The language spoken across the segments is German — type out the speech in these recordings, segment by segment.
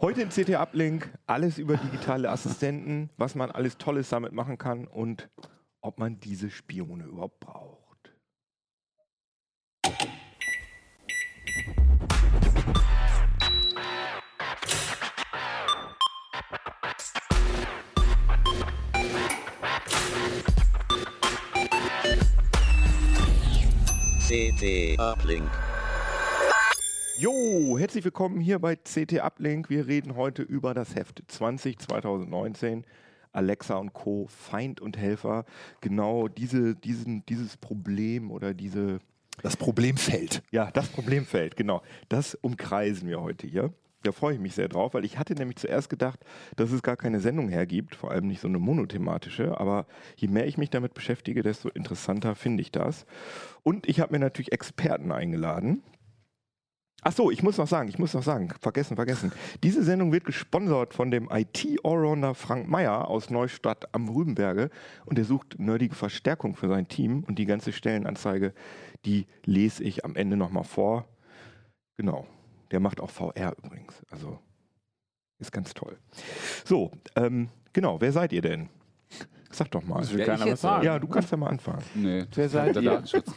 Heute im CT Uplink alles über digitale Assistenten, was man alles Tolles damit machen kann und ob man diese Spione überhaupt braucht. CT Uplink. Jo, herzlich willkommen hier bei CT Uplink. Wir reden heute über das Heft 20 2019. Alexa und Co. Feind und Helfer. Genau diese, diesen, dieses Problem oder diese. Das Problemfeld. Ja, das Problemfeld, genau. Das umkreisen wir heute hier. Da freue ich mich sehr drauf, weil ich hatte nämlich zuerst gedacht, dass es gar keine Sendung hergibt, vor allem nicht so eine monothematische. Aber je mehr ich mich damit beschäftige, desto interessanter finde ich das. Und ich habe mir natürlich Experten eingeladen. Ach so, ich muss noch sagen, ich muss noch sagen, vergessen, vergessen. Diese Sendung wird gesponsert von dem IT-Allrounder Frank Meyer aus Neustadt am Rübenberge und er sucht nerdige Verstärkung für sein Team und die ganze Stellenanzeige, die lese ich am Ende nochmal vor. Genau, der macht auch VR übrigens, also ist ganz toll. So, ähm, genau, wer seid ihr denn? Sag doch mal. Das will Ja, keiner ich was sagen. Ja, du kannst ja mal anfangen. Nee, Wer seid der ihr? Datenschutz.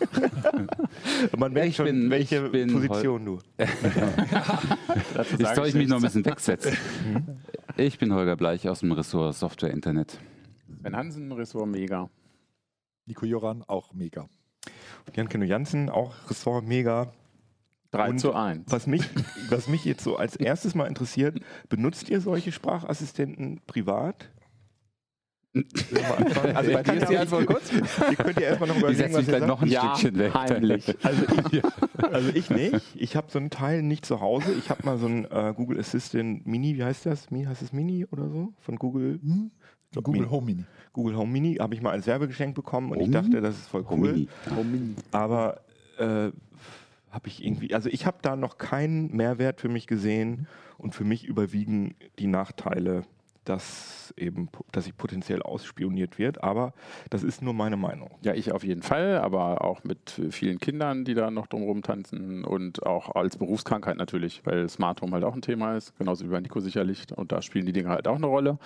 Man merkt Ich schon, bin- welche ich bin Position du. Jetzt soll ich mich noch ein bisschen wegsetzen. Ich bin Holger Bleich aus dem Ressort Software Internet. Sven Hansen, Ressort Mega. Nico Joran, auch mega. Jan-Keno Jansen, auch Ressort mega. 3 Und zu 1. Was mich, was mich jetzt so als erstes mal interessiert, benutzt ihr solche Sprachassistenten privat? Also bei dir ist die Antwort kurz? Ihr könnt ja erstmal noch Ich überlegen, was ihr noch ein Ja, Stückchen weg. heimlich. Also ich, also ich nicht. Ich habe so einen Teil nicht zu Hause. Ich habe mal so ein äh, Google Assistant Mini, wie heißt das? Mi, heißt es Mini oder so? Von Google, Hm? glaub, Google Mini. Home Mini. Google Home Mini habe ich mal als Werbegeschenk bekommen und ich Home dachte, das ist voll Oh, cool. Mini. Aber äh, habe ich irgendwie, also ich habe da noch keinen Mehrwert für mich gesehen und für mich überwiegen die Nachteile, dass eben, dass ich potenziell ausspioniert wird. Aber das ist nur meine Meinung. Ja, ich auf jeden Fall, aber auch mit vielen Kindern, die da noch drumherum tanzen und auch als Berufskrankheit natürlich, weil Smart Home halt auch ein Thema ist, genauso wie bei Nico sicherlich. Und da spielen die Dinge halt auch eine Rolle.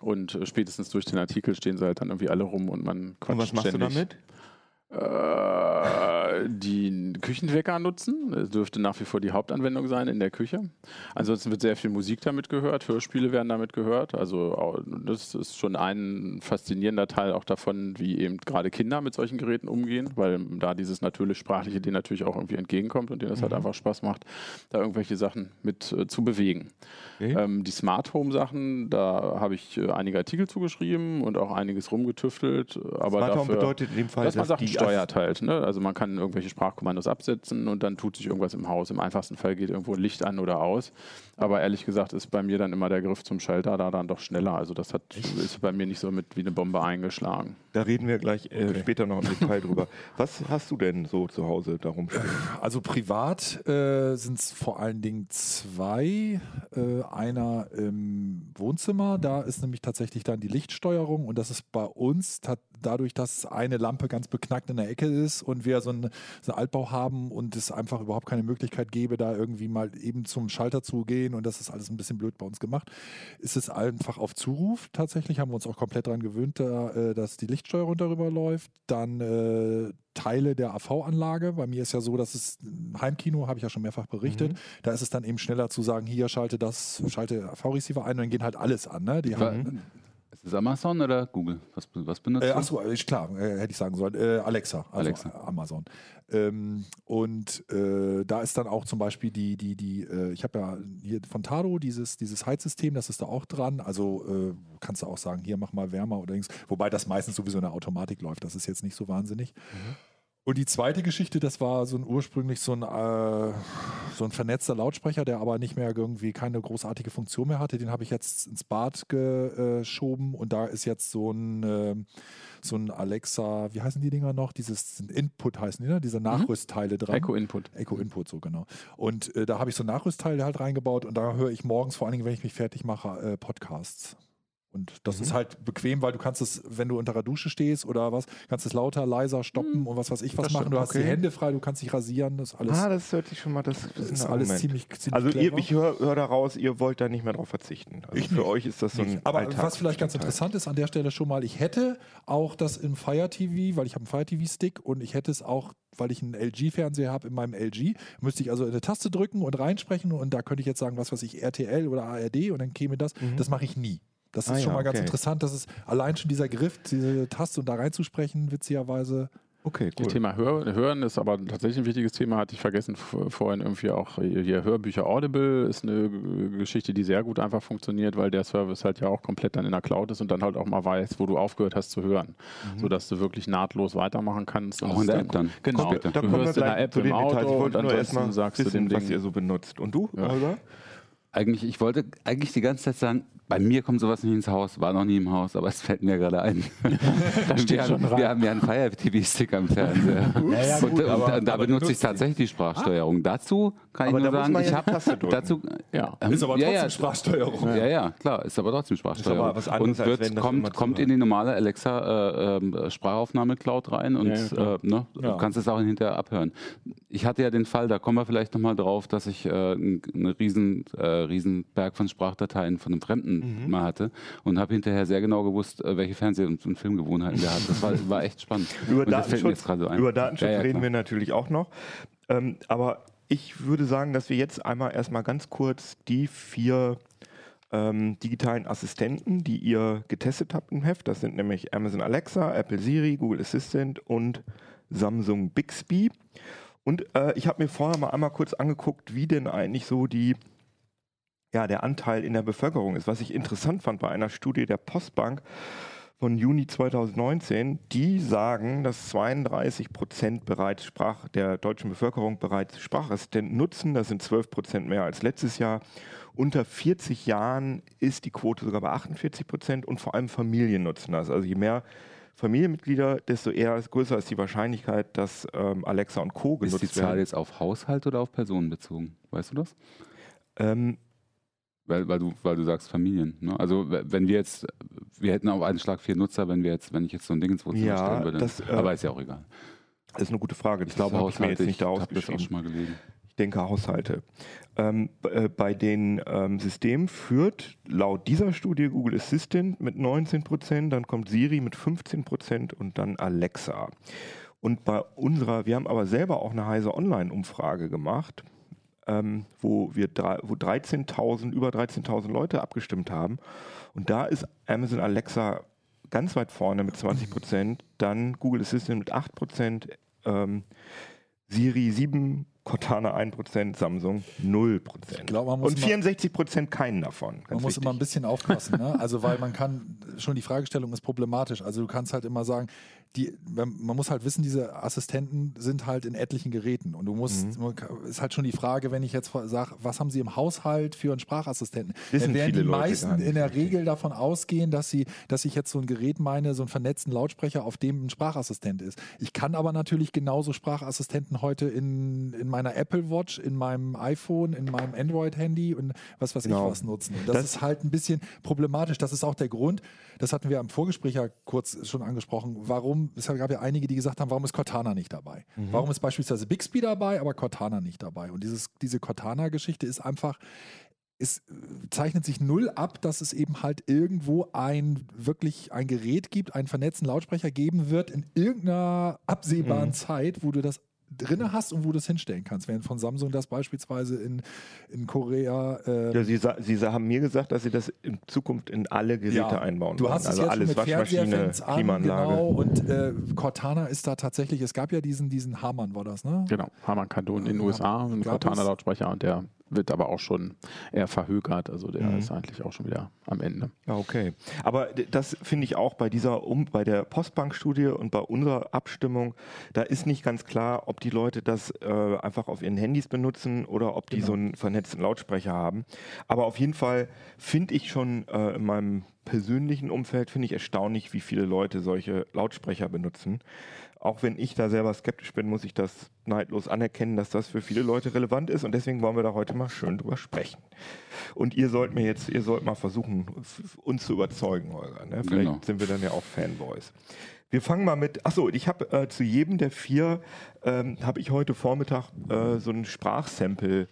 Und äh, spätestens durch den Artikel stehen sie halt dann irgendwie alle rum und man quatscht Und was machst ständig. du damit? Äh, die Küchenwecker nutzen. Das dürfte nach wie vor die Hauptanwendung sein in der Küche. Ansonsten wird sehr viel Musik damit gehört, Hörspiele werden damit gehört. Also das ist schon ein faszinierender Teil auch davon, wie eben gerade Kinder mit solchen Geräten umgehen, weil da dieses natürlich Sprachliche denen natürlich auch irgendwie entgegenkommt und denen das halt einfach Spaß macht, da irgendwelche Sachen mit äh, zu bewegen. Okay. Ähm, die Smart Home Sachen, da habe ich äh, einige Artikel zugeschrieben und auch einiges rumgetüftelt. Aber Smart Home dafür, bedeutet in dem Fall, dass man Sachen die steuert halt. Ne? Also man kann irgendwelche Sprachkommandos absetzen und dann tut sich irgendwas im Haus. Im einfachsten Fall geht irgendwo ein Licht an oder aus. Aber ehrlich gesagt ist bei mir dann immer der Griff zum Schalter da dann doch schneller. Also das hat, ist bei mir nicht so mit wie eine Bombe eingeschlagen. Da reden wir gleich äh, später noch im Detail drüber. Was hast du denn so zu Hause darum stehen? Also privat äh, sind es vor allen Dingen zwei. Äh, einer im Wohnzimmer, da ist nämlich tatsächlich dann die Lichtsteuerung und das ist bei uns ta- dadurch, dass eine Lampe ganz beknackt in der Ecke ist und wir so einen, so einen Altbau haben und es einfach überhaupt keine Möglichkeit gäbe, da irgendwie mal eben zum Schalter zu gehen und das ist alles ein bisschen blöd bei uns gemacht, ist es einfach auf Zuruf tatsächlich, haben wir uns auch komplett daran gewöhnt, äh, dass die Lichtsteuerung darüber läuft. Dann äh, Teile der AV-Anlage. Bei mir ist ja so, dass es Heimkino, habe ich ja schon mehrfach berichtet, da ist es dann eben schneller zu sagen, hier schalte das, schalte AV-Receiver ein und dann geht halt alles an. Ne? Die Wa- haben, Es Amazon oder Google? Was, was benutzt Äh, du? achso, ist klar, äh, hätte ich sagen sollen. Äh, Alexa, also Alexa. Amazon. Ähm, und äh, da ist dann auch zum Beispiel die, die, die, äh, ich habe ja hier von Tado dieses, dieses Heizsystem, das ist da auch dran. Also äh, kannst du auch sagen, hier mach mal wärmer oder links. Wobei das meistens sowieso in der Automatik läuft. Das ist jetzt nicht so wahnsinnig. Und die zweite Geschichte, das war so ein ursprünglich so ein, äh, so ein vernetzter Lautsprecher, der aber nicht mehr irgendwie keine großartige Funktion mehr hatte. Den habe ich jetzt ins Bad geschoben und da ist jetzt so ein, ähm, so ein Alexa, wie heißen die Dinger noch? Dieses Input heißen die, ne? Diese Nachrüstteile dran. Echo Input. Echo Input, so genau. Und äh, da habe ich so Nachrüstteile halt reingebaut und da höre ich morgens, vor allen Dingen, wenn ich mich fertig mache, äh, Podcasts. Und das ist halt bequem, weil du kannst es, wenn du unter der Dusche stehst oder was, kannst es lauter, leiser stoppen und was weiß ich was Das machen. stimmt, Du hast die. Hände frei, du kannst dich rasieren, das ist alles, Ah, das hört sich schon mal, das, ist ein alles Argument. ziemlich, ziemlich Also ihr, ich höre hör daraus, ihr wollt da nicht mehr drauf verzichten. Also Ich für nicht. euch ist das so ein. Aber was vielleicht ganz interessant ist an der Stelle schon mal, ich hätte auch das im Fire TV, weil ich habe einen Fire TV Stick und ich hätte es auch, weil ich einen LG Fernseher habe in meinem LG, müsste ich also eine Taste drücken und reinsprechen und da könnte ich jetzt sagen, was weiß ich, RTL oder ARD und dann käme das. Das mache ich nie. Das ist Ah schon ja, mal ganz okay. interessant, dass es allein schon dieser Griff, diese Taste und da reinzusprechen, witzigerweise. Okay, Das cool. Thema Hör Hören ist aber tatsächlich ein wichtiges Thema, hatte ich vergessen vorhin irgendwie auch hier Hörbücher Audible ist eine Geschichte, die sehr gut einfach funktioniert, weil der Service halt ja auch komplett dann in der Cloud ist und dann halt auch mal weiß, wo du aufgehört hast zu hören, sodass du wirklich nahtlos weitermachen kannst. Und Auch das in der App dann. Genau. Da du hörst in der App zu im Auto und ansonsten sagst du dem wissen, was Ding, ihr so benutzt. Und du, Ja. Eigentlich, ich wollte eigentlich die ganze Zeit sagen, bei mir kommt sowas nicht ins Haus, war noch nie im Haus, aber es fällt mir gerade ein. wir, haben, wir haben ja einen Fire TV-Stick am Fernseher. Ja, ja, und, gut, und, aber- und da benutze ich tatsächlich die Sprachsteuerung. Dazu kann Aber ich nur sagen, ja ich habe dazu Ja. ähm, Ist aber ja, trotzdem ja, Sprachsteuerung. Ja, ja, klar, ist aber trotzdem Sprachsteuerung. aber was anderes, und wird, kommt, kommt in die normale Alexa äh, ähm, rein und Ja, ja, äh, ne, Ja. du kannst es auch hinterher abhören. Ich hatte ja den Fall, da kommen wir vielleicht nochmal drauf, dass ich äh, einen riesen, äh, riesen Berg von Sprachdateien von einem Fremden Mhm. mal hatte und habe hinterher sehr genau gewusst, äh, welche Fernseh- und, und Filmgewohnheiten der hat. Das war, war echt spannend. Über Datenschutz, so über Datenschutz Ja, ja, reden wir natürlich auch noch. Ähm, aber ich würde sagen, dass wir jetzt einmal erstmal ganz kurz die vier ähm, digitalen Assistenten, die ihr getestet habt im Heft, das sind nämlich Amazon Alexa, Apple Siri, Google Assistant und Samsung Bixby. Und äh, ich habe mir vorher mal einmal kurz angeguckt, wie denn eigentlich so die ja, der Anteil in der Bevölkerung ist. Was ich interessant fand bei einer Studie der Postbank von Juni 2019, die sagen, dass 32 Prozent bereits Sprach der deutschen Bevölkerung bereits Sprachassistenten nutzen. Das sind 12 Prozent mehr als letztes Jahr. Unter 40 Jahren ist die Quote sogar bei 48 Prozent und vor allem Familien nutzen das. Also je mehr Familienmitglieder, desto eher größer ist die Wahrscheinlichkeit, dass ähm, Alexa und Co. Ist genutzt die Zahl werden. jetzt auf Haushalt oder auf Personen bezogen? Weißt du das? Ähm, Weil, weil, du, weil du sagst Familien. Ne? Also wenn wir jetzt, wir hätten auf einen Schlag vier Nutzer, wenn wir jetzt, wenn ich jetzt so ein Ding ins Wohnzimmer Ja, stellen würde. das, äh, Aber ist ja auch egal. das ist eine gute Frage. Ich glaube, habe ich mir Haushalte, jetzt nicht ich da habe das auch schon mal gelesen. Ich denke Haushalte. Ähm, äh, bei den ähm, Systemen führt laut dieser Studie Google Assistant mit 19 Prozent, dann kommt Siri mit 15 Prozent und dann Alexa. Und bei unserer, wir haben aber selber auch eine heise Online-Umfrage gemacht, ähm, wo wir wo 13.000, über 13.000 Leute abgestimmt haben. Und da ist Amazon Alexa ganz weit vorne mit 20 Prozent, dann Google Assistant mit 8 Prozent, ähm, Siri 7, Cortana 1%, Samsung 0%. Ich glaube, man muss Und immer- 64% keinen davon. Man muss wichtig. immer ein bisschen aufpassen, ne? Also weil man kann, schon die Fragestellung ist problematisch. Also du kannst halt immer sagen, die, man man muss halt wissen, diese Assistenten sind halt in etlichen Geräten. Und du musst, Mhm. ist halt schon die Frage, wenn ich jetzt sage, was haben sie im Haushalt für einen Sprachassistenten? Wissen Dann werden die meisten in der. Regel davon ausgehen, dass sie, dass ich jetzt so ein Gerät meine, so einen vernetzten Lautsprecher, auf dem ein Sprachassistent ist. Ich kann aber natürlich genauso Sprachassistenten heute in, in meiner Apple Watch, in meinem iPhone, in meinem Android-Handy und was weiß Genau. ich was nutzen. Und das, Das- ist halt ein bisschen problematisch. Das ist auch der Grund, das hatten wir im Vorgespräch ja kurz schon angesprochen, warum, es gab ja einige, die gesagt haben, warum ist Cortana nicht dabei? Mhm. Warum ist beispielsweise Bixby dabei, aber Cortana nicht dabei? Und dieses, diese Cortana-Geschichte ist einfach, es äh, zeichnet sich null ab, dass es eben halt irgendwo ein wirklich ein Gerät gibt, einen vernetzten Lautsprecher geben wird in irgendeiner absehbaren Mhm. Zeit, wo du das drinne hast und wo du es hinstellen kannst. Während von Samsung das beispielsweise in, in Korea. Äh, Ja, Sie, Sie haben mir gesagt, dass Sie das in Zukunft in alle Geräte Ja, einbauen Du wollen. hast es also jetzt alles, Waschmaschine, an, Klimaanlage. genau. Und äh, Cortana ist da tatsächlich, es gab ja diesen, diesen Hamann, war das, ne? Genau, Harman Kardon in den USA, ein. Cortana-Lautsprecher und der wird aber auch schon eher verhökert, also der Mhm. ist eigentlich auch schon wieder am Ende. Ja, okay. Aber das finde ich auch bei dieser, um, bei der Postbank-Studie und bei unserer Abstimmung, da ist nicht ganz klar, ob die Leute das äh, einfach auf ihren Handys benutzen oder ob die Genau. so einen vernetzten Lautsprecher haben. Aber auf jeden Fall finde ich schon äh, in meinem persönlichen Umfeld, finde ich erstaunlich, wie viele Leute solche Lautsprecher benutzen. Auch wenn ich da selber skeptisch bin, muss ich das neidlos anerkennen, dass das für viele Leute relevant ist und deswegen wollen wir da heute mal schön drüber sprechen. Und ihr sollt mir jetzt, ihr sollt mal versuchen, uns zu überzeugen, Holger. Ne? Vielleicht Genau. sind wir dann ja auch Fanboys. Wir fangen mal mit, achso, ich habe äh, zu jedem der vier, ähm, habe ich heute Vormittag äh, so ein Sprachsample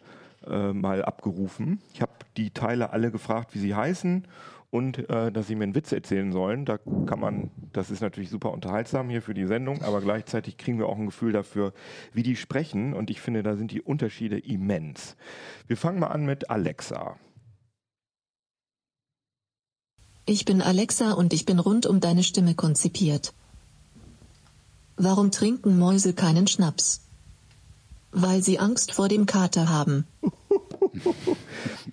äh, mal abgerufen. Ich habe die Teile alle gefragt, wie sie heißen und äh, dass sie mir einen Witz erzählen sollen. Da kann man, das ist natürlich super unterhaltsam hier für die Sendung, aber gleichzeitig kriegen wir auch ein Gefühl dafür, wie die sprechen und ich finde, da sind die Unterschiede immens. Wir fangen mal an mit Alexa. Ich bin Alexa und ich bin rund um deine Stimme konzipiert. Warum trinken Mäuse keinen Schnaps? Weil sie Angst vor dem Kater haben.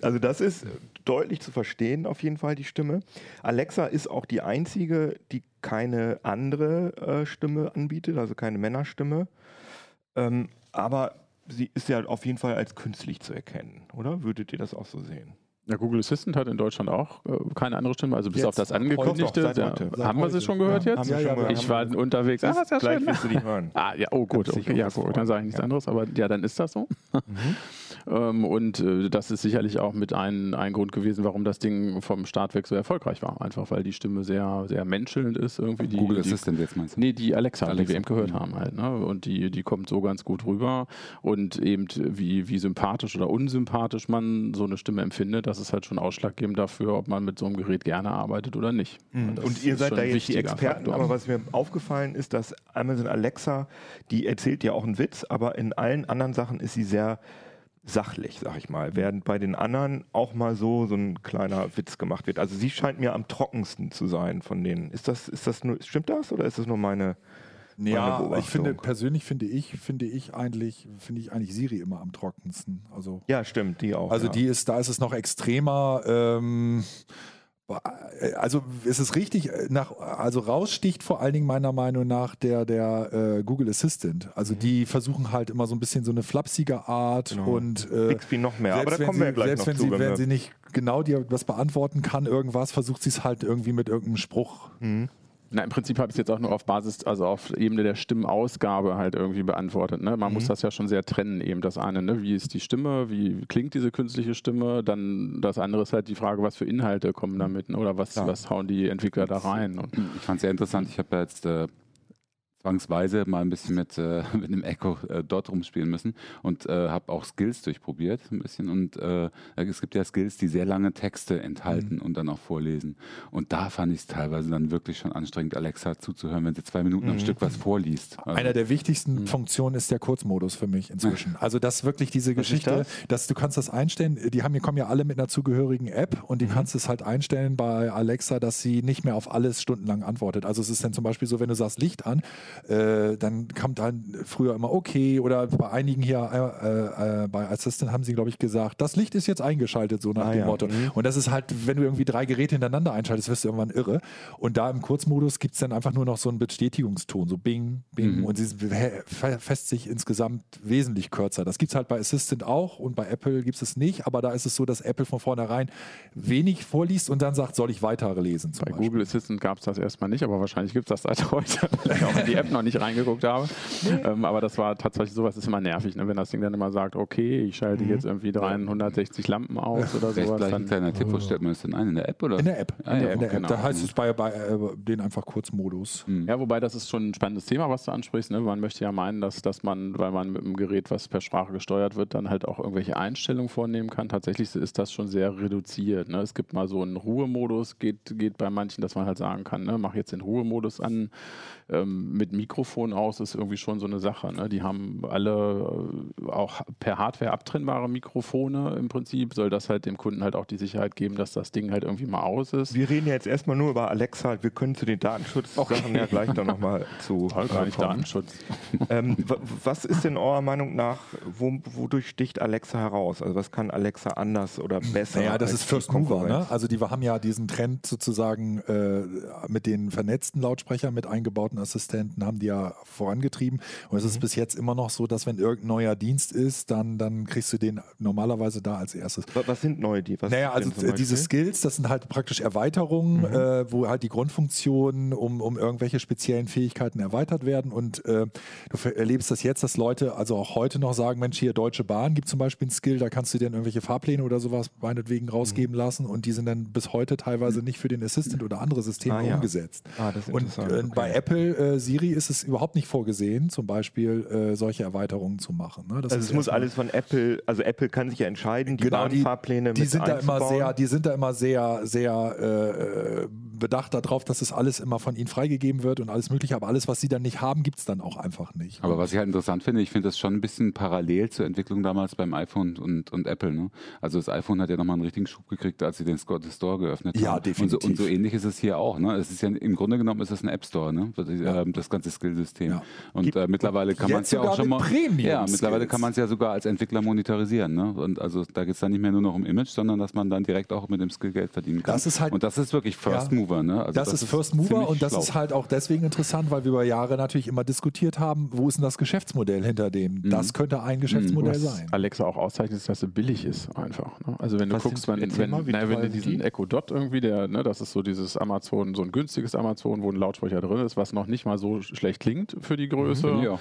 Also das ist deutlich zu verstehen, auf jeden Fall die Stimme. Alexa ist auch die einzige, die keine andere äh, Stimme anbietet, also keine Männerstimme. Ähm, aber sie ist ja auf jeden Fall als künstlich zu erkennen, oder? Würdet ihr das auch so sehen? Der Google Assistant hat in Deutschland auch äh, keine andere Stimme, also bis Jetzt, auf das angekündigte. doch, ja, haben wir sie schon gehört Ja, jetzt? Ja, schon ja, gehört. Ich war unterwegs. Ah, sehr Gleich schön. wirst du die hören. Ah, ja, oh gut, okay, ja gut, dann sage ich nichts Ja. anderes, aber ja, dann ist das so. Ähm, und äh, das ist sicherlich auch mit ein, ein Grund gewesen, warum das Ding vom Start weg so erfolgreich war. Einfach weil die Stimme sehr, sehr menschelnd ist irgendwie. Die, Google die, Assistant jetzt meinst du? Nee, die Alexa, die Alexa. wir eben gehört Mhm. haben halt. Ne? Und die, die kommt so ganz gut rüber. Und eben wie, wie sympathisch oder unsympathisch man so eine Stimme empfindet, das ist halt schon ausschlaggebend dafür, ob man mit so einem Gerät gerne arbeitet oder nicht. Das Und ihr seid da jetzt die Experten, Faktor. aber was mir aufgefallen ist, dass Amazon Alexa, die erzählt ja auch einen Witz, aber in allen anderen Sachen ist sie sehr sachlich, sag ich mal, während bei den anderen auch mal so so ein kleiner Witz gemacht wird. Also sie scheint mir am trockensten zu sein von denen. Ist das, ist das nur, stimmt das oder ist das nur meine? Ja, Beobachtung. ich finde, persönlich finde ich, finde ich eigentlich, finde ich eigentlich Siri immer am trockensten. Also, Ja, stimmt, die auch. also ja. die ist, da ist es noch extremer. Ähm, also es ist richtig, äh, nach, also raussticht vor allen Dingen meiner Meinung nach der, der äh, Google Assistant. Also die versuchen halt immer so ein bisschen so eine flapsige Art Mhm. Genau. und äh, Bixby noch mehr, aber da kommen wir ja sie, gleich selbst noch wenn zu. sie, wenn wenn sie nicht genau dir was beantworten kann, irgendwas, versucht sie es halt irgendwie mit irgendeinem Spruch. Mhm. Na, im Prinzip habe ich es jetzt auch nur auf Basis, also auf Ebene der Stimmausgabe halt irgendwie beantwortet. Ne? Man Mhm. muss das ja schon sehr trennen, eben das eine, ne? wie ist die Stimme, wie klingt diese künstliche Stimme, dann das andere ist halt die Frage, was für Inhalte kommen damit ne? oder was, Ja. was hauen die Entwickler da rein. Und Ich fand es sehr interessant. Ich habe ja jetzt äh, zwangsweise mal ein bisschen mit, äh, mit einem Echo äh, dort rumspielen müssen und äh, habe auch Skills durchprobiert ein bisschen. Und äh, es gibt ja Skills, die sehr lange Texte enthalten und dann auch vorlesen. Und da fand ich es teilweise dann wirklich schon anstrengend, Alexa zuzuhören, wenn sie zwei Minuten am Stück was vorliest. Also, Einer der wichtigsten Mhm. Funktionen ist der Kurzmodus für mich inzwischen. Also das wirklich diese Was Geschichte, das? dass du kannst das einstellen, die haben, kommen ja alle mit einer zugehörigen App und Mhm. die kannst es halt einstellen bei Alexa, dass sie nicht mehr auf alles stundenlang antwortet. Also es ist dann zum Beispiel so, wenn du sagst Licht an, äh, dann kommt dann früher immer okay oder bei einigen hier äh, äh, bei Assistant haben sie glaube ich gesagt, das Licht ist jetzt eingeschaltet, so nach Ah, dem ja. Motto. Mhm. Und das ist halt, wenn du irgendwie drei Geräte hintereinander einschaltest, wirst du irgendwann irre. Und da im Kurzmodus gibt es dann einfach nur noch so einen Bestätigungston, so Bing, Bing. Mhm. Und sie fässt sich insgesamt wesentlich kürzer. Das gibt es halt bei Assistant auch und bei Apple gibt es es nicht. Aber da ist es so, dass Apple von vornherein wenig vorliest und dann sagt, soll ich weitere lesen. Bei Beispiel. Google Assistant gab es das erstmal nicht, aber wahrscheinlich gibt es das seit heute, App noch nicht reingeguckt habe. Ähm, aber das war tatsächlich sowas, ist immer nervig, ne? wenn das Ding dann immer sagt, okay, ich schalte jetzt irgendwie 360 Lampen aus oder Vielleicht sowas. gleich ein kleiner Tipp, wo stellt man das denn ein? In der App oder? In der App. Ah, in ja, der, in der okay, App. genau. Da heißt es bei, bei äh, denen einfach Kurzmodus. Mhm. Ja, wobei das ist schon ein spannendes Thema, was du ansprichst. Ne? Man möchte ja meinen, dass, dass man, weil man mit einem Gerät, was per Sprache gesteuert wird, dann halt auch irgendwelche Einstellungen vornehmen kann. Tatsächlich ist das schon sehr reduziert. Ne? Es gibt mal so einen Ruhemodus, geht, geht bei manchen, dass man halt sagen kann, ne? mach jetzt den Ruhemodus an. Ähm, mit Mikrofon aus ist irgendwie schon so eine Sache. Ne? Die haben alle äh, auch per Hardware abtrennbare Mikrofone im Prinzip. Soll das halt dem Kunden halt auch die Sicherheit geben, dass das Ding halt irgendwie mal aus ist. Wir reden jetzt erstmal nur über Alexa. Wir können zu den Datenschutzsachen okay. ja gleich dann nochmal zu. Toll, gar nicht Datenschutz. Ähm, was ist denn eurer Meinung nach, wo, wodurch sticht Alexa heraus? Also was kann Alexa anders oder besser? Ja, naja, das ist First Mover. Ne? Also die haben ja diesen Trend sozusagen äh, mit den vernetzten Lautsprechern mit eingebauten Assistenten haben die ja vorangetrieben. Und es ist mhm. bis jetzt immer noch so, dass wenn irgendein neuer Dienst ist, dann, dann kriegst du den normalerweise da als erstes. Was sind neue Dienste? Naja, also diese Skills, das sind halt praktisch Erweiterungen, mhm. äh, wo halt die Grundfunktionen um, um irgendwelche speziellen Fähigkeiten erweitert werden. Und äh, du erlebst das jetzt, dass Leute also auch heute noch sagen, Mensch, hier Deutsche Bahn gibt zum Beispiel einen Skill, da kannst du dir dann irgendwelche Fahrpläne oder sowas meinetwegen rausgeben mhm. lassen und die sind dann bis heute teilweise nicht für den Assistant oder andere Systeme ah, ja. umgesetzt. Ah, und äh, okay. bei Apple äh, Siri ist es überhaupt nicht vorgesehen, zum Beispiel äh, solche Erweiterungen zu machen. Ne? also es muss alles von Apple, also Apple kann sich ja entscheiden, die genau, Bahnfahrpläne die, die sind da immer sehr, Die sind da immer sehr, sehr äh, bedacht darauf, dass es das alles immer von ihnen freigegeben wird und alles mögliche, aber alles, was sie dann nicht haben, gibt es dann auch einfach nicht. Aber was ich halt interessant finde, ich finde das schon ein bisschen parallel zur Entwicklung damals beim iPhone und, und Apple. Ne? Also das iPhone hat ja nochmal einen richtigen Schub gekriegt, als sie den Store geöffnet ja, haben. definitiv. Und so, und so ähnlich ist es hier auch. Ne? Es ist ja im Grunde genommen ist es ein App Store, ne? Ja. Ähm, das ganze Skillsystem. Ja. Und äh, mittlerweile kann man es ja auch schon mal. Ja, mittlerweile kann man es ja sogar als Entwickler monetarisieren. Ne? Und also da geht es dann nicht mehr nur noch um Image, sondern dass man dann direkt auch mit dem Skill Geld verdienen kann. Das ist halt, und das ist wirklich First ja, Mover. Ne? Also das, das, ist First Mover und das schlau. ist halt auch deswegen interessant, weil wir über Jahre natürlich immer diskutiert haben, wo ist denn das Geschäftsmodell hinter dem? Mhm. Das könnte ein Geschäftsmodell mhm. sein. Alexa auch auszeichnet, ist, dass sie billig ist einfach. Ne? Also wenn du Was guckst, wenn, wenn, na, wenn du diesen Echo Dot irgendwie, der, ne, das ist so dieses Amazon, so ein günstiges Amazon, wo ein Lautsprecher drin ist, was noch nicht mal so schlecht klingt für die Größe. Mhm, ja.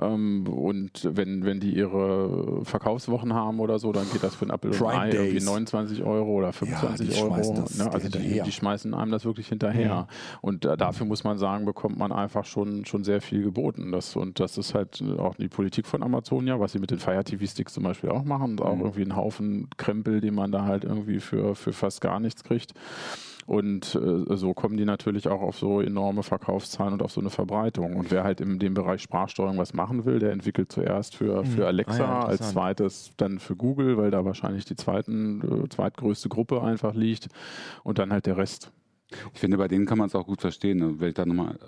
Ähm, und wenn, wenn die ihre Verkaufswochen haben oder so, dann geht das für ein Apple Prime und irgendwie 29 Euro oder 25 ja, Euro. Ne? Also die, die, schmeißen einem das wirklich hinterher. Ja. Und äh, dafür muss man sagen, bekommt man einfach schon, schon sehr viel geboten. Das, und das ist halt auch die Politik von Amazon ja, was sie mit den Fire TV Sticks zum Beispiel auch machen. Auch mhm. irgendwie ein Haufen Krempel, den man da halt irgendwie für, für fast gar nichts kriegt. Und äh, so kommen die natürlich auch auf so enorme Verkaufszahlen und auf so eine Verbreitung. Und wer halt in dem Bereich Sprachsteuerung was machen will, der entwickelt zuerst für, mhm. für Alexa, ah, ja, als zweites dann für Google, weil da wahrscheinlich die zweiten, äh, zweitgrößte Gruppe einfach liegt und dann halt der Rest. Ich finde, bei denen kann man es auch gut verstehen, ne? wenn ich da nochmal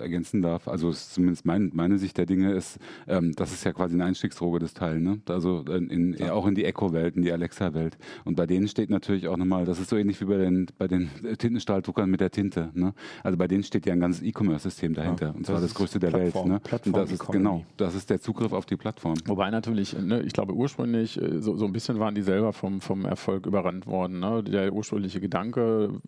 ergänzen darf. Also zumindest mein, meine Sicht der Dinge ist, ähm, das ist ja quasi eine Einstiegsdroge des Teil, ne? Also in, ja. auch in die Echo-Welt, in die Alexa-Welt. Und bei denen steht natürlich auch nochmal, das ist so ähnlich wie bei den, bei den Tintenstrahldruckern mit der Tinte. Ne? Also bei denen steht ja ein ganzes E-Commerce-System dahinter. Ja, und zwar das, größte der Plattform, Welt. Ne? Plattform und das ist, genau, das ist der Zugriff auf die Plattform. Wobei natürlich, ne, ich glaube ursprünglich, äh, so, so ein bisschen waren die selber vom, vom Erfolg überrannt worden. Ne? Der ursprüngliche Gedanke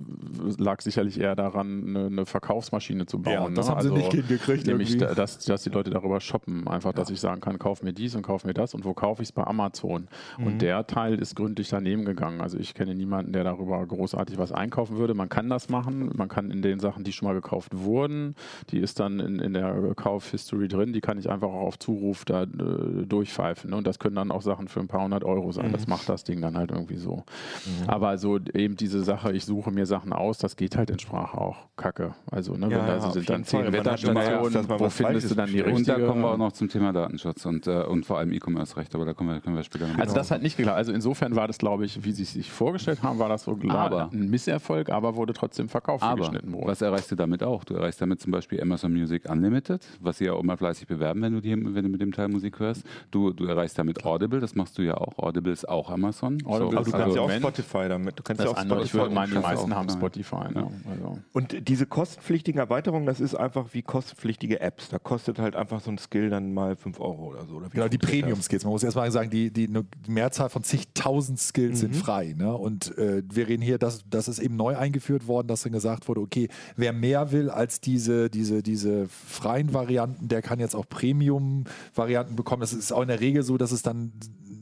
lag sicherlich eher daran, eine, eine Verkaufsmaschine zu bauen. Ja, das ne? haben also, sie nicht hingekriegt. Nämlich, dass, dass die Leute darüber shoppen. Einfach, dass ich sagen kann, kauf mir dies und kauf mir das. Und wo kaufe ich es? Bei Amazon. Mhm. Und der Teil ist gründlich daneben gegangen. Also ich kenne niemanden, der darüber großartig was einkaufen würde. Man kann das machen. Man kann in den Sachen, die schon mal gekauft wurden, die ist dann in, in der Kauf-History drin, die kann ich einfach auch auf Zuruf da äh, durchpfeifen. Ne? Und das können dann auch Sachen für ein paar hundert Euro sein. Mhm. Das macht das Ding dann halt irgendwie so. Mhm. Aber so eben diese Sache, ich suche mir Sachen aus, das geht halt in Sprache auch kacke. Also, ne, ja, wenn da ja, sind dann zehn Wetterstationen, wo findest du dann die richtige? Und da kommen wir auch noch zum Thema Datenschutz und, äh, und vor allem E-Commerce-Recht, aber da können wir, können wir später noch Also, das hat nicht geklappt. Also, insofern war das, glaube ich, wie sie es sich vorgestellt haben, war das so aber, ein Misserfolg, aber wurde trotzdem verkauft, aber, geschnitten wurde. Was erreichst du damit auch? Du erreichst damit zum Beispiel Amazon Music Unlimited, was sie ja auch immer fleißig bewerben, wenn du, die, wenn du mit dem Teil Musik hörst. Du, du erreichst damit Audible, das machst du ja auch. Audible ist auch Amazon. Audible so, aber du kannst ja auch Spotify damit. Du kannst ja auch Spotify. Ich würde meinen, die meisten haben Spotify. Ne? Also. Und diese kostenpflichtigen Erweiterungen, das ist einfach wie kostenpflichtige Apps. Da kostet halt einfach so ein Skill dann mal 5 Euro oder so. Oder genau, die Premium-Skills. Man muss erstmal sagen, die, die, die Mehrzahl von zigtausend Skills mhm. sind frei. Ne? Und äh, wir reden hier, das, das ist eben neu eingeführt worden, dass dann gesagt wurde, okay, wer mehr will als diese, diese, diese freien Varianten, der kann jetzt auch Premium-Varianten bekommen. Das ist auch in der Regel so, dass es dann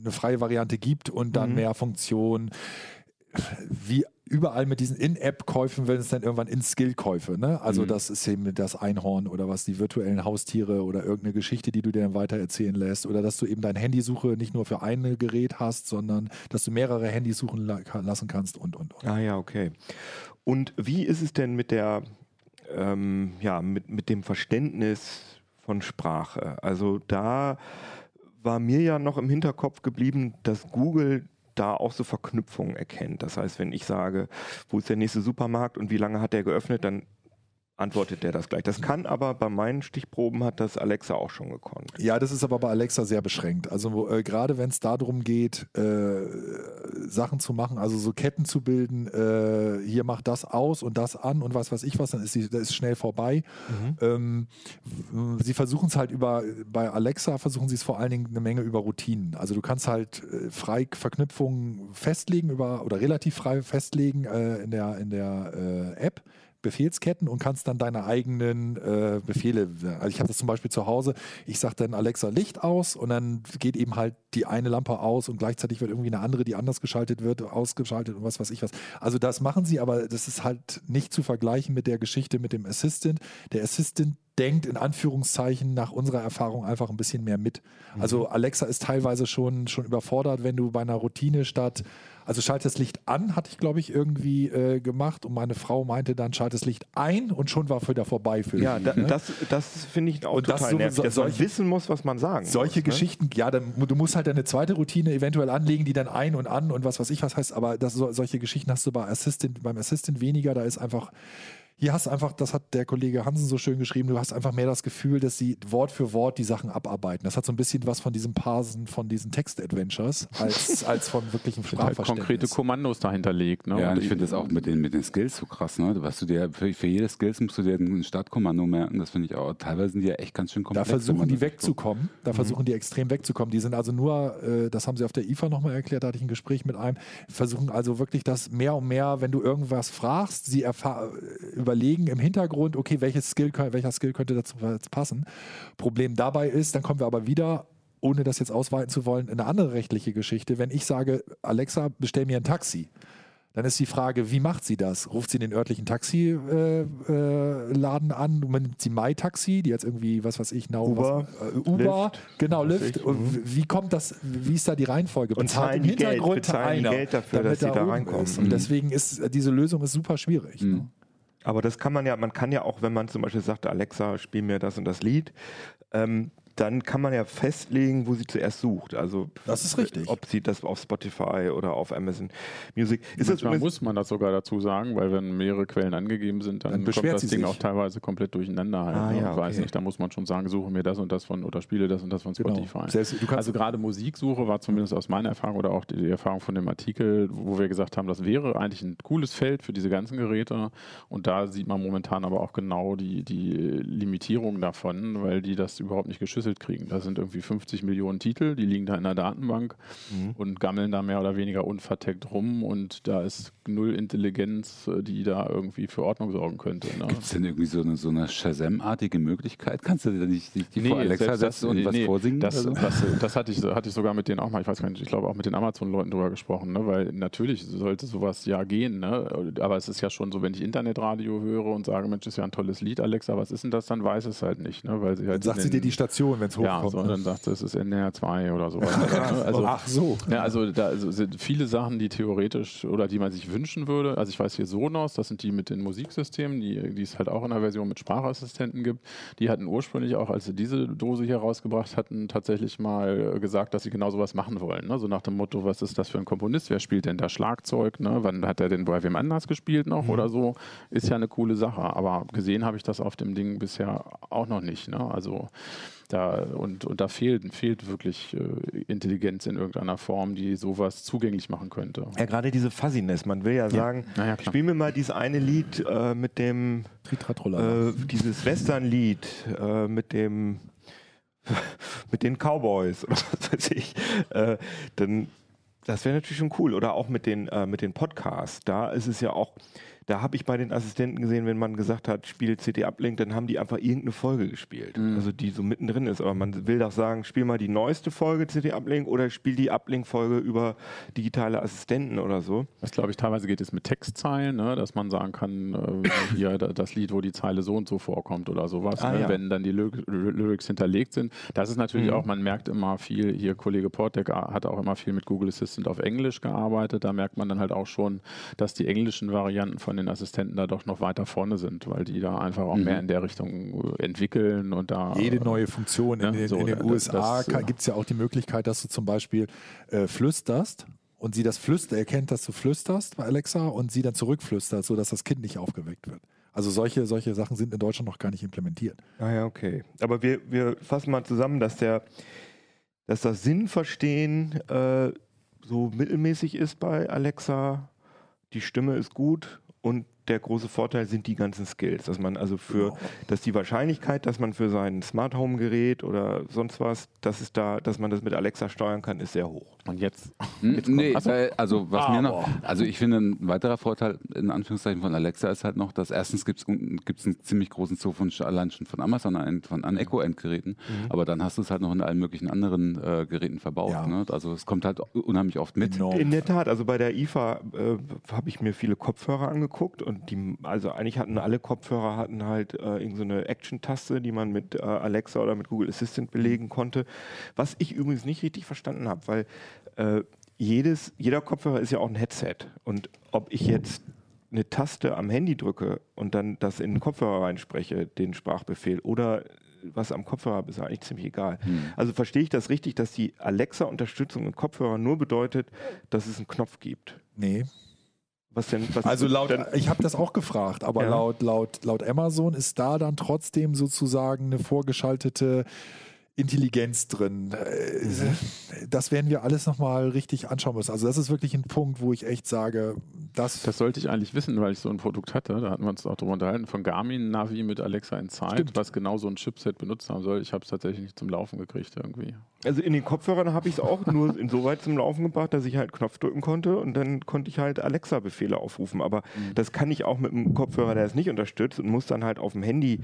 eine freie Variante gibt und dann mhm. mehr Funktionen. Wie überall mit diesen In-App-Käufen werden es dann irgendwann In-Skill-Käufe. Ne? Also mhm. das ist eben das Einhorn oder was die virtuellen Haustiere oder irgendeine Geschichte, die du dir dann weiter erzählen lässt. Oder dass du eben deine Handysuche nicht nur für ein Gerät hast, sondern dass du mehrere Handys suchen lassen kannst und, und, und. Ah ja, okay. Und wie ist es denn mit der ähm, ja, mit, mit dem Verständnis von Sprache. Also da war mir ja noch im Hinterkopf geblieben, dass Google da auch so Verknüpfungen erkennt. Das heißt, wenn ich sage, wo ist der nächste Supermarkt und wie lange hat der geöffnet, dann antwortet der das gleich. Das kann aber bei meinen Stichproben hat das Alexa auch schon gekonnt. Ja, das ist aber bei Alexa sehr beschränkt. Also äh, gerade wenn es darum geht, äh, Sachen zu machen, also so Ketten zu bilden, äh, hier macht das aus und das an und was weiß ich was, dann ist das ist schnell vorbei. Mhm. Ähm, sie versuchen es halt über, bei Alexa versuchen sie es vor allen Dingen eine Menge über Routinen. Also du kannst halt äh, frei Verknüpfungen festlegen über oder relativ frei festlegen äh, in der, in der äh, App Befehlsketten und kannst dann deine eigenen äh, Befehle, also ich habe das zum Beispiel zu Hause, ich sage dann Alexa Licht aus und dann geht eben halt die eine Lampe aus und gleichzeitig wird irgendwie eine andere, die anders geschaltet wird, ausgeschaltet und was weiß ich was. Also das machen sie, aber das ist halt nicht zu vergleichen mit der Geschichte mit dem Assistant. Der Assistant denkt in Anführungszeichen nach unserer Erfahrung einfach ein bisschen mehr mit. Mhm. Also Alexa ist teilweise schon, schon überfordert, wenn du bei einer Routine statt also schalt das Licht an, hatte ich, glaube ich, irgendwie äh, gemacht. Und meine Frau meinte dann, schalt das Licht ein und schon war wieder vorbei für Ja, da, ne? das, das finde ich auch und total das so, nervig, dass solche, man wissen muss, was man sagen Solche muss, ne? Geschichten, ja, dann, du musst halt eine zweite Routine eventuell anlegen, die dann ein und an und was weiß ich was heißt. Aber das, so, solche Geschichten hast du bei Assistant, beim Assistant weniger. Da ist einfach hier hast du einfach, das hat der Kollege Hansen so schön geschrieben, du hast einfach mehr das Gefühl, dass sie Wort für Wort die Sachen abarbeiten. Das hat so ein bisschen was von diesem Parsen von diesen Text-Adventures als, als von wirklichen Sprachverständnis. Halt konkrete Kommandos dahinter legt. Ne? Ja, und ich finde das auch mit den, mit den Skills so krass. Ne? Was du dir, für, für jede Skills musst du dir ein Startkommando merken. Das finde ich auch, teilweise sind die ja echt ganz schön komplex. Da versuchen die wegzukommen. Da mhm. versuchen die extrem wegzukommen. Die sind also nur, äh, das haben sie auf der IFA nochmal erklärt, da hatte ich ein Gespräch mit einem, versuchen also wirklich das mehr und mehr, wenn du irgendwas fragst, sie überlegen im Hintergrund, okay, welches Skill, welcher Skill könnte dazu passen. Problem dabei ist, dann kommen wir aber wieder ohne das jetzt ausweiten zu wollen, eine andere rechtliche Geschichte. Wenn ich sage, Alexa, bestell mir ein Taxi, dann ist die Frage, wie macht sie das? Ruft sie den örtlichen Taxiladen äh, äh, an, nimmt sie MyTaxi, die jetzt irgendwie, was weiß ich, Now, Uber, was, äh, Uber Lyft, genau, Lyft. Und wie kommt das, wie ist da die Reihenfolge? Und Bezahlt im Hintergrund Geld, einer, Geld dafür, dass da sie da reinkommen. Ist. Und mhm. deswegen ist diese Lösung ist super schwierig. Mhm. Ne? Aber das kann man ja, man kann ja auch, wenn man zum Beispiel sagt, Alexa, spiel mir das und das Lied, ähm, dann kann man ja festlegen, wo sie zuerst sucht. Also das ist richtig. Ob sie das auf Spotify oder auf Amazon Music. Ist Manchmal das muss man das sogar dazu sagen, weil wenn mehrere Quellen angegeben sind, dann, dann kommt das Ding sich. auch teilweise komplett durcheinander. Halt, ah, ne? ja, Weiß nicht, da muss man schon sagen, suche mir das und das von oder spiele das und das von genau. Spotify. Genau. Selbst, also gerade Musiksuche war zumindest aus meiner Erfahrung oder auch die, die Erfahrung von dem Artikel, wo wir gesagt haben, das wäre eigentlich ein cooles Feld für diese ganzen Geräte. Und da sieht man momentan aber auch genau die, die Limitierung davon, weil die das überhaupt nicht geschützt verschlüsselt kriegen. Da sind irgendwie 50 Millionen Titel, die liegen da in der Datenbank mhm. und gammeln da mehr oder weniger unverteckt rum und da ist null Intelligenz, äh, die da irgendwie für Ordnung sorgen könnte. Ne? Gibt es denn irgendwie so eine, so eine Shazam-artige Möglichkeit? Kannst du da nicht die, die nee, vor Alexa setzen und nee, was vorsingen? Das, also? das, das, hatte, ich, hatte ich sogar mit denen auch mal, ich weiß gar nicht, ich glaube auch mit den Amazon-Leuten drüber gesprochen, ne? weil natürlich sollte sowas ja gehen, ne? aber es ist ja schon so, wenn ich Internetradio höre und sage, Mensch, ist ja ein tolles Lied, Alexa, was ist denn das, dann weiß es halt nicht. Ne? Weil sie halt sagt sie dir die Station, wenn es hochkommt. Ja, so, und dann sagt es ist NR 2 oder sowas. also, Ach so. Ja, also da also sind viele Sachen, die theoretisch oder die man sich wünschen würde. Also ich weiß hier Sonos, das sind die mit den Musiksystemen, die, die es halt auch in der Version mit Sprachassistenten gibt. Die hatten ursprünglich auch, als sie diese Dose hier rausgebracht hatten, tatsächlich mal gesagt, dass sie genau sowas machen wollen. Ne? So nach dem Motto, was ist das für ein Komponist? Wer spielt denn da Schlagzeug? Ne? Wann hat er denn bei wem anders gespielt noch mhm. oder so? Ist ja eine coole Sache. Aber gesehen habe ich das auf dem Ding bisher auch noch nicht. Ne? Also da, und, und da fehlt, fehlt wirklich äh, Intelligenz in irgendeiner Form, die sowas zugänglich machen könnte. Ja, gerade diese Fuzziness. Man will ja, ja. sagen, ja, spiel mir mal dieses eine Lied äh, mit dem, äh, dieses Western-Lied äh, mit dem, mit den Cowboys oder was weiß ich. Äh, dann, das wäre natürlich schon cool. Oder auch mit den, äh, mit den Podcasts. Da ist es ja auch, da habe ich bei den Assistenten gesehen, wenn man gesagt hat, spiel CD Uplink, dann haben die einfach irgendeine Folge gespielt. Mhm. Also die so mittendrin ist. Aber man will doch sagen, spiel mal die neueste Folge CD Uplink oder spiel die Uplink-Folge über digitale Assistenten oder so. Das glaube ich, teilweise geht es mit Textzeilen, ne? dass man sagen kann, äh, hier das Lied, wo die Zeile so und so vorkommt oder sowas, ah, ne? ja. wenn dann die Lyrics hinterlegt sind. Das ist natürlich mhm. auch, man merkt immer viel, hier Kollege Portek hat auch immer viel mit Google Assistant auf Englisch gearbeitet. Da merkt man dann halt auch schon, dass die englischen Varianten von den Assistenten da doch noch weiter vorne sind, weil die da einfach auch Mhm. mehr in der Richtung äh, entwickeln und da. Jede neue Funktion. In, Ja, den- so, in den das- USA das, äh, gibt es ja auch die Möglichkeit, dass du zum Beispiel äh, flüsterst und sie das Flüster erkennt, dass du flüsterst bei Alexa und sie dann zurückflüstert, sodass das Kind nicht aufgeweckt wird. Also solche, solche Sachen sind in Deutschland noch gar nicht implementiert. Ah ja, okay. Aber wir, wir fassen mal zusammen, dass der, dass das Sinnverstehen äh, so mittelmäßig ist bei Alexa. Die Stimme ist gut und der große Vorteil sind die ganzen Skills, dass man also für, Genau. dass die Wahrscheinlichkeit, dass man für sein Smart Home Gerät oder sonst was, dass es da, dass man das mit Alexa steuern kann, ist sehr hoch. und jetzt. Jetzt kommt- nee, Ach so. äh, also was mir noch, also ich finde ein weiterer Vorteil in Anführungszeichen von Alexa ist halt noch, dass erstens gibt es einen ziemlich großen Zoo von allein schon von Amazon an, von, an Echo-Endgeräten, aber dann hast du es halt noch in allen möglichen anderen äh, Geräten verbaut. Ja. Ne? Also es kommt halt unheimlich oft mit. Enorm. In der Tat, also bei der IFA äh, habe ich mir viele Kopfhörer angeguckt und die, also eigentlich hatten alle Kopfhörer hatten halt äh, irgend so eine Action-Taste, die man mit äh, Alexa oder mit Google Assistant belegen konnte. Was ich übrigens nicht richtig verstanden habe, weil äh, jedes, jeder Kopfhörer ist ja auch ein Headset. Und ob ich jetzt eine Taste am Handy drücke und dann das in den Kopfhörer reinspreche, den Sprachbefehl, oder was am Kopfhörer habe, ist eigentlich ziemlich egal. Also verstehe ich das richtig, dass die Alexa-Unterstützung im Kopfhörer nur bedeutet, dass es einen Knopf gibt. Nee. Was denn? Was Also laut, denn, ich habe das auch gefragt, aber Ja. laut, laut, laut Amazon ist da dann trotzdem sozusagen eine vorgeschaltete Intelligenz drin. Äh, Das werden wir alles nochmal richtig anschauen müssen. Also das ist wirklich ein Punkt, wo ich echt sage, das, Das sollte ich eigentlich wissen, weil ich so ein Produkt hatte. Da hatten wir uns auch drüber unterhalten. Von Garmin Navi mit Alexa Inside, Stimmt. was genau so ein Chipset benutzt haben soll. Ich habe es tatsächlich nicht zum Laufen gekriegt irgendwie. Also in den Kopfhörern habe ich es auch nur insoweit zum Laufen gebracht, dass ich halt Knopf drücken konnte und dann konnte ich halt Alexa-Befehle aufrufen. Aber das kann ich auch mit einem Kopfhörer, der es nicht unterstützt und muss dann halt auf dem Handy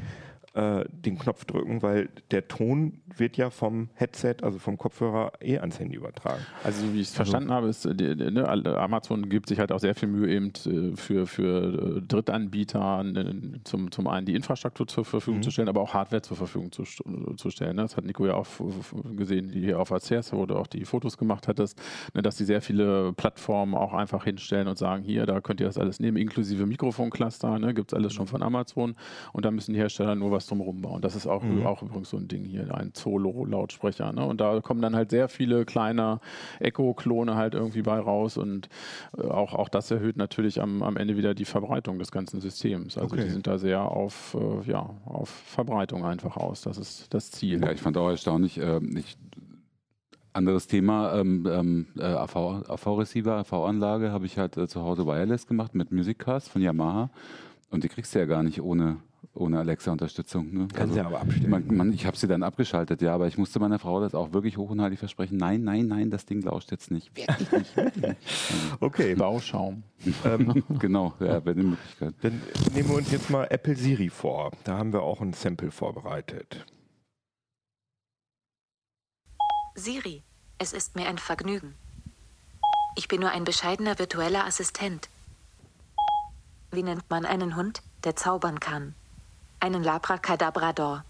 äh, den Knopf drücken, weil der Ton wird ja vom Headset, also vom Kopfhörer, eh ans Handy übertragen. Also so wie ich es verstanden habe, ist äh, die, die, ne, Amazon gibt sich halt auch sehr viel Mühe eben äh, für, für äh, Drittanbieter äh, zum, zum einen die Infrastruktur zur Verfügung zu stellen, aber auch Hardware zur Verfügung zu, zu stellen. Ne? Das hat Nico ja auch gesehen, die hier auf ACS, wo du auch die Fotos gemacht hattest, ne, dass die sehr viele Plattformen auch einfach hinstellen und sagen, hier, da könnt ihr das alles nehmen, inklusive Mikrofoncluster, ne, gibt es alles schon von Amazon und da müssen die Hersteller nur was drumherum bauen. Das ist auch, auch übrigens so ein Ding hier, ein Solo-Lautsprecher. Ne? Und da kommen dann halt sehr viele kleine Echo-Klone halt irgendwie bei raus und äh, auch, auch das erhöht natürlich am, am Ende wieder die Verbreitung des ganzen Systems. Also Okay. die sind da sehr auf, äh, ja, auf Verbreitung einfach aus. Das ist das Ziel. Ja, ich fand auch erstaunlich, äh, ich, anderes Thema, ähm, ähm, äh, AV AV-Receiver, AV-Anlage habe ich halt äh, zu Hause wireless gemacht mit Musiccast von Yamaha und die kriegst du ja gar nicht ohne, ohne Alexa-Unterstützung. Ne? Kannst du ja aber abstellen. Man, man, ich habe sie dann abgeschaltet, ja, aber ich musste meiner Frau das auch wirklich hoch und heilig versprechen. Nein, nein, nein, das Ding lauscht jetzt nicht. Wirklich nicht. Okay, Bauschaum. ähm, genau, ja, bei den Möglichkeiten. dann nehmen wir uns jetzt mal Apple Siri vor. Da haben wir auch ein Sample vorbereitet. Siri, es ist mir ein Vergnügen. Ich bin nur ein bescheidener virtueller Assistent. Wie nennt man einen Hund, der zaubern kann? Einen Labracadabrador.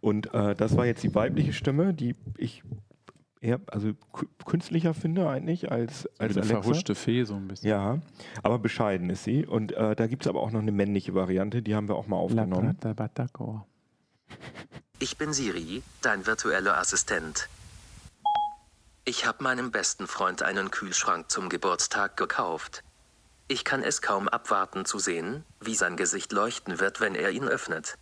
Und äh, das war jetzt die weibliche Stimme, die ich eher also kü- künstlicher finde eigentlich als, als eine Alexa. verhuschte Fee so ein bisschen. Ja, aber bescheiden ist sie. Und äh, da gibt es aber auch noch eine männliche Variante, die haben wir auch mal aufgenommen. Ich bin Siri, dein virtueller Assistent. Ich habe meinem besten Freund einen Kühlschrank zum Geburtstag gekauft. Ich kann es kaum abwarten zu sehen, wie sein Gesicht leuchten wird, wenn er ihn öffnet.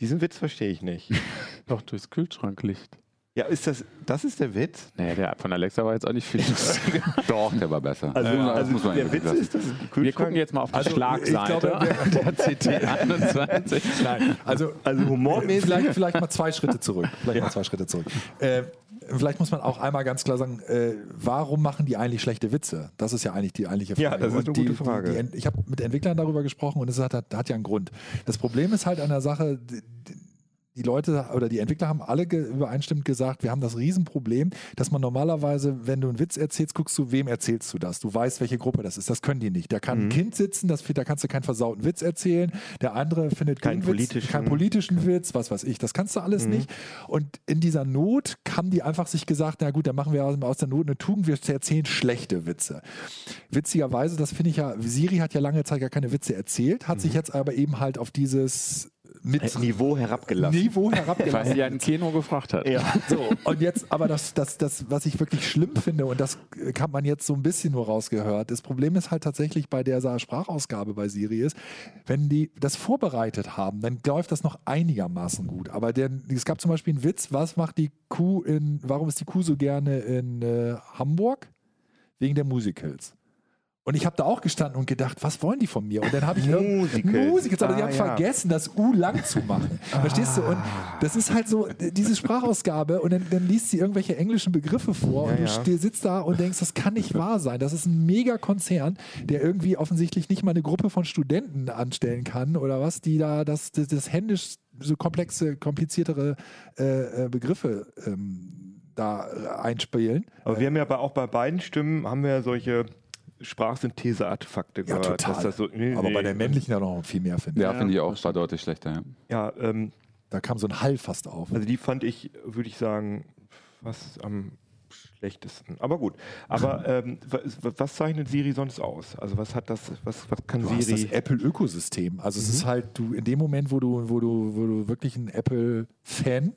Diesen Witz verstehe ich nicht. Doch, durchs Kühlschranklicht. Ja, ist das, das ist der Witz? Naja, der von Alexa war jetzt auch nicht viel lustiger. Doch, der war besser. Also, Das also muss man der Witz lassen. ist, ein Wir gucken jetzt mal auf die Also, Schlagseite glaube, der CT 21. Nein, also, Also humormäßig... vielleicht, vielleicht mal zwei Schritte zurück. Vielleicht mal zwei Schritte zurück. Äh, vielleicht muss man auch einmal ganz klar sagen, äh, warum machen die eigentlich schlechte Witze? Das ist ja eigentlich die eigentliche Frage. Ja, das ist eine die, gute Frage. Die, die, ich habe mit Entwicklern darüber gesprochen und es hat, hat, hat ja einen Grund. Das Problem ist halt an der Sache, d- d- die Leute oder die Entwickler haben alle ge übereinstimmend gesagt, wir haben das Riesenproblem, dass man normalerweise, wenn du einen Witz erzählst, guckst du, wem erzählst du das? Du weißt, welche Gruppe das ist. Das können die nicht. Da kann ein Kind sitzen, das, da kannst du keinen versauten Witz erzählen. Der andere findet Keinen den Witz, politischen. keinen politischen Witz, was weiß ich. Das kannst du alles nicht. Und in dieser Not haben die einfach sich gesagt, na gut, dann machen wir aus der Not eine Tugend, wir erzählen schlechte Witze. Witzigerweise, das finde ich ja, Siri hat ja lange Zeit gar keine Witze erzählt, hat sich jetzt aber eben halt auf dieses mit Niveau herabgelassen. Niveau Weil herabgelassen. sie ja ein Kino gefragt hat. Ja. So, und jetzt, aber das, das, das, was ich wirklich schlimm finde, und das kann man jetzt so ein bisschen nur rausgehört, das Problem ist halt tatsächlich bei der Sprachausgabe bei Siri ist, wenn die das vorbereitet haben, dann läuft das noch einigermaßen gut. Aber der, es gab zum Beispiel einen Witz, was macht die Kuh in, warum ist die Kuh so gerne in äh, Hamburg? Wegen der Musicals. Und ich habe da auch gestanden und gedacht, was wollen die von mir? Und dann habe ich Musicals. Musicals, aber die Ah, haben ja. vergessen, das U lang zu machen. Verstehst du? Und das ist halt so, äh, diese Sprachausgabe und dann, dann liest sie irgendwelche englischen Begriffe vor und Ja, du ja. sitzt da und denkst, das kann nicht wahr sein. Das ist ein Megakonzern, der irgendwie offensichtlich nicht mal eine Gruppe von Studenten anstellen kann oder was, die da das, das, das händisch so komplexe, kompliziertere äh, äh, Begriffe ähm, da äh, einspielen. Aber wir haben ja bei, auch bei beiden Stimmen haben wir ja solche Sprachsynthese-Artefakte Ja, gehört. total. dass Das so, nee, Aber nee. bei der männlichen ja noch viel mehr, finde ich. Ja, finde ich auch, war deutlich schlechter. Ja. Ja, ähm, Da kam so ein Hall fast auf. also die fand ich, würde ich sagen, fast am schlechtesten. Aber gut. Aber ähm, was, was zeichnet Siri sonst aus? Also was hat das, was, was kann Du hast das Siri? Apple-Ökosystem. Also es ist halt, du in dem Moment, wo du, wo du, wo du wirklich ein Apple-Fan, Mhm.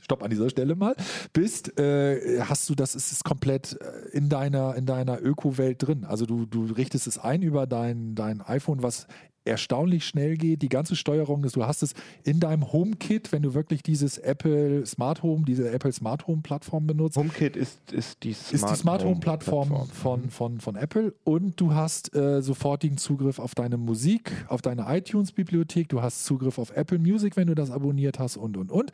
Stopp an dieser Stelle mal, bist, äh, hast du das, ist es komplett äh, in deiner, in deiner Öko-Welt drin. Also du, du richtest es ein über dein, dein iPhone, was erstaunlich schnell geht. Die ganze Steuerung ist, du hast es in deinem HomeKit, wenn du wirklich dieses Apple Smart Home, diese Apple Smart Home Plattform benutzt, HomeKit ist, ist die Smart, ist die Smart Home Plattform Plattform. von, von, von Apple und du hast äh, sofortigen Zugriff auf deine Musik, auf deine iTunes-Bibliothek, du hast Zugriff auf Apple Music, wenn du das abonniert hast und und und.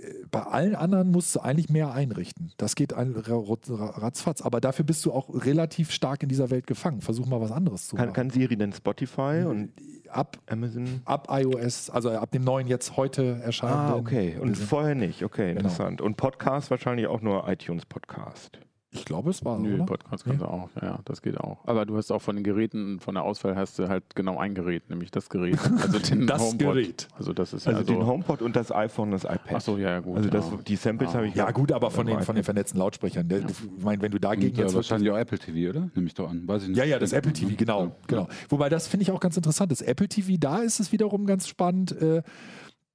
Äh, Bei allen anderen musst du eigentlich mehr einrichten. Das geht ein, ra- ra- ratzfatz. Aber dafür bist du auch relativ stark in dieser Welt gefangen. Versuch mal was anderes zu Kann, machen. kann Siri denn Spotify und ab, Amazon? ab iOS, also ab dem neuen jetzt heute erscheinenden. Ah, okay. Und vorher nicht. Okay, Genau. interessant. Und Podcast wahrscheinlich auch nur iTunes Podcast. Ich glaube, es war so, Nö, oder? Podcast kannst du auch, ja, ja, das geht auch. Aber du hast auch von den Geräten, von der Auswahl hast du halt genau ein Gerät, nämlich das Gerät. Also den Das HomePod. Gerät. Also das ist Also ja den so. HomePod und das iPhone, das iPad. Ach so, ja, ja, gut. Also das, ja. die Samples Ah. habe ich Ja, gut, aber von den, von den vernetzten Lautsprechern. Der, Ich meine, wenn du dagegen jetzt wahrscheinlich auch Apple TV, oder? Nehme ich doch an. Weiß ich nicht. Ja, ja, das Apple TV, genau. Ja. genau. Wobei das finde ich auch ganz interessant. Das Apple TV, da ist es wiederum ganz spannend. Äh,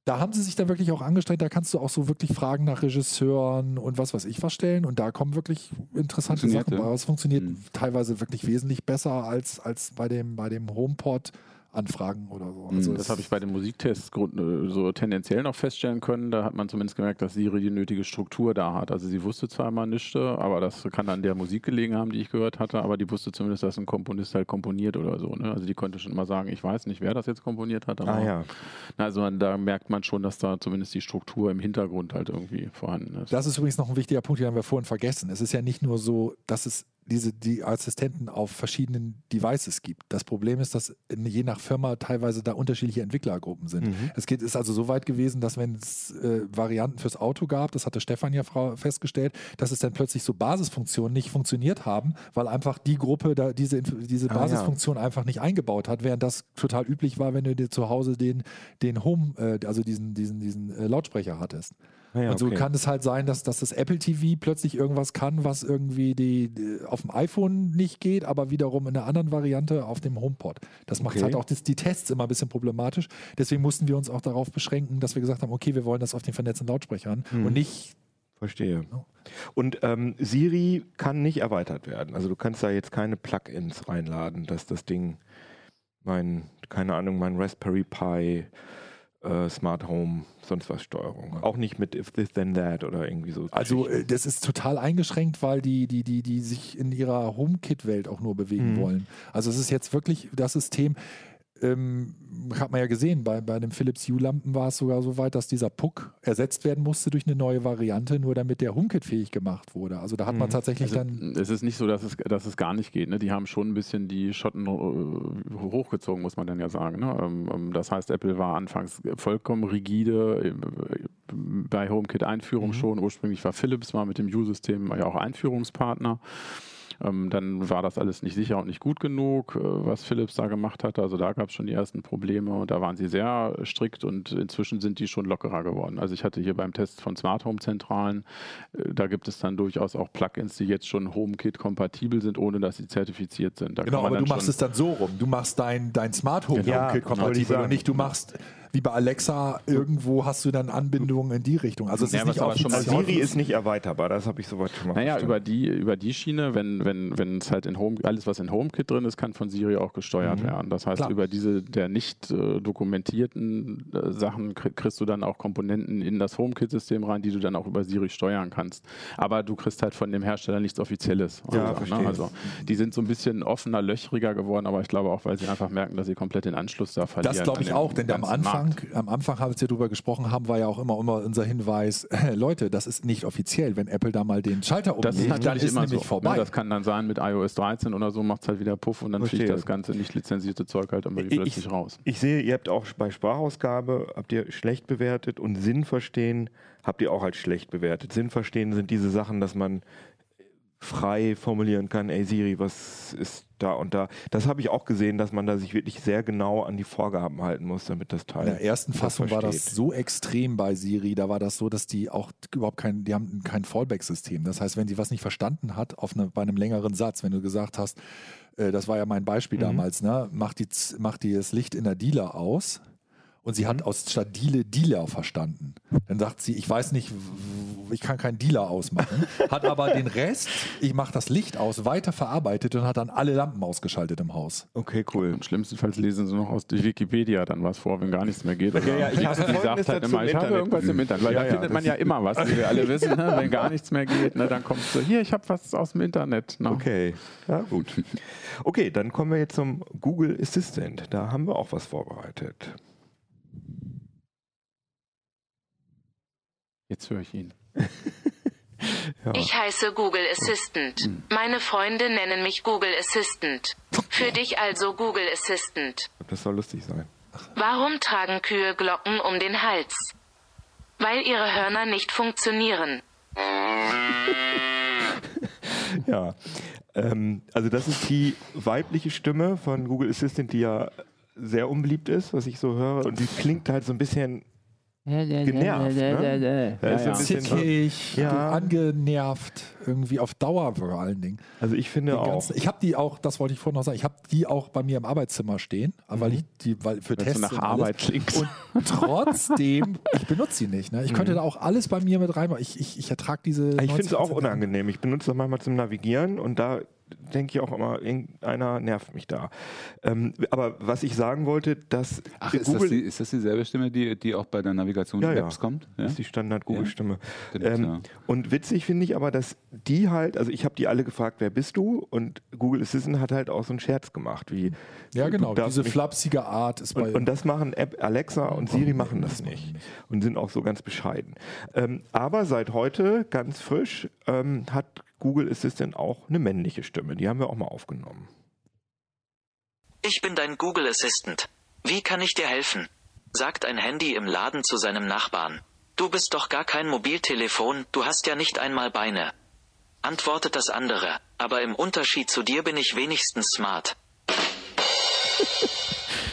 da haben sie sich dann wirklich auch angestrengt. Da kannst du auch so wirklich Fragen nach Regisseuren und was weiß ich was stellen. Und da kommen wirklich interessante Sachen ja. raus. Funktioniert Mhm. teilweise wirklich wesentlich besser als, als bei dem, bei dem HomePod. Anfragen oder so. Also Mhm, Das habe ich bei den Musiktests äh, so tendenziell noch feststellen können. Da hat man zumindest gemerkt, dass Siri die nötige Struktur da hat. Also sie wusste zwar immer nichts, aber das kann an der Musik gelegen haben, die ich gehört hatte, aber die wusste zumindest, dass ein Komponist halt komponiert oder so. Ne? Also die konnte schon immer sagen, ich weiß nicht, wer das jetzt komponiert hat. Aber Ah ja. Na, Also da merkt man schon, dass da zumindest die Struktur im Hintergrund halt irgendwie vorhanden ist. Das ist übrigens noch ein wichtiger Punkt, den haben wir vorhin vergessen. Es ist ja nicht nur so, dass es diese die Assistenten auf verschiedenen Devices gibt. Das Problem ist, dass je nach Firma teilweise da unterschiedliche Entwicklergruppen sind. Mhm. Es geht, ist also so weit gewesen, dass wenn es äh, Varianten fürs Auto gab, das hatte Stefan ja festgestellt, dass es dann plötzlich so Basisfunktionen nicht funktioniert haben, weil einfach die Gruppe da diese, diese Ah, ja. Basisfunktion einfach nicht eingebaut hat, während das total üblich war, wenn du dir zu Hause den, den Home, äh, also diesen, diesen, diesen äh, Lautsprecher hattest. Ah ja, und so okay. kann es halt sein, dass, dass das Apple TV plötzlich irgendwas kann, was irgendwie die, die auf dem iPhone nicht geht, aber wiederum in einer anderen Variante auf dem HomePod. Das macht Okay. halt auch das, die Tests immer ein bisschen problematisch. Deswegen mussten wir uns auch darauf beschränken, dass wir gesagt haben, okay, wir wollen das auf den vernetzten Lautsprechern Hm. und nicht Verstehe. Und ähm, Siri kann nicht erweitert werden. Also du kannst da jetzt keine Plugins reinladen, dass das Ding mein, keine Ahnung, mein Raspberry Pi äh, Smart Home, sonst was Steuerung. Auch nicht mit If This Then That oder irgendwie so. Also äh, das ist total eingeschränkt, weil die, die, die, die sich in ihrer HomeKit-Welt auch nur bewegen Mhm. wollen. Also es ist jetzt wirklich das System, ähm, hat man ja gesehen, bei, bei den Philips Hue-Lampen war es sogar so weit, dass dieser Puck ersetzt werden musste durch eine neue Variante, nur damit der HomeKit fähig gemacht wurde. Also da hat man tatsächlich Also, dann. es ist nicht so, dass es, dass es gar nicht geht. Ne? Die haben schon ein bisschen die Schotten äh, hochgezogen, muss man dann ja sagen. Ne? Ähm, ähm, das heißt, Apple war anfangs vollkommen rigide äh, bei HomeKit-Einführung schon. Ursprünglich war Philips mal mit dem Hue-System ja auch Einführungspartner. Ähm, dann war das alles nicht sicher und nicht gut genug, äh, was Philips da gemacht hatte. Also da gab es schon die ersten Probleme und da waren sie sehr strikt und inzwischen sind die schon lockerer geworden. Also ich hatte hier beim Test von Smart Home Zentralen, äh, da gibt es dann durchaus auch Plugins, die jetzt schon HomeKit kompatibel sind, ohne dass sie zertifiziert sind. Da Genau, aber du machst es dann so rum. Du machst dein, dein Smart Home Ja, HomeKit ich kompatibel und nicht du machst wie bei Alexa irgendwo hast du dann Anbindungen in die Richtung. Also es Ja, ist nicht aber schon mal Siri ist nicht erweiterbar, das habe ich soweit schon mal Naja, verstanden. über die, über die Schiene, wenn, wenn, wenn es halt in Home, alles was in HomeKit drin ist, kann von Siri auch gesteuert werden. Das heißt, Klar. über diese der nicht äh, dokumentierten äh, Sachen krie- kriegst du dann auch Komponenten in das HomeKit-System rein, die du dann auch über Siri steuern kannst. Aber du kriegst halt von dem Hersteller nichts Offizielles. Ja, Also, verstehe. Also die sind so ein bisschen offener, löchriger geworden, aber ich glaube auch, weil sie einfach merken, dass sie komplett den Anschluss da verlieren. Das glaube ich auch, denn am ganzen Anfang, am Anfang, als wir darüber gesprochen haben, war ja auch immer, immer unser Hinweis, Leute, das ist nicht offiziell. Wenn Apple da mal den Schalter Das ist umlegt, dann natürlich ist immer nämlich so. vorbei. Das kann dann sein, mit iOS 13 oder so macht es halt wieder Puff und dann Verstehe. fliegt das ganze nicht lizenzierte Zeug halt immer Ich- plötzlich raus. Ich sehe, ihr habt auch bei Sprachausgabe, habt ihr schlecht bewertet und Sinn verstehen habt ihr auch als schlecht bewertet. Sinn verstehen sind diese Sachen, dass man frei formulieren kann, ey Siri, was ist da und da. Das habe ich auch gesehen, dass man da sich wirklich sehr genau an die Vorgaben halten muss, damit das Teil In der ersten Fassung war das versteht. so extrem bei Siri, da war das so, dass die auch überhaupt kein, die haben kein Fallback-System. Das heißt, wenn die was nicht verstanden hat, auf eine, bei einem längeren Satz, wenn du gesagt hast, äh, das war ja mein Beispiel Mhm. damals, ne, macht die, macht die das Licht in der Dealer aus und sie Mhm. hat aus statt Dealer Dealer verstanden. Dann sagt sie, ich weiß nicht, ich kann keinen Dealer ausmachen, hat aber den Rest, ich mache das Licht aus, weiter verarbeitet und hat dann alle Lampen ausgeschaltet im Haus. Okay, cool. Und schlimmstenfalls lesen sie noch aus Wikipedia dann was vor, wenn gar nichts mehr geht. Oder Ja, ja, ich habe die sagt halt immer, im ich habe irgendwas im Internet, weil Ja, da ja, findet man ja immer was, wie wir alle wissen. Ne? Wenn gar nichts mehr geht, ne, dann kommst du, hier, ich habe was aus dem Internet. Ne? Okay, ja gut. Okay, dann kommen wir jetzt zum Google Assistant. Da haben wir auch was vorbereitet. Jetzt höre ich ihn. Ja. Ich heiße Google Assistant. Meine Freunde nennen mich Google Assistant. Für dich also Google Assistant. Das soll lustig sein. Warum tragen Kühe Glocken um den Hals? Weil ihre Hörner nicht funktionieren. Ja, ähm, also das ist die weibliche Stimme von Google Assistant, die ja sehr unbeliebt ist, was ich so höre. Und die klingt halt so ein bisschen genervt. Ne? Zickig, Ja. angenervt, irgendwie auf Dauer vor allen Dingen. also ich finde Den auch. ganzen- Ich habe die auch, das wollte ich vorhin noch sagen, ich habe die auch bei mir im Arbeitszimmer stehen, weil Mhm. ich die, weil für Wenn Tests nach. Arbeit klingst. Und trotzdem, ich benutze sie nicht. Ne? Ich Mhm. könnte da auch alles bei mir mit reinmachen. Ich, ich, ich ertrage diese. Ich finde es auch 90% unangenehm. Ich benutze das manchmal zum Navigieren und da denke ich auch immer, irgendeiner nervt mich da. Ähm, aber was ich sagen wollte, dass Ach, ist das, die, ist das dieselbe Stimme, die, die auch bei der Navigation Ja, ja. Apps kommt? Ja? Das ist die Standard-Google-Stimme. Stimmt, ähm, ja. Und witzig finde ich aber, dass die halt, also ich habe die alle gefragt, wer bist du? Und Google Assistant hat halt auch so einen Scherz gemacht, wie Ja, genau. Diese flapsige Art ist bei. und, und das machen App Alexa und Siri machen das nicht. Und sind auch so ganz bescheiden. Ähm, aber seit heute, ganz frisch, ähm, hat Google Assistant auch eine männliche Stimme. Die haben wir auch mal aufgenommen. Ich bin dein Google Assistant. Wie kann ich dir helfen? Sagt ein Handy im Laden zu seinem Nachbarn. Du bist doch gar kein Mobiltelefon, du hast ja nicht einmal Beine. Antwortet das andere, aber im Unterschied zu dir bin ich wenigstens smart.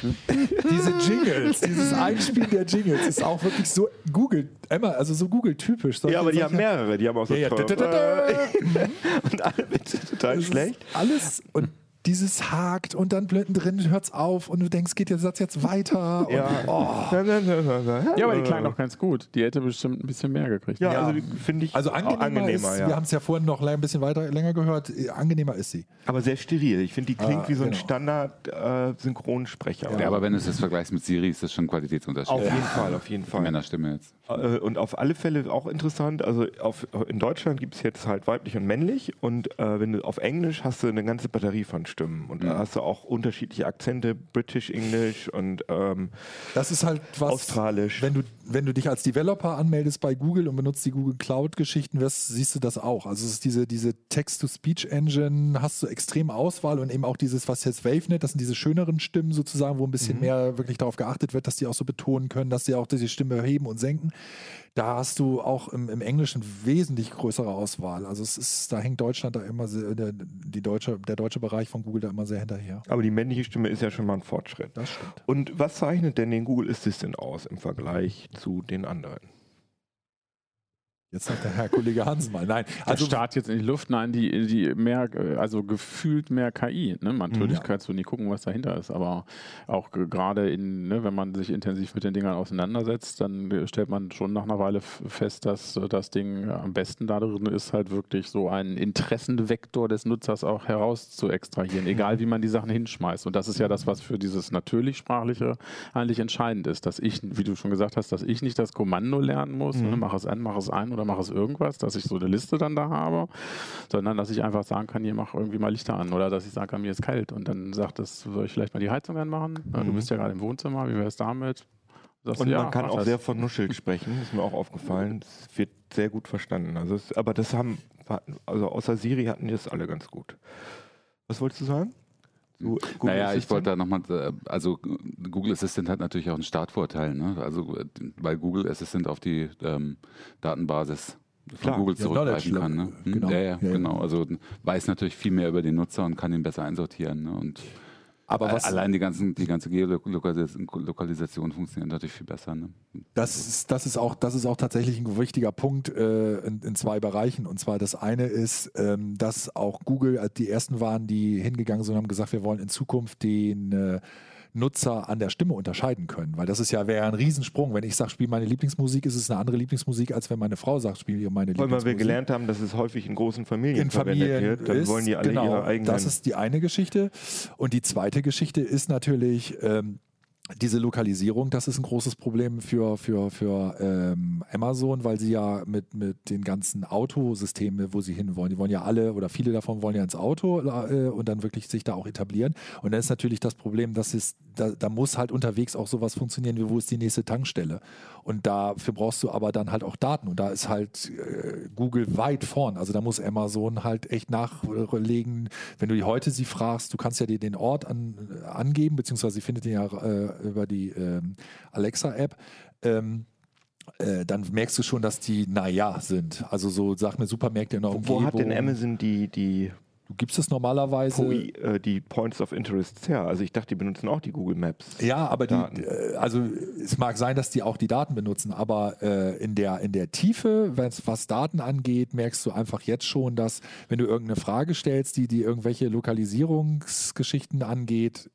diese Jingles, dieses Einspielen der Jingles ist auch wirklich so Google, Emma, also so Google-typisch. Ja, aber die haben mehrere. Die haben auch so. Ja, ja. und alle total schlecht. Alles und dieses hakt und dann blöden drin hört's auf und du denkst, geht der Satz jetzt weiter? Und, Ja. oh. Ja, aber die klang doch ganz gut. Die hätte bestimmt ein bisschen mehr gekriegt. Ja, Ja. also die finde ich Also angenehmer, angenehmer ist, ja. wir haben es ja vorhin noch ein bisschen weiter länger gehört, äh, angenehmer ist sie. Aber sehr steril. Ich finde, die klingt Ah, wie so ein genau. Standard-Synchronsprecher. Ja, aber wenn du es jetzt vergleichst mit Siri, ist das schon ein Qualitätsunterschied. auf jeden Fall, auf jeden Fall. Männerstimme jetzt. Äh, Und auf alle Fälle auch interessant, also auf, in Deutschland gibt es jetzt halt weiblich und männlich und äh, wenn du auf Englisch hast du eine ganze Batterie von Stimmen. Und da hast du auch unterschiedliche Akzente, British English und ähm, Das ist halt was, Australisch. wenn du, wenn du dich als Developer anmeldest bei Google und benutzt die Google Cloud-Geschichten, siehst du das auch. Also es ist diese, diese Text-to-Speech-Engine, hast du extrem Auswahl und eben auch dieses, was jetzt WaveNet, das sind diese schöneren Stimmen sozusagen, wo ein bisschen mehr wirklich darauf geachtet wird, dass die auch so betonen können, dass sie auch diese Stimme heben und senken. Da hast du auch im, im Englischen wesentlich größere Auswahl. Also es ist, da hängt Deutschland da immer sehr, der, die deutsche, der deutsche Bereich von Google da immer sehr hinterher. aber die männliche Stimme ist ja schon mal ein Fortschritt. Das stimmt. Und was zeichnet denn den Google Assistant aus im Vergleich zu den anderen? Jetzt sagt der Herr Kollege Hansen mal. Nein, Also also Start jetzt in die Luft, nein, die, die mehr, also gefühlt mehr KI. Ne? Man, natürlich Mhm. kannst du nie gucken, was dahinter ist, aber auch ge- gerade in, ne, wenn man sich intensiv mit den Dingern auseinandersetzt, dann stellt man schon nach einer Weile fest, dass das Ding am besten da drin ist, halt wirklich so einen Interessenvektor des Nutzers auch heraus zu extrahieren, egal wie man die Sachen hinschmeißt. Und das ist ja das, was für dieses natürlich sprachliche eigentlich entscheidend ist, dass ich, wie du schon gesagt hast, dass ich nicht das Kommando lernen muss, ne, mach es an, mach es ein oder mach es irgendwas, dass ich so eine Liste dann da habe, sondern dass ich einfach sagen kann, hier mach irgendwie mal Lichter an oder dass ich sagen kann, mir ist kalt und dann sagt es, soll ich vielleicht mal die Heizung anmachen? Ja, Du Mhm. bist ja gerade im Wohnzimmer, wie wäre es damit? Sagst du, Und ja, man kann auch das. sehr vernuschelt sprechen, ist mir auch aufgefallen. Es wird sehr gut verstanden. Also es, aber das haben, also außer Siri hatten die das alle ganz gut. Was wolltest du sagen? Google naja, ich wollte da nochmal, äh, also Google Assistant hat natürlich auch einen Startvorteil, ne? Also weil Google Assistant auf die ähm, Datenbasis von Klar, Google zurückgreifen kann. Ne? Hm? genau. Ja, ja, Ja, ja. genau. Also weiß natürlich viel mehr über den Nutzer und kann ihn besser einsortieren. Ne? Und aber was, allein die, ganzen, die ganze Geolokalisation Lokalisation funktioniert natürlich viel besser. Ne? Das ist, das, ist auch, das ist auch tatsächlich ein wichtiger Punkt äh, in, in zwei Bereichen. Und zwar das eine ist, ähm, dass auch Google die ersten waren, die hingegangen sind und haben gesagt, wir wollen in Zukunft den äh, Nutzer an der Stimme unterscheiden können. Weil das ist ja wäre ein Riesensprung. Wenn ich sage, spiel meine Lieblingsmusik, ist es eine andere Lieblingsmusik, als wenn meine Frau sagt, spiel meine Weil Lieblingsmusik. wir gelernt haben, dass es häufig in großen Familien in verwendet Familien wird, dann ist, wollen die alle genau, ihre eigenen. Das ist die eine Geschichte. Und die zweite Geschichte ist natürlich ähm, diese Lokalisierung. Das ist ein großes Problem für, für, für ähm, Amazon, weil sie ja mit, mit den ganzen Autosystemen, wo sie hinwollen, die wollen ja alle oder viele davon wollen ja ins Auto äh, und dann wirklich sich da auch etablieren. Und dann ist natürlich das Problem, dass es, da, da muss halt unterwegs auch sowas funktionieren, wie wo ist die nächste Tankstelle. Und dafür brauchst du aber dann halt auch Daten. Und da ist halt äh, Google weit vorn. Also da muss Amazon halt echt nachlegen. Wenn du die heute sie fragst, du kannst ja dir den Ort an, angeben, beziehungsweise sie findet den ja äh, über die ähm, Alexa-App. Ähm, äh, dann merkst du schon, dass die naja sind. Also so, sag mir Supermärkte in der wo, Umgebung. wo hat denn Amazon die, die, Du gibst es normalerweise. POI, äh, die Points of Interests her? Also ich dachte, die benutzen auch die Google Maps. Ja, aber die, äh, also es mag sein, dass die auch die Daten benutzen, aber äh, in, der, in der Tiefe, was Daten angeht, merkst du einfach jetzt schon, dass wenn du irgendeine Frage stellst, die, die irgendwelche Lokalisierungsgeschichten angeht,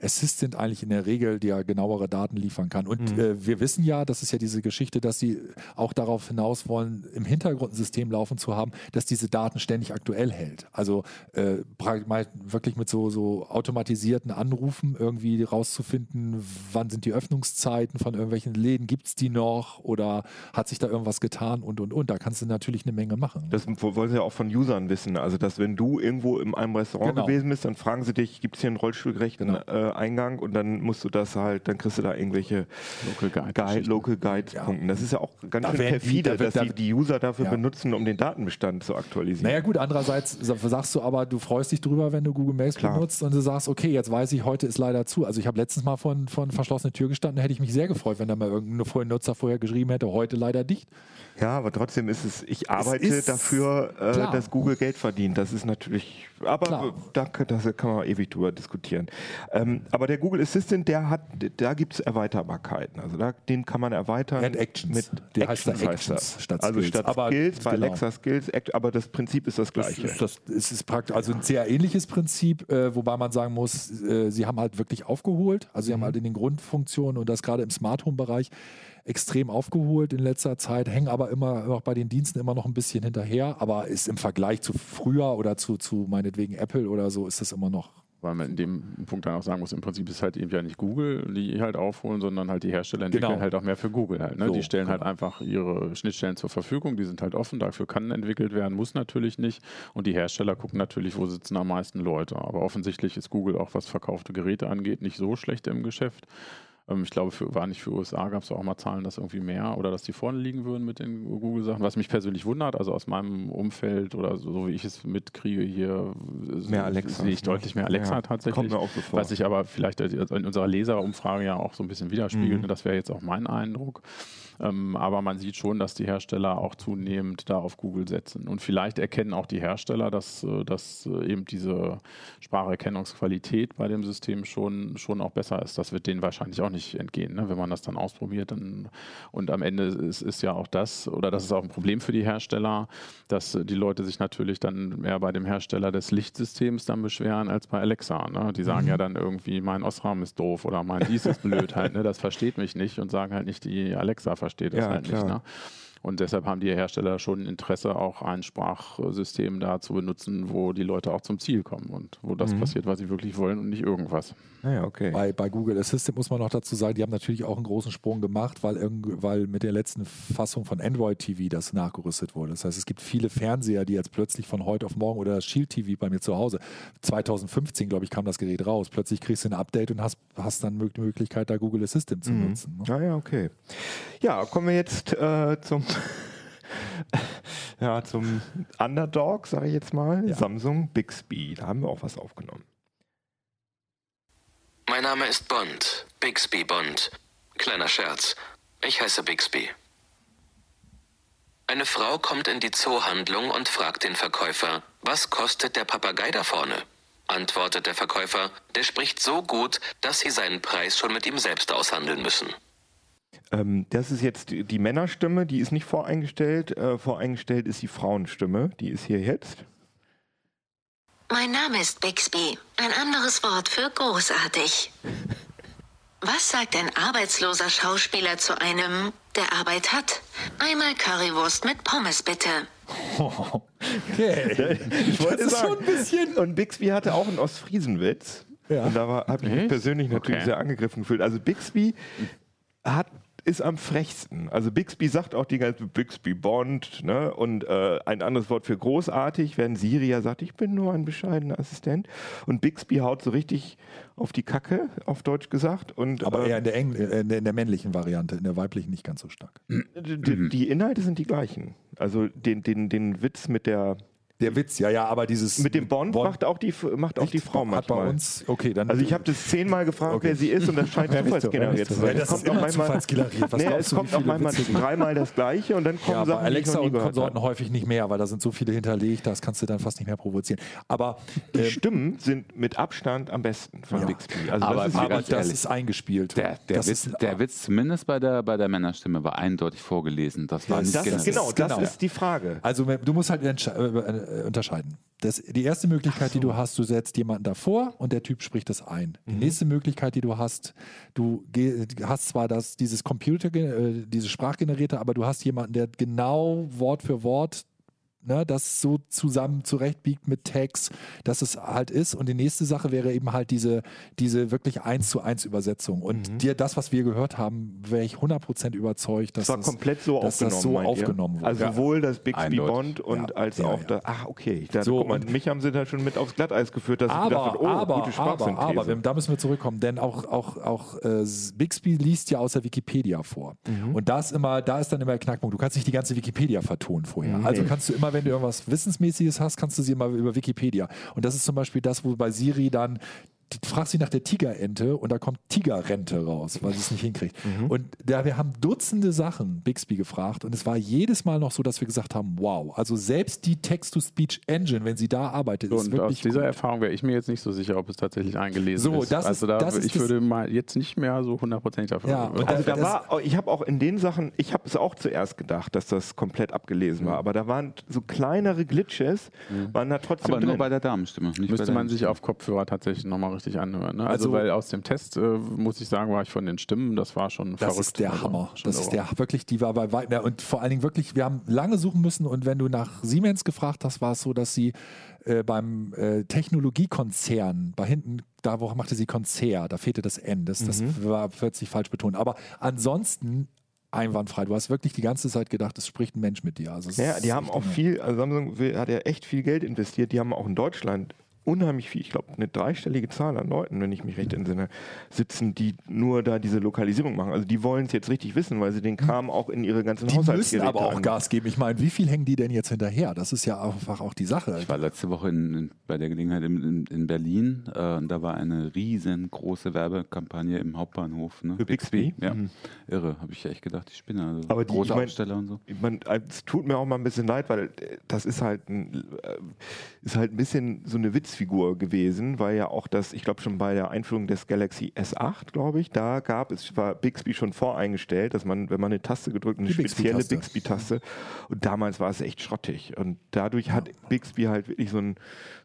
Assistant eigentlich in der Regel dir genauere Daten liefern kann. Und Mhm. äh, wir wissen ja, das ist ja diese Geschichte, dass sie auch darauf hinaus wollen, im Hintergrund ein System laufen zu haben, das diese Daten ständig aktuell hält. Also äh, wirklich mit so, so automatisierten Anrufen irgendwie rauszufinden, wann sind die Öffnungszeiten von irgendwelchen Läden, gibt es die noch oder hat sich da irgendwas getan und und und. Da kannst du natürlich eine Menge machen. Das wollen sie ja auch von Usern wissen. Also, dass wenn du irgendwo in einem Restaurant Genau. gewesen bist, dann fragen sie dich, gibt es hier einen rollstuhlgerechten Genau. äh, Eingang und dann musst du das halt, dann kriegst du da irgendwelche Local Guide. Guide, Local Guides Ja. Punkten. Das ist ja auch ganz Da schön werden die- perfide, da wird- dass da- die, die User dafür Ja. benutzen, um den Datenbestand zu aktualisieren. Naja gut, andererseits sa- sagst du aber, du freust dich drüber, wenn du Google Maps Klar. benutzt und du sagst, okay, jetzt weiß ich, heute ist leider zu. Also ich habe letztens mal von, von verschlossener Tür gestanden, da hätte ich mich sehr gefreut, wenn da mal irgendein Nutzer vorher geschrieben hätte, heute leider dicht. Ja, aber trotzdem ist es, ich arbeite ist dafür, äh, dass Google Geld verdient. Das ist natürlich, aber Klar. da, kann- man ewig drüber diskutieren. Ähm, aber der Google Assistant, der hat, da gibt es Erweiterbarkeiten. Also da, den kann man erweitern. Er hat Actions. Mit Der heißt da Actions Actions statt Also Skills. statt Aber- Skills, bei genau. Alexa Skills, aber das Prinzip ist das Das gleiche. ist, das, es ist praktisch, also ein sehr ähnliches Prinzip, äh, wobei man sagen muss, äh, sie haben halt wirklich aufgeholt. Also sie haben halt in den Grundfunktionen und das gerade im Smart Home Bereich extrem aufgeholt in letzter Zeit, hängen aber immer auch bei den Diensten immer noch ein bisschen hinterher, aber ist im Vergleich zu früher oder zu, zu meinetwegen Apple oder so, ist das immer noch Weil man in dem Punkt dann auch sagen muss, im Prinzip ist halt eben ja nicht Google, die halt aufholen, sondern halt die Hersteller entwickeln Genau. halt auch mehr für Google halt. Ne? So, die stellen halt genau. einfach ihre Schnittstellen zur Verfügung, die sind halt offen, dafür kann entwickelt werden, muss natürlich nicht. Und die Hersteller gucken natürlich, wo sitzen am meisten Leute. Aber offensichtlich ist Google auch, was verkaufte Geräte angeht, nicht so schlecht im Geschäft. Ähm, Ich glaube, für, war nicht für USA, gab es auch mal Zahlen, dass irgendwie mehr oder dass die vorne liegen würden mit den Google-Sachen, was mich persönlich wundert. Also aus meinem Umfeld oder so, so wie ich es mitkriege hier, äh, sehe ich deutlich mehr Alexa Ja, tatsächlich. Kommt mir auch so vor. Was sich aber vielleicht in unserer Leserumfrage ja auch so ein bisschen widerspiegelt. Mhm. Das wäre jetzt auch mein Eindruck. Ähm, aber man sieht schon, dass die Hersteller auch zunehmend da auf Google setzen. Und vielleicht erkennen auch die Hersteller, dass, äh, dass äh, eben diese Spracherkennungsqualität bei dem System schon, schon auch besser ist. Das wird denen wahrscheinlich auch nicht entgehen, ne? wenn man das dann ausprobiert. Dann, und am Ende ist, ist ja auch das, oder das ist auch ein Problem für die Hersteller, dass die Leute sich natürlich dann mehr bei dem Hersteller des Lichtsystems dann beschweren als bei Alexa. Ne? Die sagen ja dann irgendwie, mein Osram ist doof oder mein dies ist blöd halt, ne? das versteht mich nicht und sagen halt nicht, die Alexa versteht das Ja, halt klar. nicht. Ne? Und deshalb haben die Hersteller schon Interesse, auch ein Sprachsystem da zu benutzen, wo die Leute auch zum Ziel kommen und wo das Mhm. passiert, was sie wirklich wollen und nicht irgendwas. Naja, okay. Bei, bei Google Assistant muss man noch dazu sagen, die haben natürlich auch einen großen Sprung gemacht, weil, weil mit der letzten Fassung von Android TV das nachgerüstet wurde. Das heißt, es gibt viele Fernseher, die jetzt plötzlich von heute auf morgen oder das Shield TV bei mir zu Hause, 2015, glaube ich, kam das Gerät raus. Plötzlich kriegst du ein Update und hast, hast dann die Möglichkeit, da Google Assistant zu Mhm. nutzen. Ne? Naja, okay. Ja, kommen wir jetzt äh, zum, ja, zum Underdog, sage ich jetzt mal. Ja. Samsung Bixby. Da haben wir auch was aufgenommen. Mein Name ist Bond. Bixby Bond. Kleiner Scherz. Ich heiße Bixby. Eine Frau kommt in die Zoohandlung und fragt den Verkäufer, was kostet der Papagei da vorne? Antwortet der Verkäufer, der spricht so gut, dass sie seinen Preis schon mit ihm selbst aushandeln müssen. Ähm, das ist jetzt die, Männerstimme, die ist nicht voreingestellt. Äh, voreingestellt ist die Frauenstimme. Die ist hier jetzt. Mein Name ist Bixby, ein anderes Wort für großartig. Was sagt ein arbeitsloser Schauspieler zu einem, der Arbeit hat? Einmal Currywurst mit Pommes bitte. Okay. Ich wollte Das ist sagen. schon ein bisschen. Und Bixby hatte auch einen Ostfriesenwitz. Ja. Und da habe ich mich Echt? persönlich natürlich Okay. sehr angegriffen gefühlt. Also Bixby hat ist am frechsten. Also Bixby sagt auch die ganze Bixby Bond, ne? Und äh, ein anderes Wort für großartig, während Siri ja sagt, ich bin nur ein bescheidener Assistent. Und Bixby haut so richtig auf die Kacke, auf Deutsch gesagt. Und, Aber äh, eher in der, Engl äh, in der- in der männlichen Variante, in der weiblichen nicht ganz so stark. die, die Inhalte sind die gleichen. Also den, den, den Witz mit der Der Witz, ja, ja, aber dieses. mit dem Bond, macht auch die macht auch die Frau hat bei manchmal. uns, okay, dann. Also ich habe das zehnmal gefragt, Okay. wer sie ist und das scheint zufallsgeneriert zu sein. Ja, Es das kommt ist auch manchmal, nee, es kommt auch manchmal dreimal das gleiche und dann kommen Ja, Sachen, Alexa die ich noch nie und Konsorten häufig nicht mehr, weil da sind so viele hinterlegt, das kannst du dann fast nicht mehr provozieren. Aber, Die äh, Stimmen sind mit Abstand am besten von Ja. Bixby. Also Aber das ist aber das ist eingespielt. Der, der, das Witz, ist, der Witz zumindest bei der, bei der Männerstimme war eindeutig vorgelesen. Das war nicht das genau, das genau. ist die Frage. Also du musst halt entsche- äh, unterscheiden. Das, die erste Möglichkeit, die du hast, du setzt jemanden davor und der Typ spricht das ein. Die nächste Möglichkeit, die du hast, du hast zwar das, dieses Computer, äh, diese Sprachgenerierte, aber du hast jemanden, der genau Wort für Wort ne, das so zusammen zurechtbiegt mit Tags, dass es halt ist. Und die nächste Sache wäre eben halt diese, diese wirklich eins zu eins Übersetzung. Und dir das, was wir gehört haben, wäre ich 100% überzeugt, dass Das war es- komplett so dass aufgenommen. das so aufgenommen wurde. Also sowohl das Bixby Eindeutig. Bond und Ja. als Ja, auch ja. das. Ach, okay. Da, So, guck mal, und- mich haben sie da schon mit aufs Glatteis geführt, dass ich aber, habe, oh, aber, gute aber, Sprachsynthese. aber, wir- da müssen wir zurückkommen, denn auch, auch, auch äh, Bixby liest ja aus der Wikipedia vor. Mhm. Und da ist, immer, da ist dann immer der Knackpunkt. Du kannst nicht die ganze Wikipedia vertonen vorher. Also kannst du immer, wenn du irgendwas Wissensmäßiges hast, kannst du sie immer über Wikipedia. Und das ist zum Beispiel das, wo bei Siri dann die fragst sie nach der Tigerente und da kommt Tigerrente raus, weil sie es nicht hinkriegt. Mhm. Und da, wir haben Dutzende Sachen Bixby gefragt und es war jedes Mal noch so, dass wir gesagt haben, wow, also selbst die Text-to-Speech-Engine, wenn sie da arbeitet, ist Und wirklich aus dieser gut. Erfahrung wäre ich mir jetzt nicht so sicher, ob es tatsächlich eingelesen So, ist. das also ist- da, das ist ich das- würde mal jetzt nicht mehr so hundertprozentig dafür. Ja, und Also da das- war, ich habe auch in den Sachen, ich habe es auch zuerst gedacht, dass das komplett abgelesen Mhm. war, aber da waren so kleinere Glitches, waren da trotzdem Aber nur drin. bei der Damenstimme. Nicht bei Müsste der man sich auf Kopfhörer tatsächlich nochmal richtig anhören. Ne? Also, Also- weil aus dem Test, äh, muss ich sagen, war ich von den Stimmen, das war schon Das verrückt. ist der Also, Hammer. Das ist der wirklich, die war bei weitem. ja, Und vor allen Dingen wirklich, wir haben lange suchen müssen und wenn du nach Siemens gefragt hast, war es so, dass sie äh, beim äh, Technologiekonzern, bei hinten, da wo machte sie Konzert, da fehlte das N. Das, das Mhm. war plötzlich falsch betont. Aber ansonsten einwandfrei. Du hast wirklich die ganze Zeit gedacht, es spricht ein Mensch mit dir. Also Ja, die haben auch enorm. viel, also Samsung hat ja echt viel Geld investiert. Die haben auch in Deutschland unheimlich viel, ich glaube eine dreistellige Zahl an Leuten, wenn ich mich recht entsinne, sitzen, die nur da diese Lokalisierung machen. Also die wollen es jetzt richtig wissen, weil sie den Kram auch in ihre ganzen Die müssen Haushaltsgeräte aber auch Gas geben. Ich meine, wie viel hängen die denn jetzt hinterher? Das ist ja einfach auch die Sache. Ich war letzte Woche in, in, bei der Gelegenheit in, in, in Berlin äh, und da war eine riesengroße Werbekampagne im Hauptbahnhof. Ne? Für Bixby? Ja, Mhm. irre. Habe ich echt gedacht, ich spinne. Also Aber die- große ich mein- Aufsteller und so. Ich mein, es tut mir auch mal ein bisschen leid, weil äh, das ist halt ein, äh, ist halt ein bisschen so eine Witzfigur gewesen, weil ja auch das, ich glaube schon bei der Einführung des Galaxy S8, glaube ich, da gab es, war Bixby schon voreingestellt, dass man, wenn man eine Taste gedrückt, eine Die spezielle Bixby-Taste. Bixby-Taste, und damals war es echt schrottig. Und dadurch hat Bixby halt wirklich so einen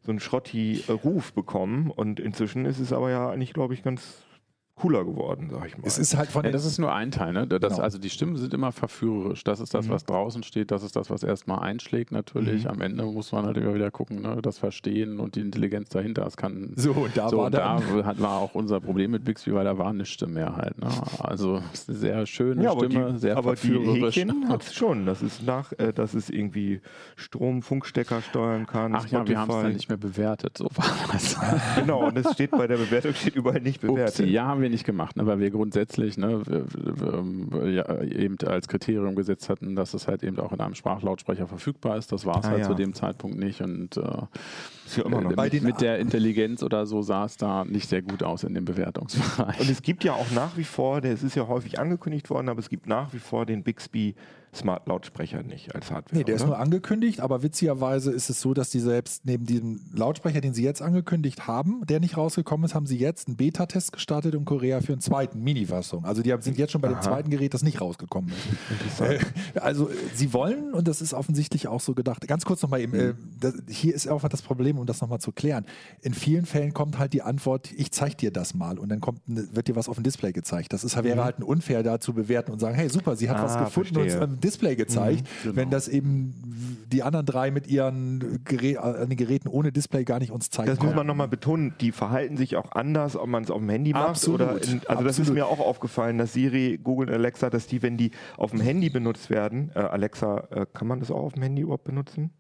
so einen schrotti Ruf bekommen und inzwischen ist es aber ja eigentlich, glaube ich, ganz cooler geworden, sag ich mal. Es ist halt von Ja, das ist nur ein Teil. Ne? Das, Genau. Also die Stimmen sind immer verführerisch. Das ist das, was draußen steht. Das ist das, was erstmal einschlägt natürlich. Am Ende muss man halt immer wieder gucken, ne? das Verstehen und die Intelligenz dahinter. Das kann So, und da so, war und da hat, war auch unser Problem mit Bixby, weil da war eine Stimme mehr halt. Ne? Also es ist eine sehr schöne Ja, aber Stimme, die, sehr aber die verführerisch. Häkchen hat es schon. Das ist nach, äh, dass es irgendwie Strom, Funkstecker steuern kann. Ach ja, wir haben es Spotify. dann nicht mehr bewertet. So war das. Genau, und es steht bei der Bewertung steht überall nicht bewertet. Upsi, ja, haben wir nicht gemacht, ne, weil wir grundsätzlich ne, wir, wir, ja, eben als Kriterium gesetzt hatten, dass es halt eben auch in einem Sprachlautsprecher verfügbar ist. Das war es Ah, halt ja. zu dem Zeitpunkt nicht und äh, ja immer noch. äh, Bei mit, mit der Intelligenz oder so sah es da nicht sehr gut aus in dem Bewertungsbereich. Und es gibt ja auch nach wie vor, es ist ja häufig angekündigt worden, aber es gibt nach wie vor den Bixby Smart Lautsprecher nicht als Hardware. Nee, der ist oder? nur angekündigt, aber witzigerweise ist es so, dass die selbst neben diesem Lautsprecher, den sie jetzt angekündigt haben, der nicht rausgekommen ist, haben sie jetzt einen Beta-Test gestartet in Korea für einen zweiten Mini-Fassung. Also die sind jetzt schon bei dem zweiten Gerät, das nicht rausgekommen ist. Äh, also sie wollen, und das ist offensichtlich auch so gedacht, ganz kurz nochmal eben, äh, das, hier ist auch das Problem, um das nochmal zu klären. In vielen Fällen kommt halt die Antwort, ich zeig dir das mal und dann kommt, eine- wird dir was auf dem Display gezeigt. Das ist, wäre halt ein unfair da zu bewerten und sagen, hey super, sie hat was Ah, gefunden und verstehe. uns Display gezeigt, wenn das eben die anderen drei mit ihren Gerä den Geräten ohne Display gar nicht uns zeigen. Das muss können. man nochmal betonen, die verhalten sich auch anders, ob man es auf dem Handy macht Absolut, oder in, also das ist absolut. mir auch aufgefallen, dass Siri, Google und Alexa, dass die, wenn die auf dem Handy benutzt werden, äh, Alexa, äh, kann man das auch auf dem Handy überhaupt benutzen?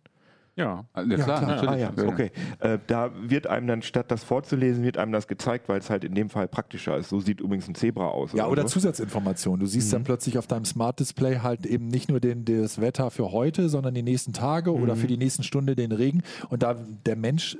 Ja. Ja, klar, klar. natürlich. Ah ja, okay. Äh, da wird einem dann statt das vorzulesen, wird einem das gezeigt, weil es halt in dem Fall praktischer ist. So sieht übrigens ein Zebra aus. Ja, oder so. Zusatzinformationen. Du siehst Mhm. dann plötzlich auf deinem Smart Display halt eben nicht nur den, das Wetter für heute, sondern die nächsten Tage oder Mhm. für die nächsten Stunde den Regen. Und da der Mensch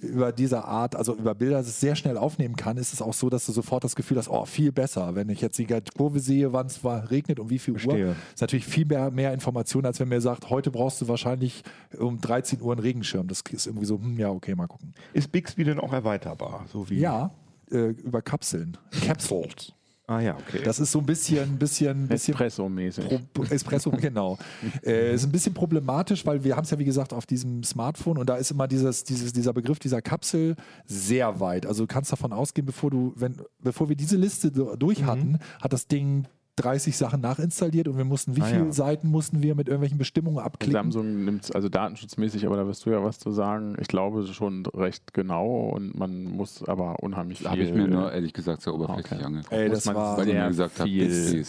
über diese Art, also über Bilder, das sehr schnell aufnehmen kann, ist es auch so, dass du sofort das Gefühl hast, oh, viel besser. Wenn ich jetzt die Kurve sehe, wann es regnet und wie viel Uhr, Verstehe. ist natürlich viel mehr, mehr Information, als wenn mir sagt, heute brauchst du wahrscheinlich um 13 Uhr einen Regenschirm. Das ist irgendwie so, hm, ja, okay, mal gucken. Ist Bixby denn auch erweiterbar? So wie Ja, äh, über Kapseln. Capsules. Ah ja, okay. Das ist so ein bisschen, bisschen, bisschen Espresso-mäßig. Espresso, genau. äh, ist ein bisschen problematisch, weil wir haben es ja, wie gesagt, auf diesem Smartphone und da ist immer dieses, dieses, dieser Begriff dieser Kapsel sehr weit. Also du kannst davon ausgehen, bevor du, wenn, bevor wir diese Liste durch Mhm. hatten, hat das Ding 30 Sachen nachinstalliert und wir mussten, wie Ah, viele ja. Seiten mussten wir mit irgendwelchen Bestimmungen abklicken? Samsung nimmt es also datenschutzmäßig, aber da wirst du ja was zu sagen. Ich glaube schon recht genau und man muss aber unheimlich viel. Habe ich mir nur ehrlich gesagt sehr oberflächlich Okay. angeguckt. Ey, das man war Weil sehr gesagt viel-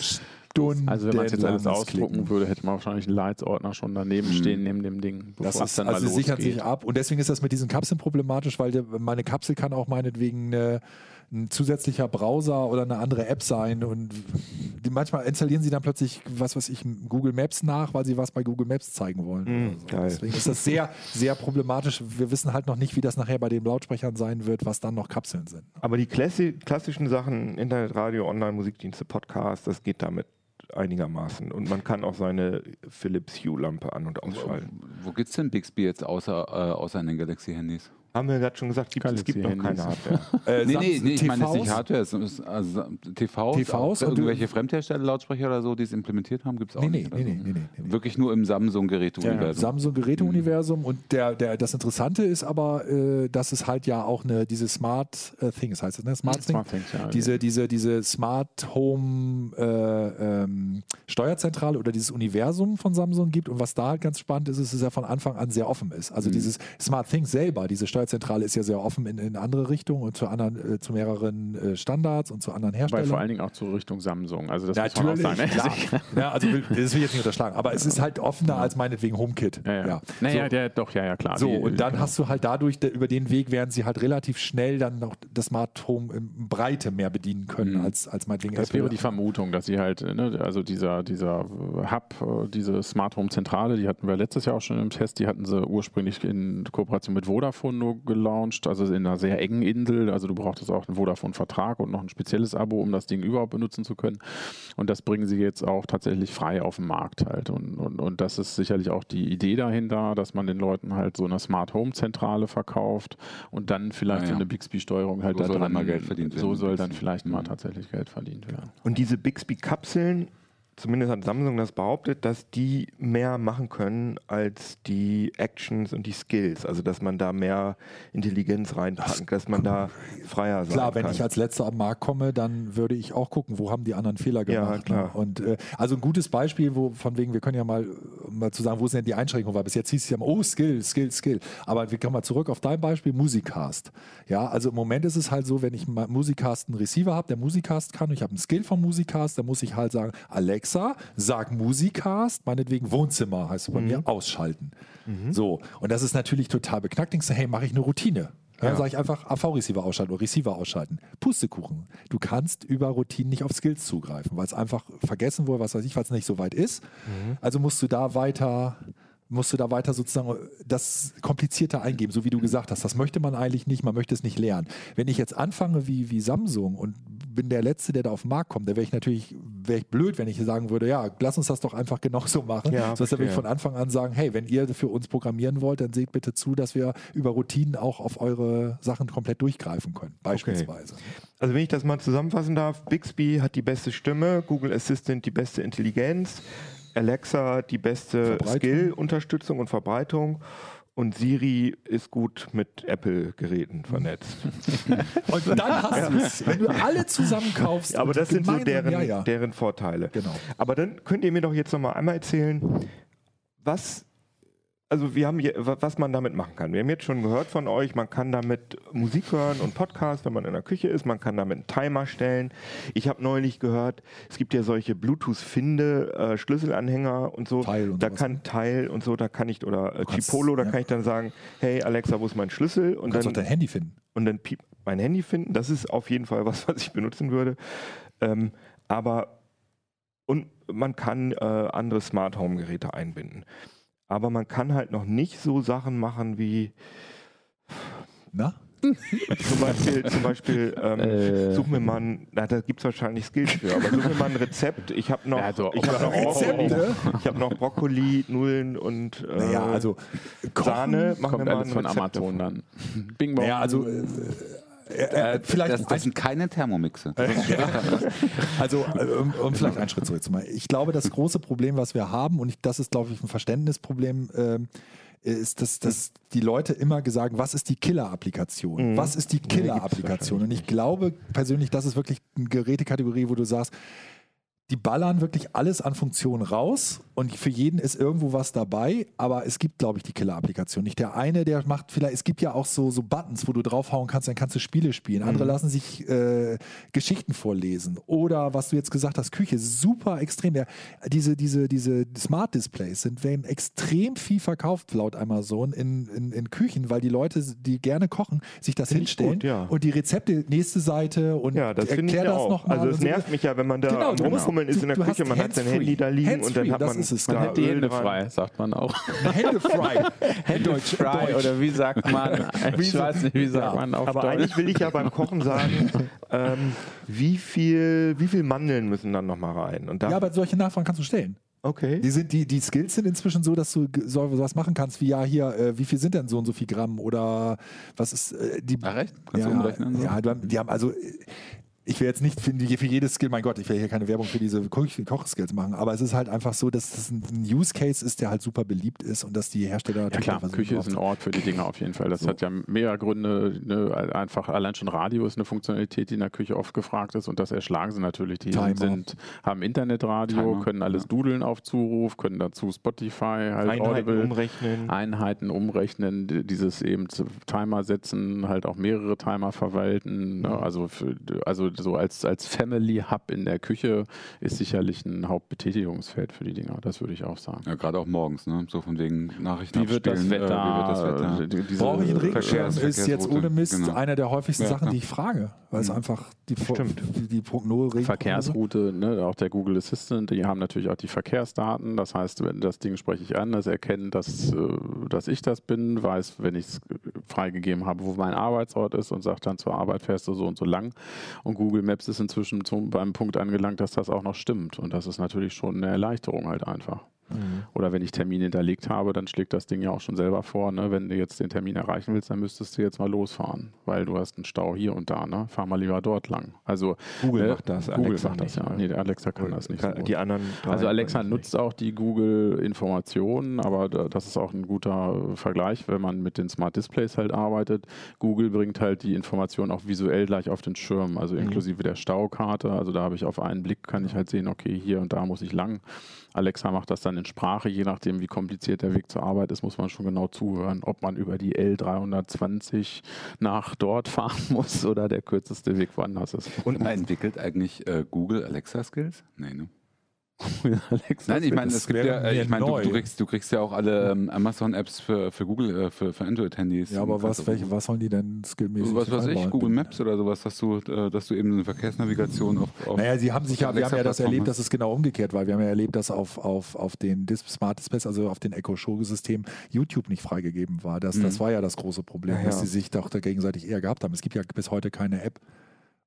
Stunden Also wenn man es jetzt alles ausdrucken Klicken. würde, hätte man wahrscheinlich einen Leitsordner schon daneben stehen, neben dem Ding. Das ist, es dann also losgeht. sich ab und deswegen ist das mit diesen Kapseln problematisch, weil meine Kapsel kann auch meinetwegen eine, ein zusätzlicher Browser oder eine andere App sein und die, manchmal installieren sie dann plötzlich, was weiß ich, Google Maps nach, weil sie was bei Google Maps zeigen wollen. Mm, so. geil. Deswegen ist das sehr, sehr problematisch. Wir wissen halt noch nicht, wie das nachher bei den Lautsprechern sein wird, was dann noch Kapseln sind. Aber die klassi klassischen Sachen, Internet, Radio, Online, Musikdienste, Podcast, das geht damit einigermaßen. Und man kann auch seine Philips Hue-Lampe an- und ausschalten. Wo gibt es denn Bixby jetzt außer, äh, außer in den Galaxy-Handys? Haben wir gerade schon gesagt, gibt, es gibt noch keine Hardware. Äh, Nee, nee, nee, ich meine jetzt nicht TVs? Hardware, es ist also TVs, TVs irgendwelche Fremdhersteller-Lautsprecher oder so, die es implementiert haben, gibt es auch Nee, nee, nicht. nee, Also nee, nee, nee, nee. Wirklich nur im Samsung-Geräte-Universum. Samsung Geräteuniversum und der, der, das Interessante ist aber, äh, dass es halt ja auch eine, diese Smart äh, Things heißt es, ne? Smart, Thing? Smart Things, ja. Diese, diese, diese Smart Home äh, ähm, Steuerzentrale oder dieses Universum von Samsung gibt und was da halt ganz spannend ist, ist, dass es ja von Anfang an sehr offen ist. Also dieses Smart Things selber, diese Steuerzentrale ist ja sehr offen in, in andere Richtungen und zu anderen, äh, zu mehreren äh, Standards und zu anderen Weil Herstellern. vor allen Dingen auch zur Richtung Samsung. Also das muss man auch Natürlich, sagen. klar. ja, also will, das will ich jetzt nicht unterschlagen, aber es ist halt offener als meinetwegen HomeKit. Ja, ja. Ja. Naja, So. der, doch, ja, ja, klar. So, und dann genau. hast du halt dadurch, der, über den Weg werden sie halt relativ schnell dann noch das Smart Home in Breite mehr bedienen können, als, als meinetwegen Das Apple. wäre die Vermutung, dass sie halt, ne, also dieser, dieser Hub, äh, diese Smart Home Zentrale, die hatten wir letztes Jahr auch schon im Test, die hatten sie ursprünglich in Kooperation mit Vodafone nur gelauncht, also in einer sehr engen Insel. Also du brauchtest auch einen Vodafone-Vertrag und noch ein spezielles Abo, um das Ding überhaupt benutzen zu können. Und das bringen sie jetzt auch tatsächlich frei auf den Markt halt. Und, und, und das ist sicherlich auch die Idee dahinter, dass man den Leuten halt so eine Smart Home Zentrale verkauft und dann vielleicht Ah, ja. so eine Bixby-Steuerung halt So da soll dran, dann mal Geld verdient So soll dann vielleicht mal Mhm. tatsächlich Geld verdient werden. Und diese Bixby-Kapseln, zumindest hat Samsung das behauptet, dass die mehr machen können als die Actions und die Skills. Also dass man da mehr Intelligenz reinpacken, dass man da freier sein Klar, wenn kann. ich als letzter am Markt komme, dann würde ich auch gucken, wo haben die anderen Fehler Ja, gemacht. klar. Ne? Und äh, also ein gutes Beispiel, wo von wegen, wir können ja mal, mal zu sagen, wo sind denn die Einschränkungen, weil bis jetzt hieß es ja, immer, oh, Skill, Skill, Skill. Aber wir kommen mal zurück auf dein Beispiel, Musikcast. Ja, also im Moment ist es halt so, wenn ich mal Musikcast einen Receiver habe, der Musikcast kann, und ich habe einen Skill von Musikcast, dann muss ich halt sagen, Alexa, sag Musikcast, meinetwegen Wohnzimmer, heißt es bei mir, ausschalten. So, und das ist natürlich total beknackt. Denkst du, hey, mache ich eine Routine. Dann sage ich einfach AV-Receiver ausschalten oder Receiver ausschalten. Pustekuchen. Du kannst über Routinen nicht auf Skills zugreifen, weil es einfach vergessen wurde, was weiß ich, weil es nicht so weit ist. Also musst du da weiter, musst du da weiter sozusagen das komplizierter eingeben, so wie du gesagt hast. Das möchte man eigentlich nicht, man möchte es nicht lernen. Wenn ich jetzt anfange wie, wie Samsung und bin der Letzte, der da auf den Markt kommt, dann wäre ich natürlich wäre ich blöd, wenn ich sagen würde, ja, lass uns das doch einfach genauso machen. Ja, so dass wir verstehe. von Anfang an sagen, hey, wenn ihr für uns programmieren wollt, dann seht bitte zu, dass wir über Routinen auch auf eure Sachen komplett durchgreifen können, beispielsweise. Also wenn ich das mal zusammenfassen darf, Bixby hat die beste Stimme, Google Assistant die beste Intelligenz, Alexa die beste. Skill-Unterstützung und Verbreitung und Siri ist gut mit Apple-Geräten vernetzt. Und dann hast du es, wenn du alle zusammenkaufst. Aber und das sind so deren, ja, ja. deren Vorteile. Genau. Aber dann könnt ihr mir doch jetzt noch mal einmal erzählen, was, also wir haben, wa- was man damit machen kann. Wir haben jetzt schon gehört von euch, man kann damit Musik hören und Podcast, wenn man in der Küche ist. Man kann damit einen Timer stellen. Ich habe neulich gehört, es gibt ja solche Bluetooth-Finde, äh, Schlüsselanhänger und so. Teil und da kann Teil und so, da kann ich, oder äh, Chipolo, da ja. kann ich dann sagen, hey Alexa, wo ist mein Schlüssel? Und Du kannst auch dann dein Handy finden. und dann piep, mein Handy finden. Das ist auf jeden Fall was, was ich benutzen würde. Ähm, aber und man kann äh, andere Smart Home Geräte einbinden. Aber man kann halt noch nicht so Sachen machen wie Na? zum Beispiel, zum Beispiel ähm, such mir mal ein, na, da gibt es wahrscheinlich Skills für, aber such mir mal ein Rezept. Ich habe noch, Ja, so- ich hab noch Brokkoli, Rezepte? ich habe noch Brokkoli, Nullen und äh, Naja, also Kochen, Sahne. Machen wir mal alles ein von Rezept Amazon davon. dann. Bing bong. Naja, also äh, äh, äh, vielleicht das, das sind keine Thermomixe. Also, äh, um, um vielleicht einen Schritt zurück zu machen. Ich glaube, das große Problem, was wir haben, und ich, das ist, glaube ich, ein Verständnisproblem, ähm, ist, dass, dass die Leute immer gesagt, was ist die Killer-Applikation? Mhm. Was ist die Killer-Applikation? Und ich glaube persönlich, das ist wirklich eine Gerätekategorie, wo du sagst, die ballern wirklich alles an Funktionen raus und für jeden ist irgendwo was dabei, aber es gibt, glaube ich, die Killer-Applikation. Nicht der eine, der macht vielleicht, es gibt ja auch so, so Buttons, wo du draufhauen kannst, dann kannst du Spiele spielen. Andere lassen sich äh, Geschichten vorlesen. Oder was du jetzt gesagt hast, Küche, super extrem. Der, diese, diese, diese Smart Displays sind, werden extrem viel verkauft laut Amazon in, in, in Küchen, weil die Leute, die gerne kochen, sich das Find hinstellen gut, ja. und die Rezepte, nächste Seite und Ja, das erklär das auch. nochmal. Also es und so. nervt mich ja, wenn man da Genau, Rumfummeln ist du- in der Küche, man hat sein. Handy da liegen und dann hat das man ist es. da Man hat die Hände dran. frei, sagt man auch. Hände frei. Deutsch, Frei oder wie sagt man? Ich weiß nicht, wie sagt man auf Aber Deutsch. eigentlich will ich ja beim Kochen sagen, ähm, wie viel, wie viel Mandeln müssen dann nochmal rein? Und da, Ja, aber solche Nachfragen kannst du stellen. Okay. Die, sind, die, die Skills sind inzwischen so, dass du so was machen kannst, wie ja hier, äh, wie viel sind denn so und so viel Gramm oder was ist äh, die. Ach, echt? Kannst ja, du umrechnen? so? Ja, die haben, die haben also. Ich will jetzt nicht für, jedes Skill, mein Gott, ich will hier keine Werbung für diese Koch- Kochskills machen, aber es ist halt einfach so, dass das ein Use Case ist, der halt super beliebt ist und dass die Hersteller Ja natürlich klar, Küche ist ein Ort für die Dinge auf jeden Fall. Das So. hat ja mehrere Gründe. Ne? Einfach allein schon Radio ist eine Funktionalität, die in der Küche oft gefragt ist und das erschlagen sie natürlich. Die Timer. sind, haben Internetradio, Timer, können alles ja. dudeln auf Zuruf, können dazu Spotify, halt Einheiten Audible, umrechnen. Einheiten umrechnen, dieses eben zu- Timer setzen, halt auch mehrere Timer verwalten. Ne? Also, für, also so als, als Family Hub in der Küche ist sicherlich ein Hauptbetätigungsfeld für die Dinger. Das würde ich auch sagen. Ja, gerade auch morgens, ne? So von wegen Nachrichten Wie wird das Wetter? Äh, wie wird das Wetter? äh, diese Brauche ich einen Regenschirm? Ist jetzt ohne Mist Genau. einer der häufigsten Ja, Sachen, die ich frage, weil es Mhm. einfach die, Stimmt. die, die Prognose. Verkehrsroute, ne, auch der Google Assistant, die haben natürlich auch die Verkehrsdaten. Das heißt, wenn das Ding spreche ich an, das erkennt, dass, äh, dass ich das bin, weiß, wenn ich es freigegeben habe, wo mein Arbeitsort ist und sagt dann zur Arbeit fährst du so und so lang. Und Google Maps ist inzwischen zum, beim Punkt angelangt, dass das auch noch stimmt. Und das ist natürlich schon eine Erleichterung halt einfach. Oder wenn ich Termin hinterlegt habe, dann schlägt das Ding ja auch schon selber vor. Ne? Wenn du jetzt den Termin erreichen willst, dann müsstest du jetzt mal losfahren, weil du hast einen Stau hier und da. Ne? Fahr mal lieber dort lang. Also Google ne? macht das, Google Alexa macht das nicht, ja. ne? Nee, der Alexa kann das nicht. So gut. Die anderen Also Alexa nutzt auch die Google-Informationen, aber da- das ist auch ein guter Vergleich, wenn man mit den Smart Displays halt arbeitet. Google bringt halt die Informationen auch visuell gleich auf den Schirm, also inklusive der Staukarte. Also da habe ich auf einen Blick, kann ich halt sehen, okay, hier und da muss ich lang. Alexa macht das dann in Sprache, je nachdem, wie kompliziert der Weg zur Arbeit ist, muss man schon genau zuhören, ob man über die L320 nach dort fahren muss oder der kürzeste Weg woanders ist. Und entwickelt eigentlich äh, Google Alexa Skills? Nee, ne? Alexa Nein, ich meine, das es gibt ja, äh, ich meine, du, du, kriegst, du kriegst ja auch alle ähm, Amazon-Apps für, für Google, äh, für, für Android-Handys. Ja, aber was, welche, was sollen die denn skillmäßig Was weiß ich? Google Maps oder sowas, dass du, äh, dass du eben eine Verkehrsnavigation auf, auf Naja, sie haben sich ja, wir haben ja das erlebt, dass es genau umgekehrt war. Wir haben ja erlebt, dass auf, auf, auf den Dis Smart Displays, also auf den Echo Show System, YouTube nicht freigegeben war. Das, das Mhm. war ja das große Problem, Ja, dass sie sich doch da gegenseitig eher gehabt haben. Es gibt ja bis heute keine App.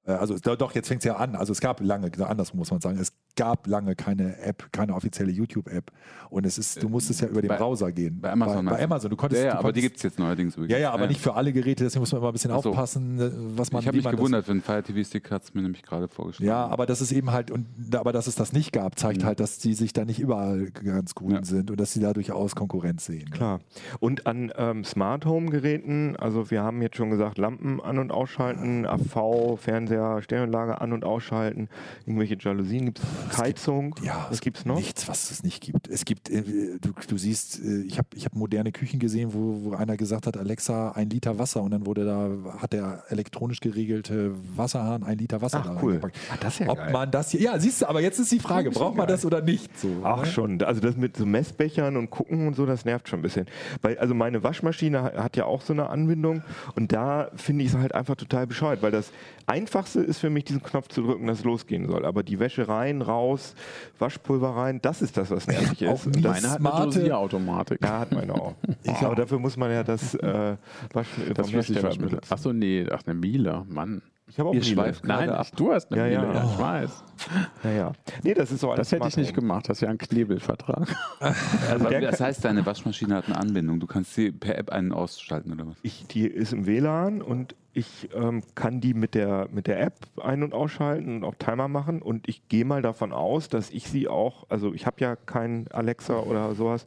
Äh, Also do- doch, jetzt fängt es ja an. Also es gab lange, andersrum muss man sagen, es gab lange keine App, keine offizielle YouTube-App. Und es ist, du musstest ja über den Bei- Browser gehen. bei Amazon Bei, bei du? Amazon. Du konntest, Ja, ja du aber die konntest, gibt es jetzt neuerdings übrigens. Ja, ja, aber nicht für alle Geräte, deswegen muss man immer ein bisschen so. aufpassen, äh, was man Ich habe mich gewundert, wenn Fire TV Stick hat es mir nämlich gerade vorgestellt. ja, aber das ist eben halt, und aber dass es das nicht gab, zeigt Mhm. halt, dass die sich da nicht überall ganz grün Ja. sind und dass sie da durchaus Konkurrenz sehen. Klar. Und an ähm, Smart Home Geräten, also wir haben jetzt schon gesagt, Lampen an- und ausschalten, AV, Fernseher, Stereoanlage an- und ausschalten, irgendwelche Jalousien, gibt es Heizung, Ja, was gibt es noch? Nichts, was es nicht gibt. Es gibt, äh, du, du siehst, äh, ich habe ich hab moderne Küchen gesehen, wo, wo einer gesagt hat, Alexa, ein Liter Wasser und dann wurde da, hat der elektronisch geregelte Wasserhahn ein Liter Wasser Ach, cool. reingepackt. Ah, das ist ja Ob geil. man das hier, ja, siehst du, aber jetzt ist die Frage, braucht man das oder nicht? So, Ach ne? schon, also das mit so Messbechern und gucken und so, das nervt schon ein bisschen. Weil, also meine Waschmaschine ha- hat ja auch so eine Anbindung und da finde ich es halt einfach total bescheuert, weil das Einfachste ist für mich, diesen Knopf zu drücken, dass es losgehen soll. Aber die Wäsche rein, raus, Waschpulver rein, das ist das, was nervig ist. Und das, Meine hat eine Dosierautomatik. ja, hat meine auch. Aber dafür muss man ja das äh, Waschmittel Das Flüssigwaschmittel. Achso, nee, ach, eine Miele, Mann. Ich habe auch Ihr Miele. schweift Nein, ich, du hast eine Ja, Miele, ja. ja, ich Oh. weiß. Ja, ja. Nee, das ist so alles Das hätte ich nicht gemacht, das ist ja ein Knebelvertrag. Also das heißt, deine Waschmaschine hat eine Anbindung. Du kannst sie per App einen ausschalten oder was? ich, die ist im WLAN und ich ähm, kann die mit der, mit der App ein- und ausschalten und auch Timer machen und ich gehe mal davon aus, dass ich sie auch, also ich habe ja kein Alexa oder sowas,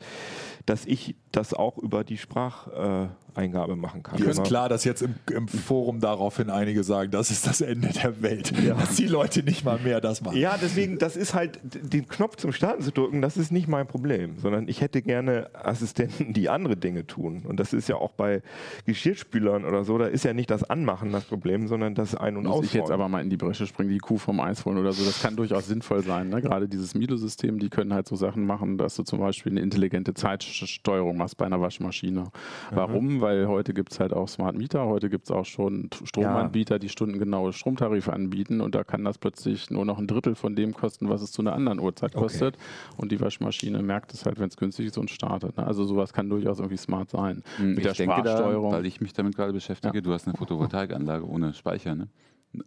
dass ich das auch über die Spracheingabe Eingabe machen kann. Mir ist klar, dass jetzt im, im Forum daraufhin einige sagen, das ist das Ende der Welt. Dass die Leute nicht mal mehr das machen. Ja, deswegen, das ist halt, den Knopf zum Starten zu drücken, das ist nicht mein Problem, sondern ich hätte gerne Assistenten, die andere Dinge tun. Und das ist ja auch bei Geschirrspülern oder so, da ist ja nicht das Anmachen das Problem, sondern das Ein- und Muss ich jetzt aber mal in die Bresche springen, die Kuh vom Eis holen oder so. Das kann durchaus sinnvoll sein. Ne? Gerade dieses Milo-System, die können halt so Sachen machen, dass du zum Beispiel eine intelligente Zeitsteuerung machst bei einer Waschmaschine. Warum? Weil heute gibt es halt auch Smart Meter, heute gibt es auch schon Stromanbieter, die stundengenaue Stromtarife anbieten und da kann das plötzlich nur noch ein Drittel von dem kosten, was es zu einer anderen Uhrzeit kostet. Und die Waschmaschine merkt es halt, wenn es günstig ist und startet. Ne? Also sowas kann durchaus irgendwie smart sein. Mit ich der denke da, Sprachsteuerung. weil ich mich damit gerade beschäftige, du hast eine Photovoltaikanlage ohne Speicher, ne?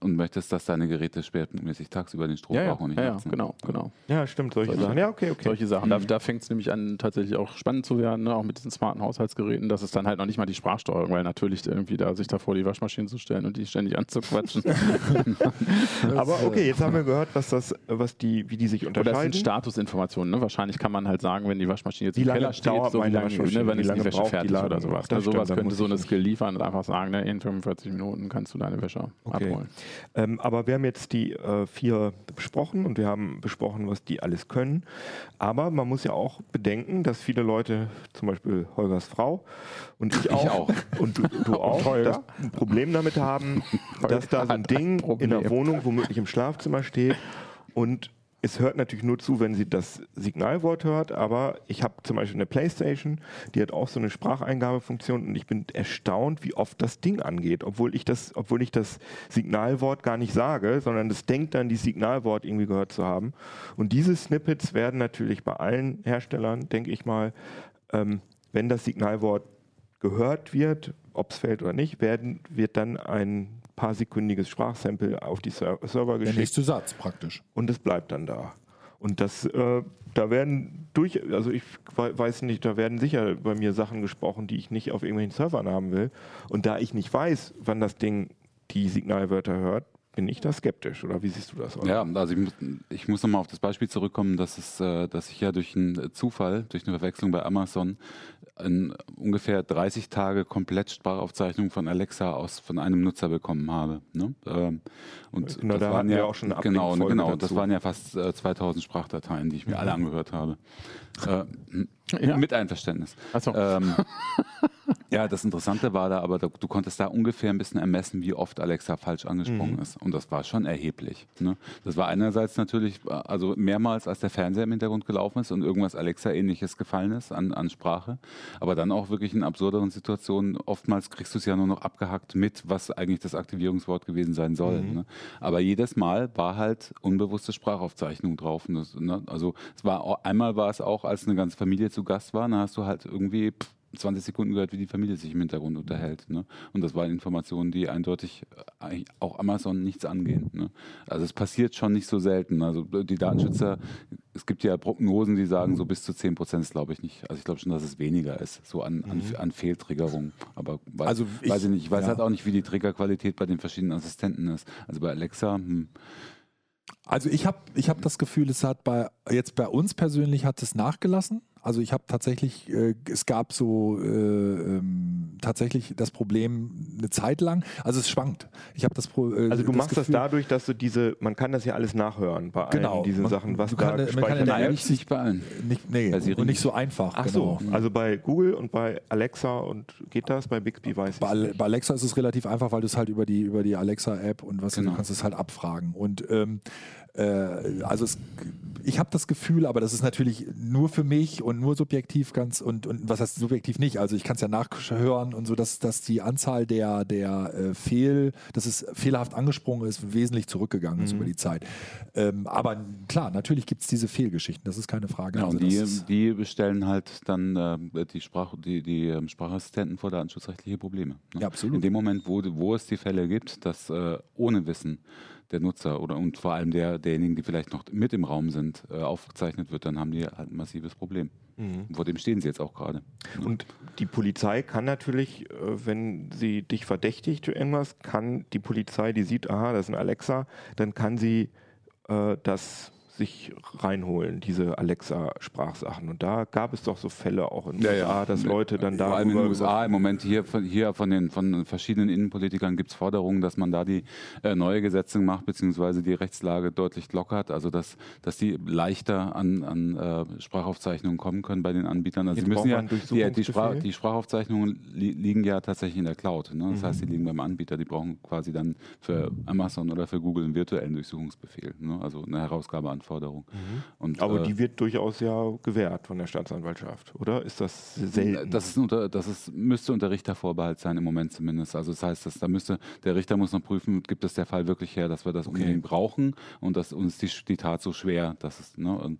Und möchtest, dass deine Geräte schwerpunktmäßig tagsüber den Strom Ja, ja, brauchen und nicht ja, ja nachts, ne? genau, genau. Ja, stimmt, solche Solche- Sachen. Ja, okay, okay. Solche Sachen. Da, da fängt es nämlich an, tatsächlich auch spannend zu werden, ne? auch mit diesen smarten Haushaltsgeräten. Das ist dann halt noch nicht mal die Sprachsteuerung, weil natürlich irgendwie da sich da vor die Waschmaschine zu stellen und die ständig anzuquatschen. Aber okay, jetzt haben wir gehört, was das, was die, wie die sich Oder das unterscheiden. sind Statusinformationen. Ne? Wahrscheinlich kann man halt sagen, wenn die Waschmaschine jetzt Wie im lange Keller steht, so wie lange, ne, wenn Wie ist lange die Wäsche die fertig Ladung? oder sowas. Das Ne? stimmt, Sowas könnte so eine Skill liefern und einfach sagen, ne, in 45 Minuten kannst du deine Wäsche Okay. abholen. Ähm, aber wir haben jetzt die äh, vier besprochen und wir haben besprochen, was die alles können. Aber man muss ja auch bedenken, dass viele Leute, zum Beispiel Holgers Frau und ich auch, auch. und du, du auch, Holger? das ein Problem damit haben, dass da so ein Ding ein in der Wohnung womöglich im Schlafzimmer steht und es hört natürlich nur zu, wenn sie das Signalwort hört, aber ich habe zum Beispiel eine Playstation, die hat auch so eine Spracheingabefunktion und ich bin erstaunt, wie oft das Ding angeht, obwohl ich das, obwohl ich das Signalwort gar nicht sage, sondern das denkt dann, die Signalwort irgendwie gehört zu haben. Und diese Snippets werden natürlich bei allen Herstellern, denke ich mal, ähm, wenn das Signalwort gehört wird, ob es fällt oder nicht, werden, wird dann ein paar sekündiges Sprachsample auf die Ser Server Der geschickt nächste Satz praktisch. und es bleibt dann da. Und das, äh, da werden durch, also ich we- weiß nicht, da werden sicher bei mir Sachen gesprochen, die ich nicht auf irgendwelchen Servern haben will. Und da ich nicht weiß, wann das Ding die Signalwörter hört, bin ich da skeptisch. Oder wie siehst du das? Olli? Ja, also ich muss, ich muss nochmal auf das Beispiel zurückkommen, dass, es, äh, dass ich ja durch einen Zufall, durch eine Verwechslung bei Amazon, in ungefähr 30 Tage komplett Sprachaufzeichnung von Alexa aus von einem Nutzer bekommen habe. Ne? Ähm, Und Genau, das da waren ja auch schon genau, genau, dazu. das waren ja fast äh, 2000 Sprachdateien, die ich mir alle angehört habe. Äh, Ja. Mit Einverständnis. So. Ähm, ja, das Interessante war da, aber du konntest da ungefähr ein bisschen ermessen, wie oft Alexa falsch angesprungen Mhm. ist. Und das war schon erheblich. Ne? Das war einerseits natürlich, äh, also mehrmals, als der Fernseher im Hintergrund gelaufen ist und irgendwas Alexa-ähnliches gefallen ist an, an Sprache. Aber dann auch wirklich in absurderen Situationen. Oftmals kriegst du es ja nur noch abgehackt mit, was eigentlich das Aktivierungswort gewesen sein soll. Mhm. Ne? Aber jedes Mal war halt unbewusste Sprachaufzeichnung drauf. Das, ne? Also es war einmal war es auch, als eine ganze Familie zu Gast war, da hast du halt irgendwie pff, 20 Sekunden gehört, wie die Familie sich im Hintergrund unterhält. Ne? Und das waren Informationen, die eindeutig äh, auch Amazon nichts angehen. Ne? Also es passiert schon nicht so selten. Also die Datenschützer, es gibt ja Prognosen, die sagen, so bis zu 10 Prozent ist, glaube ich nicht. Also ich glaube schon, dass es weniger ist, so an, an, an Fehltriggerung. Aber weiß, Also ich- weiß ich nicht. Ich weiß ja. halt auch nicht, wie die Triggerqualität bei den verschiedenen Assistenten ist. Also bei Alexa, hm, Also ich habe ich hab das Gefühl, es hat bei jetzt bei uns persönlich hat es nachgelassen. Also ich habe tatsächlich, äh, es gab so äh, ähm, tatsächlich das Problem eine Zeit lang. Also es schwankt. Ich habe das Pro, äh, Also du das machst das Gefühl- dadurch, dass du diese, man kann das ja alles nachhören bei Genau. allen diesen Man- Sachen, was du da kann- man kann gespeichert wird. App eigentlich nicht bei allen. nicht, nee, und nicht nicht. so einfach. Ach genau. so, also bei Google und bei Alexa und geht das? Bei Bixby weiß ich Bei, Ale- bei Alexa ist es relativ einfach, weil du es halt über die, über die Alexa-App und was Genau. du kannst es halt abfragen. Und ähm, äh, also es, ich habe das Gefühl, aber das ist natürlich nur für mich und nur subjektiv ganz und, und was heißt subjektiv nicht? Also ich kann es ja nachhören und so, dass, dass die Anzahl der, der äh, Fehl, dass es fehlerhaft angesprungen ist, wesentlich zurückgegangen Mhm. ist über die Zeit. Ähm, aber klar, natürlich gibt es diese Fehlgeschichten, das ist keine Frage. Ja, Also und die, die bestellen halt dann äh, die, Sprach, die, die ähm, Sprachassistenten vor datenschutzrechtliche Probleme. Ne? Ja, absolut. In dem Moment, wo, wo es die Fälle gibt, dass äh, ohne Wissen der Nutzer oder und vor allem der, derjenigen, die vielleicht noch mit im Raum sind, äh, aufgezeichnet wird, dann haben die halt ein massives Problem. Vor dem stehen sie jetzt auch gerade. Und die Polizei kann natürlich, äh, wenn sie dich verdächtigt für irgendwas, kann die Polizei, die sieht, aha, das ist ein Alexa, dann kann sie äh, das sich reinholen, diese Alexa-Sprachsachen. Und da gab es doch so Fälle auch in den USA, dass Leute dann da Vor allem in den USA im Moment hier von, hier von den von verschiedenen Innenpolitikern gibt es Forderungen, dass man da die äh, neue Gesetze macht, beziehungsweise die Rechtslage deutlich lockert, also dass, dass die leichter an, an äh, Sprachaufzeichnungen kommen können bei den Anbietern. Also Jetzt sie müssen ja, die, die, Sprach, die Sprachaufzeichnungen li liegen ja tatsächlich in der Cloud. Ne? Das Mhm. heißt, die liegen beim Anbieter, die brauchen quasi dann für Amazon oder für Google einen virtuellen Durchsuchungsbefehl, ne? also eine Herausgabeanforderung. Und, Mhm. Aber äh, die wird durchaus ja gewährt von der Staatsanwaltschaft, oder? Ist das selten? Das, ist unter, das ist, müsste unter Richtervorbehalt sein, im Moment zumindest. Also das heißt, dass, da müsste, der Richter muss noch prüfen, gibt es der Fall wirklich her, dass wir das unbedingt brauchen und dass uns die, die Tat so schwer, dass es, ne, und,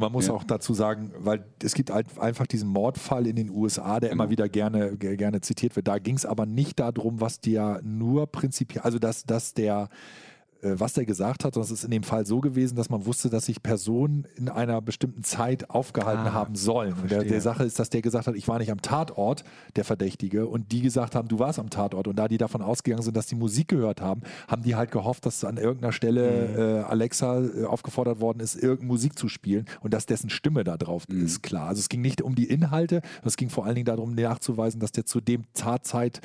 Man muss Ja. auch dazu sagen, weil es gibt halt einfach diesen Mordfall in den USA, der immer Genau. wieder gerne, ge- gerne zitiert wird. Da ging es aber nicht darum, was dir nur prinzipiell, also dass, dass der, äh, was der gesagt hat, sondern es ist in dem Fall so gewesen, dass man wusste, dass sich Personen in einer bestimmten Zeit aufgehalten Ah, haben sollen. Und der, der Sache ist, dass der gesagt hat, ich war nicht am Tatort, der Verdächtige, und die gesagt haben, du warst am Tatort. Und da die davon ausgegangen sind, dass die Musik gehört haben, haben die halt gehofft, dass an irgendeiner Stelle Mhm. äh, Alexa äh, aufgefordert worden ist, irgendeine Musik zu spielen und dass dessen Stimme da drauf Mhm. ist, klar. Also es ging nicht um die Inhalte, es ging vor allen Dingen darum, nachzuweisen, dass der zu dem Tatzeit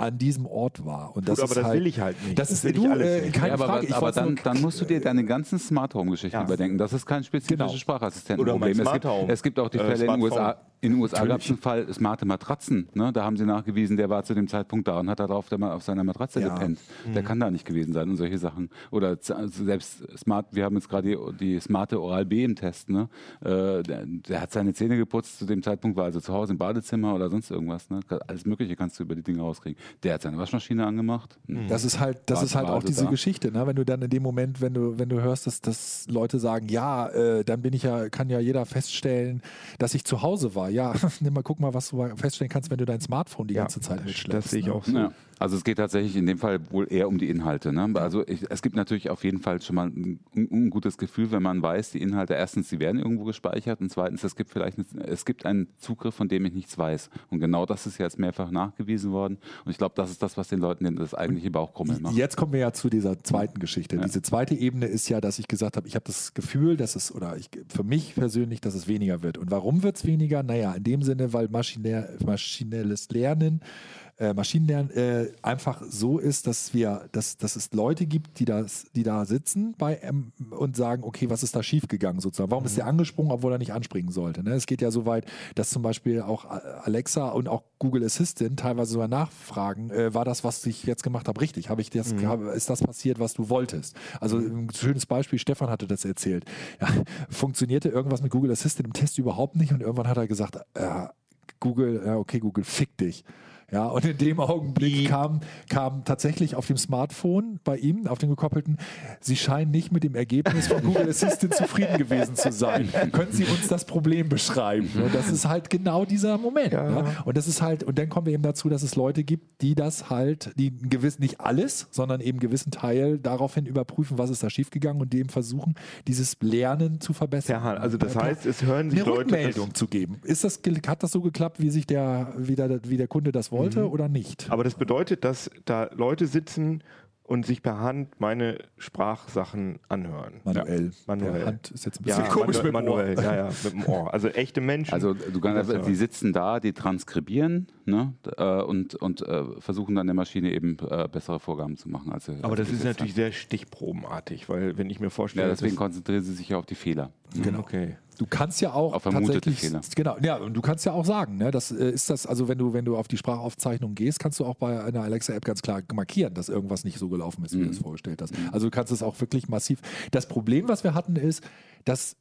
an diesem Ort war. Und das Gut, aber ist das halt, will ich halt nicht. Das Das ist du, alles äh, nicht. keine Ja, aber Frage. Ich aber dann, dann musst du dir deine ganzen Smart Home Geschichten Ja. überdenken. Das ist kein spezifisches Genau. Mein Es gibt, es gibt auch die Äh, Fälle in den. USA. In den USA gab es einen Fall, smarte Matratzen. Ne? Da haben sie nachgewiesen, der war zu dem Zeitpunkt da und hat darauf mal auf seiner Matratze Ja. gepennt. Mhm. Der kann da nicht gewesen sein und solche Sachen. Oder also selbst smart, wir haben jetzt gerade die, die smarte Oral B im Test. Ne? Äh, der, der hat seine Zähne geputzt zu dem Zeitpunkt, war also zu Hause im Badezimmer oder sonst irgendwas. Ne? Alles Mögliche kannst du über die Dinge rauskriegen. Der hat seine Waschmaschine angemacht. Hm. Das ist halt, das War- ist halt auch diese da. Geschichte, ne? wenn du dann in dem Moment, wenn du, wenn du hörst, dass, dass Leute sagen, ja, äh, dann bin ich ja, kann ja jeder feststellen, dass ich zu Hause war. Ja, nimm mal, guck mal, was du feststellen kannst, wenn du dein Smartphone die Ja, ganze Zeit mitschleppst. das sehe ich ne? auch so. Ja. Also es geht tatsächlich in dem Fall wohl eher um die Inhalte. Ne? Also ich, es gibt natürlich auf jeden Fall schon mal ein, ein gutes Gefühl, wenn man weiß, die Inhalte erstens, sie werden irgendwo gespeichert und zweitens, es gibt vielleicht eine, es gibt einen Zugriff, von dem ich nichts weiß. Und genau das ist jetzt mehrfach nachgewiesen worden. Und ich glaube, das ist das, was den Leuten das eigentliche Bauchkrummeln macht. Jetzt kommen wir ja zu dieser zweiten Geschichte. Ja. Diese zweite Ebene ist ja, dass ich gesagt habe, ich habe das Gefühl, dass es, oder ich, für mich persönlich, dass es weniger wird. Und warum wird es weniger? Naja, in dem Sinne, weil maschinelles Lernen, äh, Maschinenlernen äh, einfach so ist, dass wir, dass, dass es Leute gibt, die, das, die da sitzen bei M und sagen, okay, was ist da schiefgegangen sozusagen? Warum ist der angesprungen, obwohl er nicht anspringen sollte? Ne? Es geht ja so weit, dass zum Beispiel auch Alexa und auch Google Assistant teilweise sogar nachfragen, äh, war das, was ich jetzt gemacht habe, richtig? Habe ich das, hab, ist das passiert, was du wolltest? Also ein schönes Beispiel, Stefan hatte das erzählt. Ja, funktionierte irgendwas mit Google Assistant im Test überhaupt nicht und irgendwann hat er gesagt, äh, Google, ja, okay, Google, fick dich. Ja, und in dem Augenblick kam, kam tatsächlich auf dem Smartphone bei ihm, auf dem gekoppelten, Sie scheinen nicht mit dem Ergebnis von Google Assistant zufrieden gewesen zu sein. Können Sie uns das Problem beschreiben? Und das ist halt genau dieser Moment. Ne? Und das ist halt, und dann kommen wir eben dazu, dass es Leute gibt, die das halt, die ein gewiss, nicht alles, sondern eben einen gewissen Teil daraufhin überprüfen, was ist da schiefgegangen und dem versuchen, dieses Lernen zu verbessern. Ja, also das Ja, heißt, es hören sich eine Leute. Rückmeldung zu geben. Ist das, hat das so geklappt, wie sich der, wie der, wie der Kunde das wollte oder nicht? Aber das bedeutet, dass da Leute sitzen und sich per Hand meine Sprachsachen anhören. Manuell. Manuell. Der Hand ist jetzt ein Ja, bisschen komisch manu mit dem manuell, Ohr. ja, ja, mit dem Ohr. Also echte Menschen. Also du kannst, ja. die sitzen da, die transkribieren ne, äh, und, und äh, versuchen dann der Maschine eben äh, bessere Vorgaben zu machen. Als sie, Aber als das ist natürlich sehr stichprobenartig, weil wenn ich mir vorstelle, Ja, deswegen konzentrieren sie sich ja auf die Fehler. Genau. okay. Du kannst ja auch Auf tatsächlich, Fehler. genau, ja, und du kannst ja auch sagen, ne, das äh, ist das, also wenn du, wenn du auf die Sprachaufzeichnung gehst, kannst du auch bei einer Alexa-App ganz klar markieren, dass irgendwas nicht so gelaufen ist, wie Mhm. du es vorgestellt hast. Also du kannst es auch wirklich massiv. Das Problem, was wir hatten, ist, dass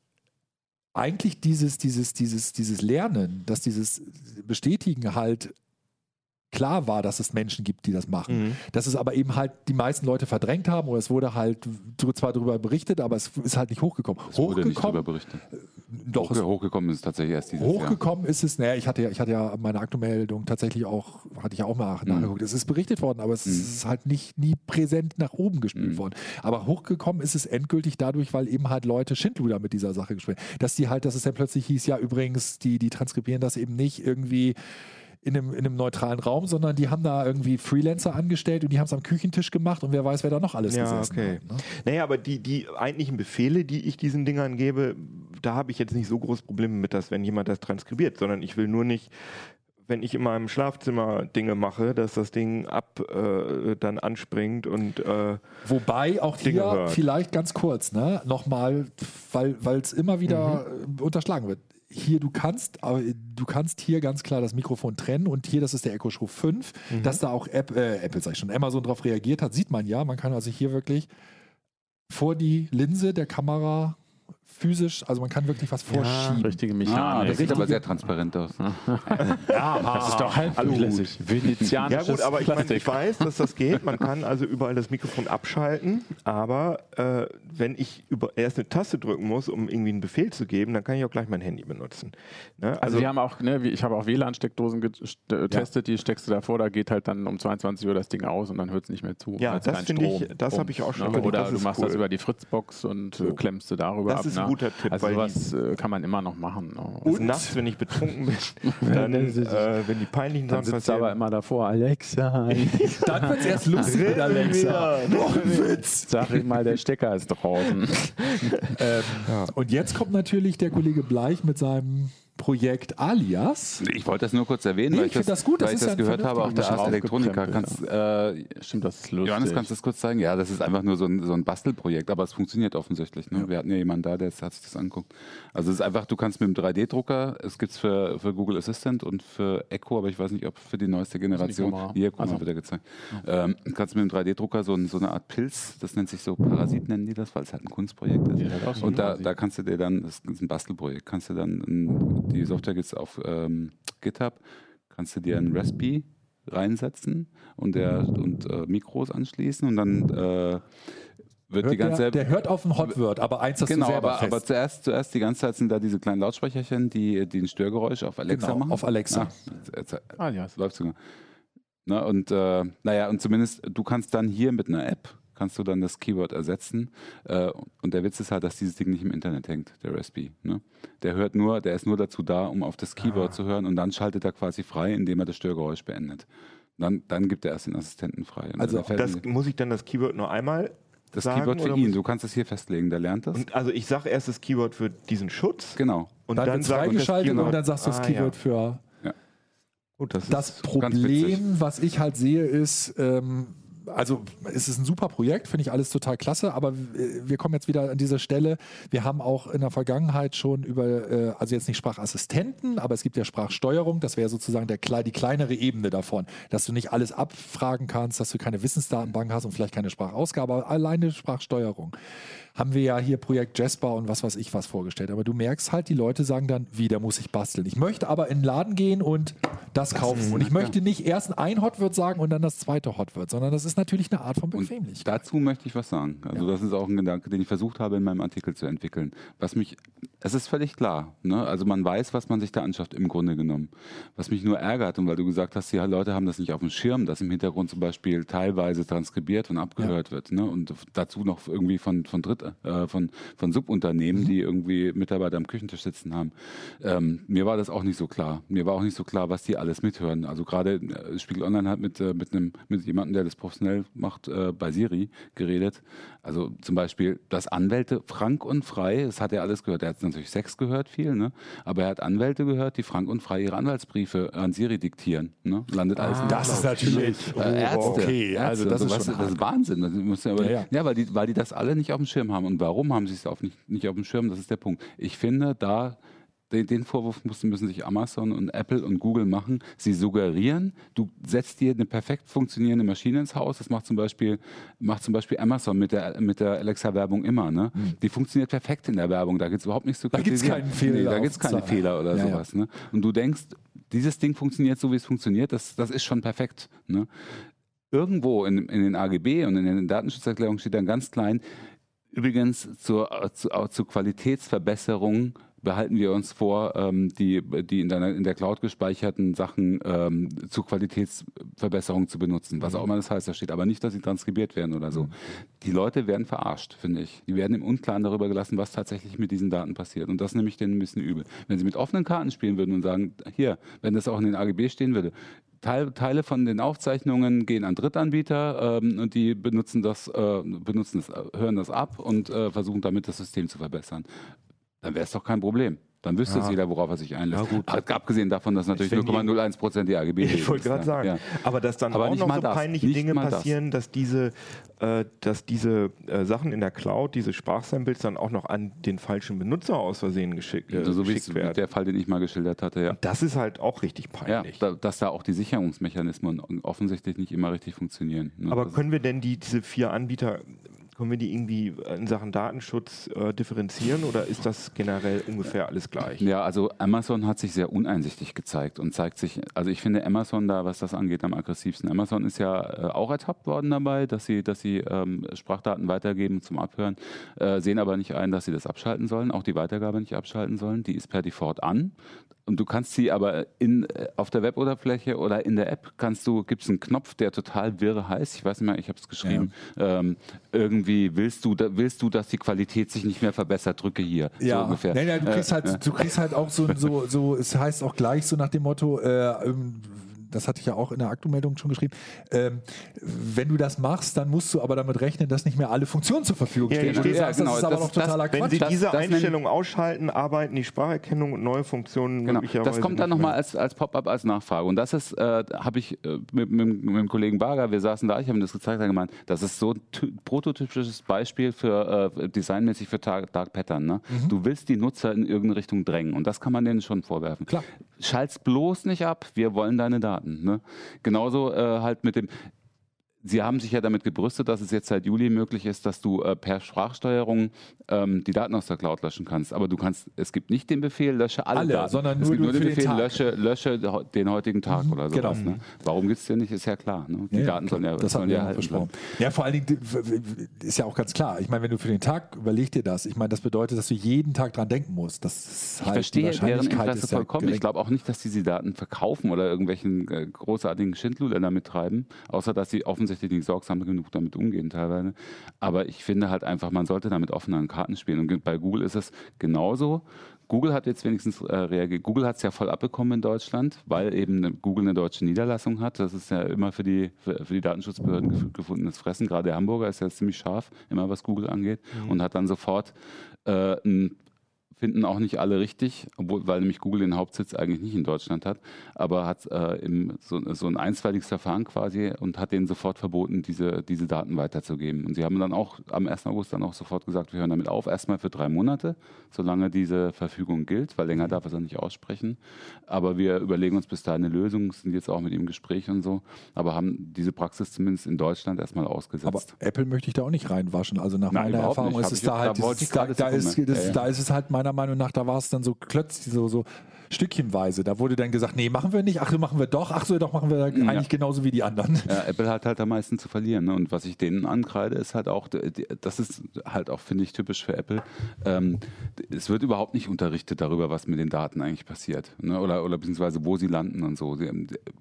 eigentlich dieses, dieses, dieses, dieses Lernen, dass dieses Bestätigen halt klar war, dass es Menschen gibt, die das machen. Mhm. Dass es aber eben halt die meisten Leute verdrängt haben oder es wurde halt zwar darüber berichtet, aber es ist halt nicht hochgekommen. Es wurde nicht darüber hochgekommen, berichtet. Doch, es Hochge hochgekommen ist es tatsächlich erst dieses Jahr. Hochgekommen ist es, naja, ich hatte ja, ich hatte ja meine Aktumeldung tatsächlich auch, hatte ich ja auch mal Mhm. nachgeguckt. Es ist berichtet worden, aber es ist halt nicht nie präsent nach oben gespielt Mhm. worden. Aber hochgekommen ist es endgültig dadurch, weil eben halt Leute Schindluder mit dieser Sache gespielt haben. Dass die halt, dass es dann plötzlich hieß, ja übrigens, die, die transkribieren das eben nicht irgendwie in einem, in einem neutralen Raum, sondern die haben da irgendwie Freelancer angestellt und die haben es am Küchentisch gemacht und wer weiß, wer da noch alles Ja, gesessen okay. hat. Ne? Naja, aber die, die eigentlichen Befehle, die ich diesen Dingern gebe, da habe ich jetzt nicht so große Probleme mit, dass wenn jemand das transkribiert, sondern ich will nur nicht, wenn ich in meinem Schlafzimmer Dinge mache, dass das Ding ab äh, dann anspringt und äh, Wobei auch Dinge hier hört. vielleicht ganz kurz, ne, nochmal, weil es immer wieder Mhm. unterschlagen wird. Hier, du kannst, aber du kannst hier ganz klar das Mikrofon trennen und hier, das ist der Echo Show 5, Mhm. dass da auch App, äh, Apple, sag ich schon, Amazon darauf reagiert hat, sieht man ja. Man kann also hier wirklich vor die Linse der Kamera physisch, also man kann wirklich was vorschieben. Richtige Ah, Mechanik. das sieht aber sehr transparent aus. das ist doch halb durchlässig. Ja Venezianisches gut, aber ich, meine, Plastik. ich weiß, dass das geht. Man kann also überall das Mikrofon abschalten. Aber äh, wenn ich über, erst eine Taste drücken muss, um irgendwie einen Befehl zu geben, dann kann ich auch gleich mein Handy benutzen. Ne? Also, wir haben auch, ne, ich habe auch WLAN-Steckdosen getestet, die steckst du davor, da geht halt dann um 22 Uhr das Ding aus und dann hört es nicht mehr zu. Ja, weil's das finde ich- das habe ich auch schon ne? Oder du machst cool. das über die Fritzbox und äh, klemmst du darüber Das ab. ist ne? Guter Tipp, Also weil sowas äh, kann man immer noch machen. Ne? Und nachts, wenn ich betrunken bin, dann, äh, wenn die peinlichen Dann Sachen sitzt du aber immer davor, Alexa, Dann wird es erst lustig mit Alexa. Noch ein Witz. sag ihm mal, der Stecker ist draußen. Ähm, Und jetzt kommt natürlich der Kollege Bleich mit seinem Projekt Alias. Ich wollte das nur kurz erwähnen, Nee, weil ich ich das, das gut, das weil ich das ja ein gehört habe auf der Ars aufgekrempelt, Kannst, äh, Stimmt, das ist lustig. Johannes, kannst du das kurz zeigen? Ja, das ist einfach nur so ein, so ein Bastelprojekt, aber es funktioniert offensichtlich. Ne? Wir hatten ja jemanden da, der hat sich das anguckt. Also es ist einfach, du kannst mit dem 3D-Drucker, es gibt es für, für Google Assistant und für Echo, aber ich weiß nicht, ob für die neueste Generation. Hier, guck mal, Also. wird er gezeigt. Ähm, kannst mit dem 3D-Drucker so, ein, so eine Art Pilz, das nennt sich so Parasit, nennen die das, weil es halt ein Kunstprojekt ist. Ja, das und da, da kannst du dir dann, das ist ein Bastelprojekt, kannst du dann, ein, die Software gibt es auf ähm, GitHub, kannst du dir ein Raspi reinsetzen und, der, und äh, Mikros anschließen und dann äh, wird Hört die ganze der, der hört auf ein Hotword, aber eins hast Genau, du selber aber, fest. aber zuerst, zuerst die ganze Zeit sind da diese kleinen Lautsprecherchen, die, die ein Störgeräusch auf Alexa Genau, machen. auf Alexa. Jetzt, Ah, ja. läuft sogar. Na, und äh, naja, und zumindest du kannst dann hier mit einer App kannst du dann das Keyword ersetzen. Äh, und der Witz ist halt, dass dieses Ding nicht im Internet hängt, der Raspi. Ne? Der hört nur, der ist nur dazu da, um auf das Keyword zu hören und dann schaltet er quasi frei, indem er das Störgeräusch beendet. Dann, dann gibt er erst den Assistenten frei. Und Also Das, muss ich dann das Keyword nur einmal das sagen, Keyword für ihn, du kannst es hier festlegen, der lernt das. Und also ich sage erst das Keyword für diesen Schutz genau. und dann, dann, wird das freigeschaltet und dann sagst du das Ah, Keyword ja. für Gut, das, Das. Problem, was ich halt sehe, ist, ähm, also es ist ein super Projekt, finde ich alles total klasse, aber äh, wir kommen jetzt wieder an diese Stelle. Wir haben auch in der Vergangenheit schon über, äh, also jetzt nicht Sprachassistenten, aber es gibt ja Sprachsteuerung, das wäre sozusagen der, die kleinere Ebene davon, dass du nicht alles abfragen kannst, dass du keine Wissensdatenbank hast und vielleicht keine Sprachausgabe, aber alleine Sprachsteuerung. Haben wir ja hier Projekt Jasper und was weiß ich was vorgestellt. Aber du merkst halt, die Leute sagen dann, wieder muss ich basteln. Ich möchte aber in den Laden gehen und das kaufen. Und ich möchte nicht erst ein Hotword sagen und dann das zweite Hotword, sondern das ist natürlich eine Art von Und Bequemlichkeit. dazu möchte ich was sagen. Also das ist auch ein Gedanke, den ich versucht habe in meinem Artikel zu entwickeln. Was mich, es ist völlig klar. Ne? Also man weiß, was man sich da anschafft im Grunde genommen. Was mich nur ärgert und weil du gesagt hast, die Leute haben das nicht auf dem Schirm, dass im Hintergrund zum Beispiel teilweise transkribiert und abgehört wird. Ne? Und dazu noch irgendwie von von Dritt, äh, von von Subunternehmen, die irgendwie Mitarbeiter am Küchentisch sitzen haben. Ähm, mir war das auch nicht so klar. Mir war auch nicht so klar, was die alles mithören. Also gerade äh, Spiegel Online hat mit äh, mit einem mit jemandem, der das professionell macht, äh, bei Siri geredet. Also zum Beispiel, dass Anwälte frank und frei, das hat er alles gehört. Er hat natürlich Sex gehört, viel, ne? Aber er hat Anwälte gehört, die frank und frei ihre Anwaltsbriefe an Siri diktieren. Ne? Landet alles in der das ist natürlich Äh, Ärzte. okay. Also Ärzte das und ist schon das ist Wahnsinn. Das Ja, ja, ja. weil, die, weil die das alle nicht auf dem Schirm haben. Und warum haben sie es auf nicht, nicht auf dem Schirm? Das ist der Punkt. Ich finde, da den, Vorwurf müssen, müssen sich Amazon und Apple und Google machen. Sie suggerieren, du setzt dir eine perfekt funktionierende Maschine ins Haus. Das macht zum Beispiel, macht zum Beispiel Amazon mit der, mit der Alexa-Werbung immer. Ne? Die funktioniert perfekt in der Werbung. Da gibt es überhaupt nichts zu Hm. Da gibt's kritisieren. keinen Fehler Nee, da gibt es keine. Fehler oder Ja, ja. sowas. Ne? Und du denkst, dieses Ding funktioniert so, wie es funktioniert. Das, das ist schon perfekt. Ne? Irgendwo in, in den AGB und in den Datenschutzerklärungen steht dann ganz klein, übrigens zur, zu, zur Qualitätsverbesserung behalten wir uns vor, ähm, die, die in, deiner, in der Cloud gespeicherten Sachen ähm, zur Qualitätsverbesserung zu benutzen. Was auch immer das heißt, da steht aber nicht, dass sie transkribiert werden oder so. Die Leute werden verarscht, finde ich. Die werden im Unklaren darüber gelassen, was tatsächlich mit diesen Daten passiert. Und das nehme ich denen ein bisschen übel. Wenn sie mit offenen Karten spielen würden und sagen, hier, wenn das auch in den AGB stehen würde, Teil, Teile von den Aufzeichnungen gehen an Drittanbieter ähm, und die benutzen das, äh, benutzen das, äh, hören das ab und äh, versuchen damit das System zu verbessern. Dann wäre es doch kein Problem. Dann wüsste es jeder, worauf er sich einlässt. Ja. Ab- Abgesehen davon, dass natürlich Deswegen- 0,01 Prozent die AGB Ich wollte gerade ja. sagen. Ja. Aber dass dann Aber auch noch so das. peinliche Nicht Dinge mal das. passieren, dass diese, äh, dass diese äh, Sachen in der Cloud, diese Sprachsamples dann auch noch an den falschen Benutzer aus Versehen geschick, äh, Also so geschickt werden. der Fall, den ich mal geschildert hatte, ja. das ist halt auch richtig Ja, peinlich. da, dass da auch die Sicherungsmechanismen offensichtlich nicht immer richtig funktionieren. ne? Aber Das- können wir denn die, diese vier Anbieter, können wir die irgendwie in Sachen Datenschutz äh, differenzieren oder ist das generell ungefähr alles gleich? Ja, also Amazon hat sich sehr uneinsichtig gezeigt und zeigt sich, also ich finde Amazon da, was das angeht, am aggressivsten. Amazon ist ja äh, auch ertappt worden dabei, dass sie, dass sie ähm, Sprachdaten weitergeben zum Abhören, äh, sehen aber nicht ein, dass sie das abschalten sollen, auch die Weitergabe nicht abschalten sollen. Die ist per Default an. Und du kannst sie aber in, äh, auf der Weboberfläche oder in der App kannst du, gibt es einen Knopf, der total wirre heißt. Ich weiß nicht mehr, ich habe es geschrieben. Ja. Ähm, irgendwie willst du, willst du, dass die Qualität sich nicht mehr verbessert, drücke hier. Ja, so ungefähr. Nein, nein, du kriegst halt, äh, du kriegst halt auch so, so, so, es heißt auch gleich so nach dem Motto, äh, ähm, das hatte ich ja auch in der Aktumeldung schon geschrieben, ähm, wenn du das machst, dann musst du aber damit rechnen, dass nicht mehr alle Funktionen zur Verfügung stehen. Ja, du ja, sagst, genau. das ist aber das, noch totaler das, Quatsch. Wenn Sie Das- diese das Einstellung ausschalten, arbeiten die Spracherkennung und neue Funktionen Genau, möglicherweise das kommt dann nochmal als, als Pop-up, als Nachfrage. Und das ist, äh, habe ich äh, mit, mit, mit dem Kollegen Barger, wir saßen da, ich habe ihm das gezeigt, er gemeint, das ist so ein ty- prototypisches Beispiel für äh, designmäßig für Dark, Dark Pattern. Ne? Mhm. Du willst die Nutzer in irgendeine Richtung drängen und das kann man denen schon vorwerfen. Klar. Schalt's bloß nicht ab, wir wollen deine Daten. Ne? Genauso äh, halt mit dem, Sie haben sich ja damit gebrüstet, dass es jetzt seit Juli möglich ist, dass du äh, per Sprachsteuerung ähm, die Daten aus der Cloud löschen kannst. Aber du kannst, es gibt nicht den Befehl, lösche alle, Alle, Daten. sondern es nur gibt nur den den Befehl, Tag. lösche, lösche de- den heutigen Tag oder genau. sowas. Ne? Warum gibt es den nicht, ist ja klar. Ne? Die Ja, Daten sollen ja, das sollen ja erhalten versprochen. bleiben. Ja, vor allen Dingen ist ja auch ganz klar. Ich meine, wenn du für den Tag überleg dir das. Ich meine, das bedeutet, dass du jeden Tag dran denken musst. Das ist Ich halt, die verstehe deren Interesse ja vollkommen. Ich glaube auch nicht, dass die die Daten verkaufen oder irgendwelchen äh, großartigen Schindluder damit treiben, außer dass sie offensichtlich nicht sorgsam genug damit umgehen teilweise. Aber ich finde halt einfach, man sollte damit offenen Karten spielen. Und bei Google ist es genauso. Google hat jetzt wenigstens äh, reagiert. Google hat es ja voll abbekommen in Deutschland, weil eben eine- Google eine deutsche Niederlassung hat. Das ist ja immer für die, für, für die Datenschutzbehörden gef gefundenes Fressen. Gerade der Hamburger ist ja ziemlich scharf, immer was Google angeht, und hat dann sofort äh, ein finden auch nicht alle richtig, obwohl, weil nämlich Google den Hauptsitz eigentlich nicht in Deutschland hat, aber hat äh, im, so, so ein einstweiliges Verfahren quasi und hat denen sofort verboten, diese, diese Daten weiterzugeben. Und sie haben dann auch am 1. August dann auch sofort gesagt, wir hören damit auf, erstmal für drei Monate, solange diese Verfügung gilt, weil länger darf er es nicht aussprechen. Aber wir überlegen uns bis dahin eine Lösung, sind jetzt auch mit ihm im Gespräch und so, aber haben diese Praxis zumindest in Deutschland erstmal ausgesetzt. Aber Apple möchte ich da auch nicht reinwaschen. Also nach Nein, meiner Erfahrung nicht. ist es da halt, da, ist, da ist es halt meiner Meinung nach, da war es dann so klötzlich, so, so stückchenweise. Da wurde dann gesagt, nee, machen wir nicht, ach, machen wir doch, ach so, doch machen wir eigentlich genauso wie die anderen. Ja, Apple hat halt am meisten zu verlieren. Ne? Und was ich denen ankreide, ist halt auch, das ist halt auch, finde ich, typisch für Apple. Ähm, es wird überhaupt nicht unterrichtet darüber, was mit den Daten eigentlich passiert. Ne? Oder, oder beziehungsweise wo sie landen und so. Sie,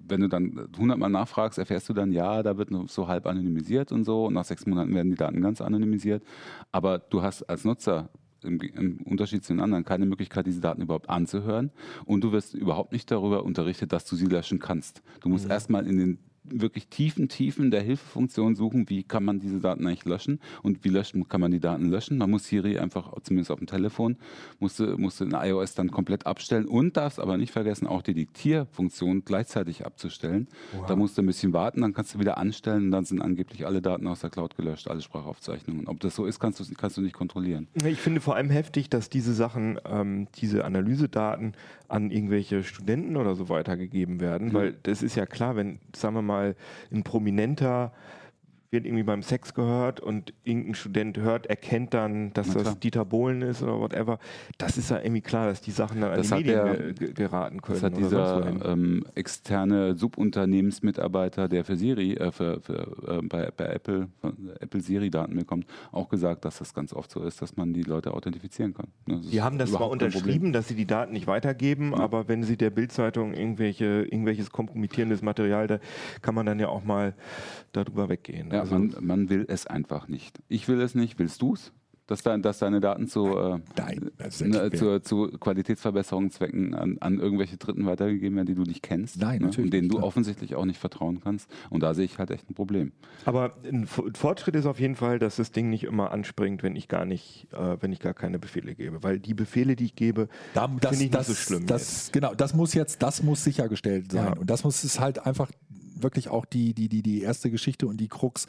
wenn du dann hundertmal nachfragst, erfährst du dann, ja, da wird nur so halb anonymisiert und so. Und nach sechs Monaten werden die Daten ganz anonymisiert. Aber du hast als Nutzer im, im Unterschied zu den anderen keine Möglichkeit, diese Daten überhaupt anzuhören. Und du wirst überhaupt nicht darüber unterrichtet, dass du sie löschen kannst. Du musst erstmal in den wirklich tiefen Tiefen der Hilfefunktion suchen, wie kann man diese Daten eigentlich löschen und wie löschen, kann man die Daten löschen. Man muss Siri einfach, zumindest auf dem Telefon, musste, musste in iOS dann komplett abstellen und darfst aber nicht vergessen, auch die Diktierfunktion gleichzeitig abzustellen. Da musst du ein bisschen warten, dann kannst du wieder anstellen und dann sind angeblich alle Daten aus der Cloud gelöscht, alle Sprachaufzeichnungen. Ob das so ist, kannst du, kannst du nicht kontrollieren. Ich finde vor allem heftig, dass diese Sachen, ähm, diese Analysedaten an irgendwelche Studenten oder so weitergegeben werden, weil das ist ja klar, wenn, sagen wir mal, ein Prominenter wird irgendwie beim Sex gehört und irgendein Student hört, erkennt dann, dass das Dieter Bohlen ist oder whatever. Das ist ja irgendwie klar, dass die Sachen dann an Das die hat Medien der- ge ge geraten können. Das hat dieser ähm, externe Subunternehmensmitarbeiter, der für Siri, äh, für, für, äh, bei, bei Apple, von Apple Siri-Daten bekommt, auch gesagt, dass das ganz oft so ist, dass man die Leute authentifizieren kann. Ne, Die haben das zwar unterschrieben, dass sie die Daten nicht weitergeben, aber wenn sie der Bildzeitung irgendwelche, irgendwelches kompromittierendes Material, da kann man dann ja auch mal darüber weggehen. Ja, Also- man, man will es einfach nicht. Ich will es nicht. Willst du es? Dass, dein, dass deine Daten zu, äh, Nein, ne, zu, zu Qualitätsverbesserungszwecken an, an irgendwelche Dritten weitergegeben werden, die du nicht kennst. Nein, ne? natürlich Und denen nicht, du klar. offensichtlich auch nicht vertrauen kannst. Und da sehe ich halt echt ein Problem. Aber ein Fortschritt ist auf jeden Fall, dass das Ding nicht immer anspringt, wenn ich gar nicht, äh, wenn ich gar keine Befehle gebe. Weil die Befehle, die ich gebe, Da, finde ich das, nicht so schlimm. Das, genau, das muss jetzt, das muss sichergestellt sein. Ja. Und das muss es halt einfach wirklich auch die, die, die, die erste Geschichte und die Krux.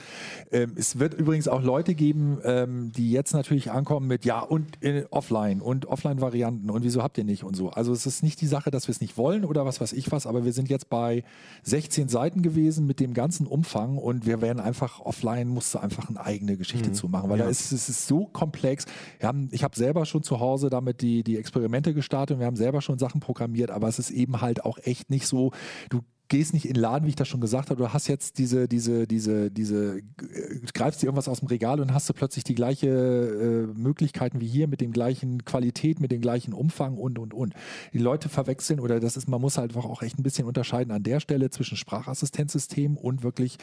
Ähm, es wird übrigens auch Leute geben, ähm, die jetzt natürlich ankommen mit ja und äh, offline und Offline-Varianten und wieso habt ihr nicht und so. Also es ist nicht die Sache, dass wir es nicht wollen oder was weiß ich was, aber wir sind jetzt bei 16 Seiten gewesen mit dem ganzen Umfang und wir werden einfach offline, musste einfach eine eigene Geschichte Mhm. zu machen, weil Ja. da ist, es ist so komplex. Haben, ich habe selber schon zu Hause damit die, die Experimente gestartet und wir haben selber schon Sachen programmiert, aber es ist eben halt auch echt nicht so, du gehst nicht in den Laden, wie ich das schon gesagt habe, du hast jetzt diese, diese, diese, diese, äh, greifst dir irgendwas aus dem Regal und hast du plötzlich die gleiche äh, Möglichkeiten wie hier mit dem gleichen Qualität, mit dem gleichen Umfang und und und. Die Leute verwechseln oder das ist, man muss halt auch echt ein bisschen unterscheiden an der Stelle zwischen Sprachassistenzsystem und wirklich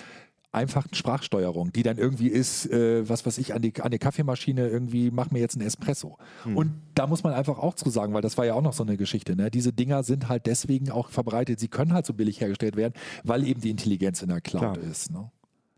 einfachen Sprachsteuerung, die dann irgendwie ist, äh, was weiß ich, an die, an die Kaffeemaschine irgendwie, mach mir jetzt einen Espresso. Und da muss man einfach auch zu sagen, weil das war ja auch noch so eine Geschichte, ne? diese Dinger sind halt deswegen auch verbreitet, sie können halt so billig hergestellt werden, weil eben die Intelligenz in der Cloud Klar. ist. Ne?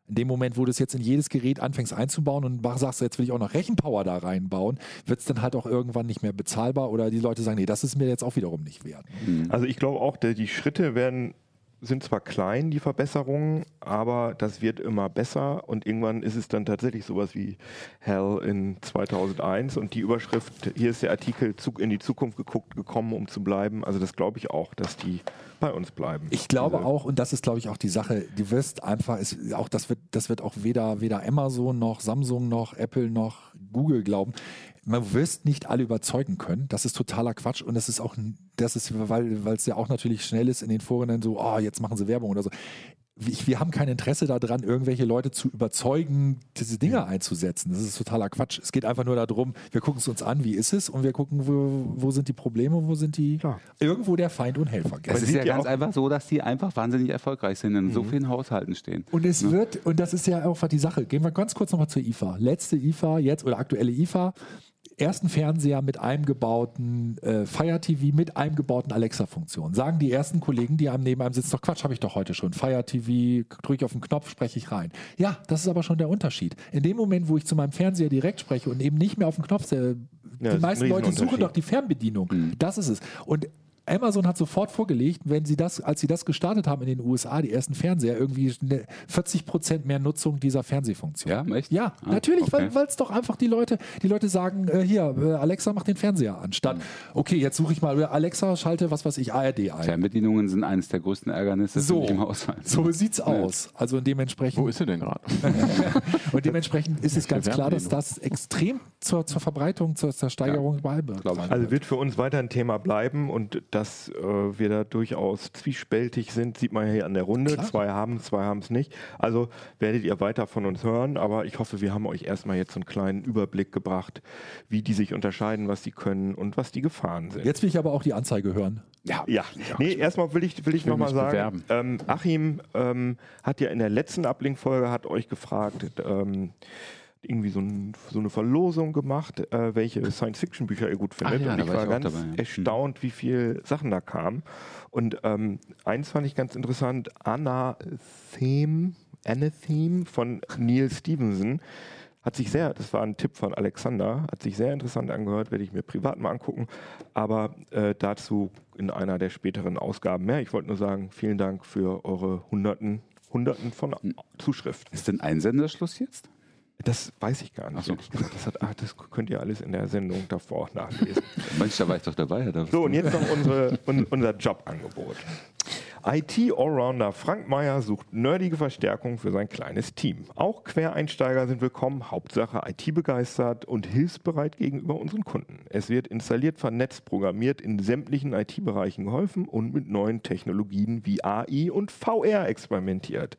In dem Moment, wo du es jetzt in jedes Gerät anfängst einzubauen und sagst, jetzt will ich auch noch Rechenpower da reinbauen, wird es dann halt auch irgendwann nicht mehr bezahlbar oder die Leute sagen, nee, das ist mir jetzt auch wiederum nicht wert. Also ich glaube auch, die Schritte werden sind zwar klein, die Verbesserungen, aber das wird immer besser und irgendwann ist es dann tatsächlich sowas wie Hell in 2001 und die Überschrift, hier ist der Artikel Zug in die Zukunft geguckt, gekommen, um zu bleiben. Also das glaube ich auch, dass die bei uns bleiben. Ich glaube Diese- auch, und das ist, glaube ich, auch die Sache, du wirst einfach, es, auch das wird, das wird auch weder, weder Amazon noch Samsung noch Apple noch Google glauben. Man wirst nicht alle überzeugen können. Das ist totaler Quatsch. Und das ist auch, das ist, weil weil es ja auch natürlich schnell ist in den Foren dann so, oh, jetzt machen sie Werbung oder so. Ich, wir haben kein Interesse daran, irgendwelche Leute zu überzeugen, diese Dinge einzusetzen. Das ist totaler Quatsch. Es geht einfach nur darum, wir gucken es uns an, wie ist es, und wir gucken, wo, wo sind die Probleme, wo sind die, Klar. irgendwo der Feind und Helfer. Es ist ja ganz einfach so, dass die einfach wahnsinnig erfolgreich sind, in so vielen Haushalten stehen. Und es wird, und das ist ja auch die Sache, gehen wir ganz kurz nochmal zur IFA. Letzte IFA jetzt oder aktuelle IFA, ersten Fernseher mit eingebauten äh, Fire TV, mit eingebauten Alexa-Funktion. Sagen die ersten Kollegen, die einem neben einem sitzen, doch Quatsch, habe ich doch heute schon. Fire TV, drücke ich auf den Knopf, spreche ich rein. Ja, das ist aber schon der Unterschied. In dem Moment, wo ich zu meinem Fernseher direkt spreche und eben nicht mehr auf den Knopf, der, Ja, die meisten Leute suchen doch die Fernbedienung. Das ist es. Und Amazon hat sofort vorgelegt, wenn sie das, als sie das gestartet haben in den USA, die ersten Fernseher, irgendwie eine 40 Prozent mehr Nutzung dieser Fernsehfunktion. Ja, echt? Ja, Ah, natürlich, okay. weil es doch einfach die Leute, die Leute sagen, äh, hier, äh, Alexa macht den Fernseher an, statt, okay, jetzt suche ich mal, äh, Alexa, schalte, was weiß ich, ARD ein. Fernbedienungen sind eines der größten Ärgernisse So. im Haushalt. So sieht's aus. Also dementsprechend, Wo ist sie denn gerade? und dementsprechend ist es ganz klar, dass Fernbedienung? das extrem zur, zur Verbreitung, zur, zur Steigerung glaub ich. Also wird für uns weiter ein Thema bleiben und dass äh, wir da durchaus zwiespältig sind, sieht man ja hier an der Runde. Klar. Zwei haben es, zwei haben es nicht. Also werdet ihr weiter von uns hören, aber ich hoffe, wir haben euch erstmal jetzt so einen kleinen Überblick gebracht, wie die sich unterscheiden, was die können und was die Gefahren sind. Jetzt will ich aber auch die Anzeige hören. Ja, ja. Nee, erstmal will ich, will ich will nochmal sagen, ähm, Achim ähm, hat ja in der letzten Ablink-Folge hat euch gefragt, ähm, irgendwie so, ein, so eine Verlosung gemacht, äh, welche Science-Fiction-Bücher ihr gut findet. Ja, und ich war ich ganz dabei, ja. erstaunt, wie viele Sachen da kamen. Und ähm, eins fand ich ganz interessant, Anatheme, Anatheme von Neil Stevenson. Hat sich sehr, das war ein Tipp von Alexander, hat sich sehr interessant angehört, werde ich mir privat mal angucken. Aber äh, dazu in einer der späteren Ausgaben mehr. Ich wollte nur sagen, vielen Dank für eure Hunderten, Hunderten von Zuschriften. Ist denn Einsenderschluss jetzt? Das weiß ich gar nicht. So. Das, hat, ach, das könnt ihr alles in der Sendung davor nachlesen. Mensch, da war ich doch dabei. Herr. So, und jetzt noch unsere, un, unser Jobangebot. IT-Allrounder Frank Meyer sucht nerdige Verstärkung für sein kleines Team. Auch Quereinsteiger sind willkommen, Hauptsache IT-begeistert und hilfsbereit gegenüber unseren Kunden. Es wird installiert, vernetzt, programmiert, in sämtlichen IT-Bereichen geholfen und mit neuen Technologien wie AI und VR experimentiert.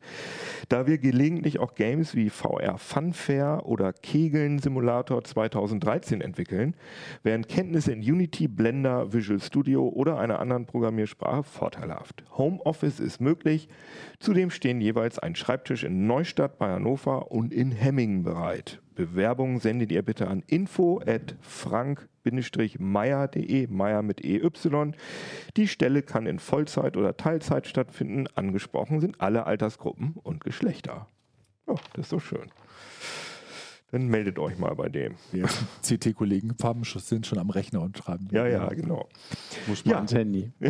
Da wir gelegentlich auch Games wie VR Funfair oder Kegeln Simulator 2013 entwickeln, wären Kenntnisse in Unity, Blender, Visual Studio oder einer anderen Programmiersprache vorteilhaft. Homeoffice ist möglich. Zudem stehen jeweils ein Schreibtisch in Neustadt bei Hannover und in Hemmingen bereit. Bewerbungen sendet ihr bitte an info at frank-meier.de, Meier mit EY. Die Stelle kann in Vollzeit oder Teilzeit stattfinden. Angesprochen sind alle Altersgruppen und Geschlechter. Ja, das ist doch schön. Dann meldet euch mal bei dem. Die ersten CT-Kollegen sind schon am Rechner und schreiben. Ja, ja, genau. Muss man Ja. ans Handy.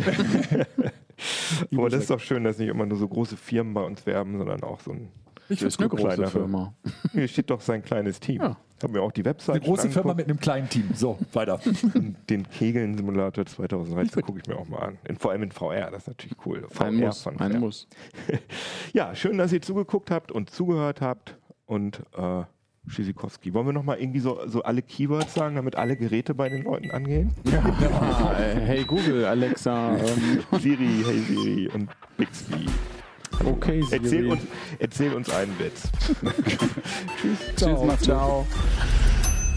Aber das ist doch schön, dass nicht immer nur so große Firmen bei uns werben, sondern auch so ein Ich finde eine große kleiner Firma. Hier steht doch sein kleines Team. Ja. Haben wir auch die Website Eine große Firma mit einem kleinen Team. So, weiter. Und den Kegeln-Simulator 2013 gucke ich mir auch mal an. In, vor allem in VR, das ist natürlich cool. VR Ein Muss. von Ein. Muss. Ja, schön, dass ihr zugeguckt habt und zugehört habt. Und äh, Schisikowski, wollen wir nochmal irgendwie so, so alle Keywords sagen, damit alle Geräte bei den Leuten angehen? Ah, äh, hey Google, Alexa, ähm, Siri, Hey Siri und Bixby. okay, Siri. Erzähl uns, erzähl uns einen Witz. Tschüss, ciao. ciao.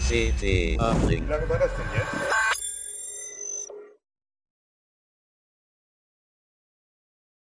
CD Uplink. Wie lange war das denn jetzt?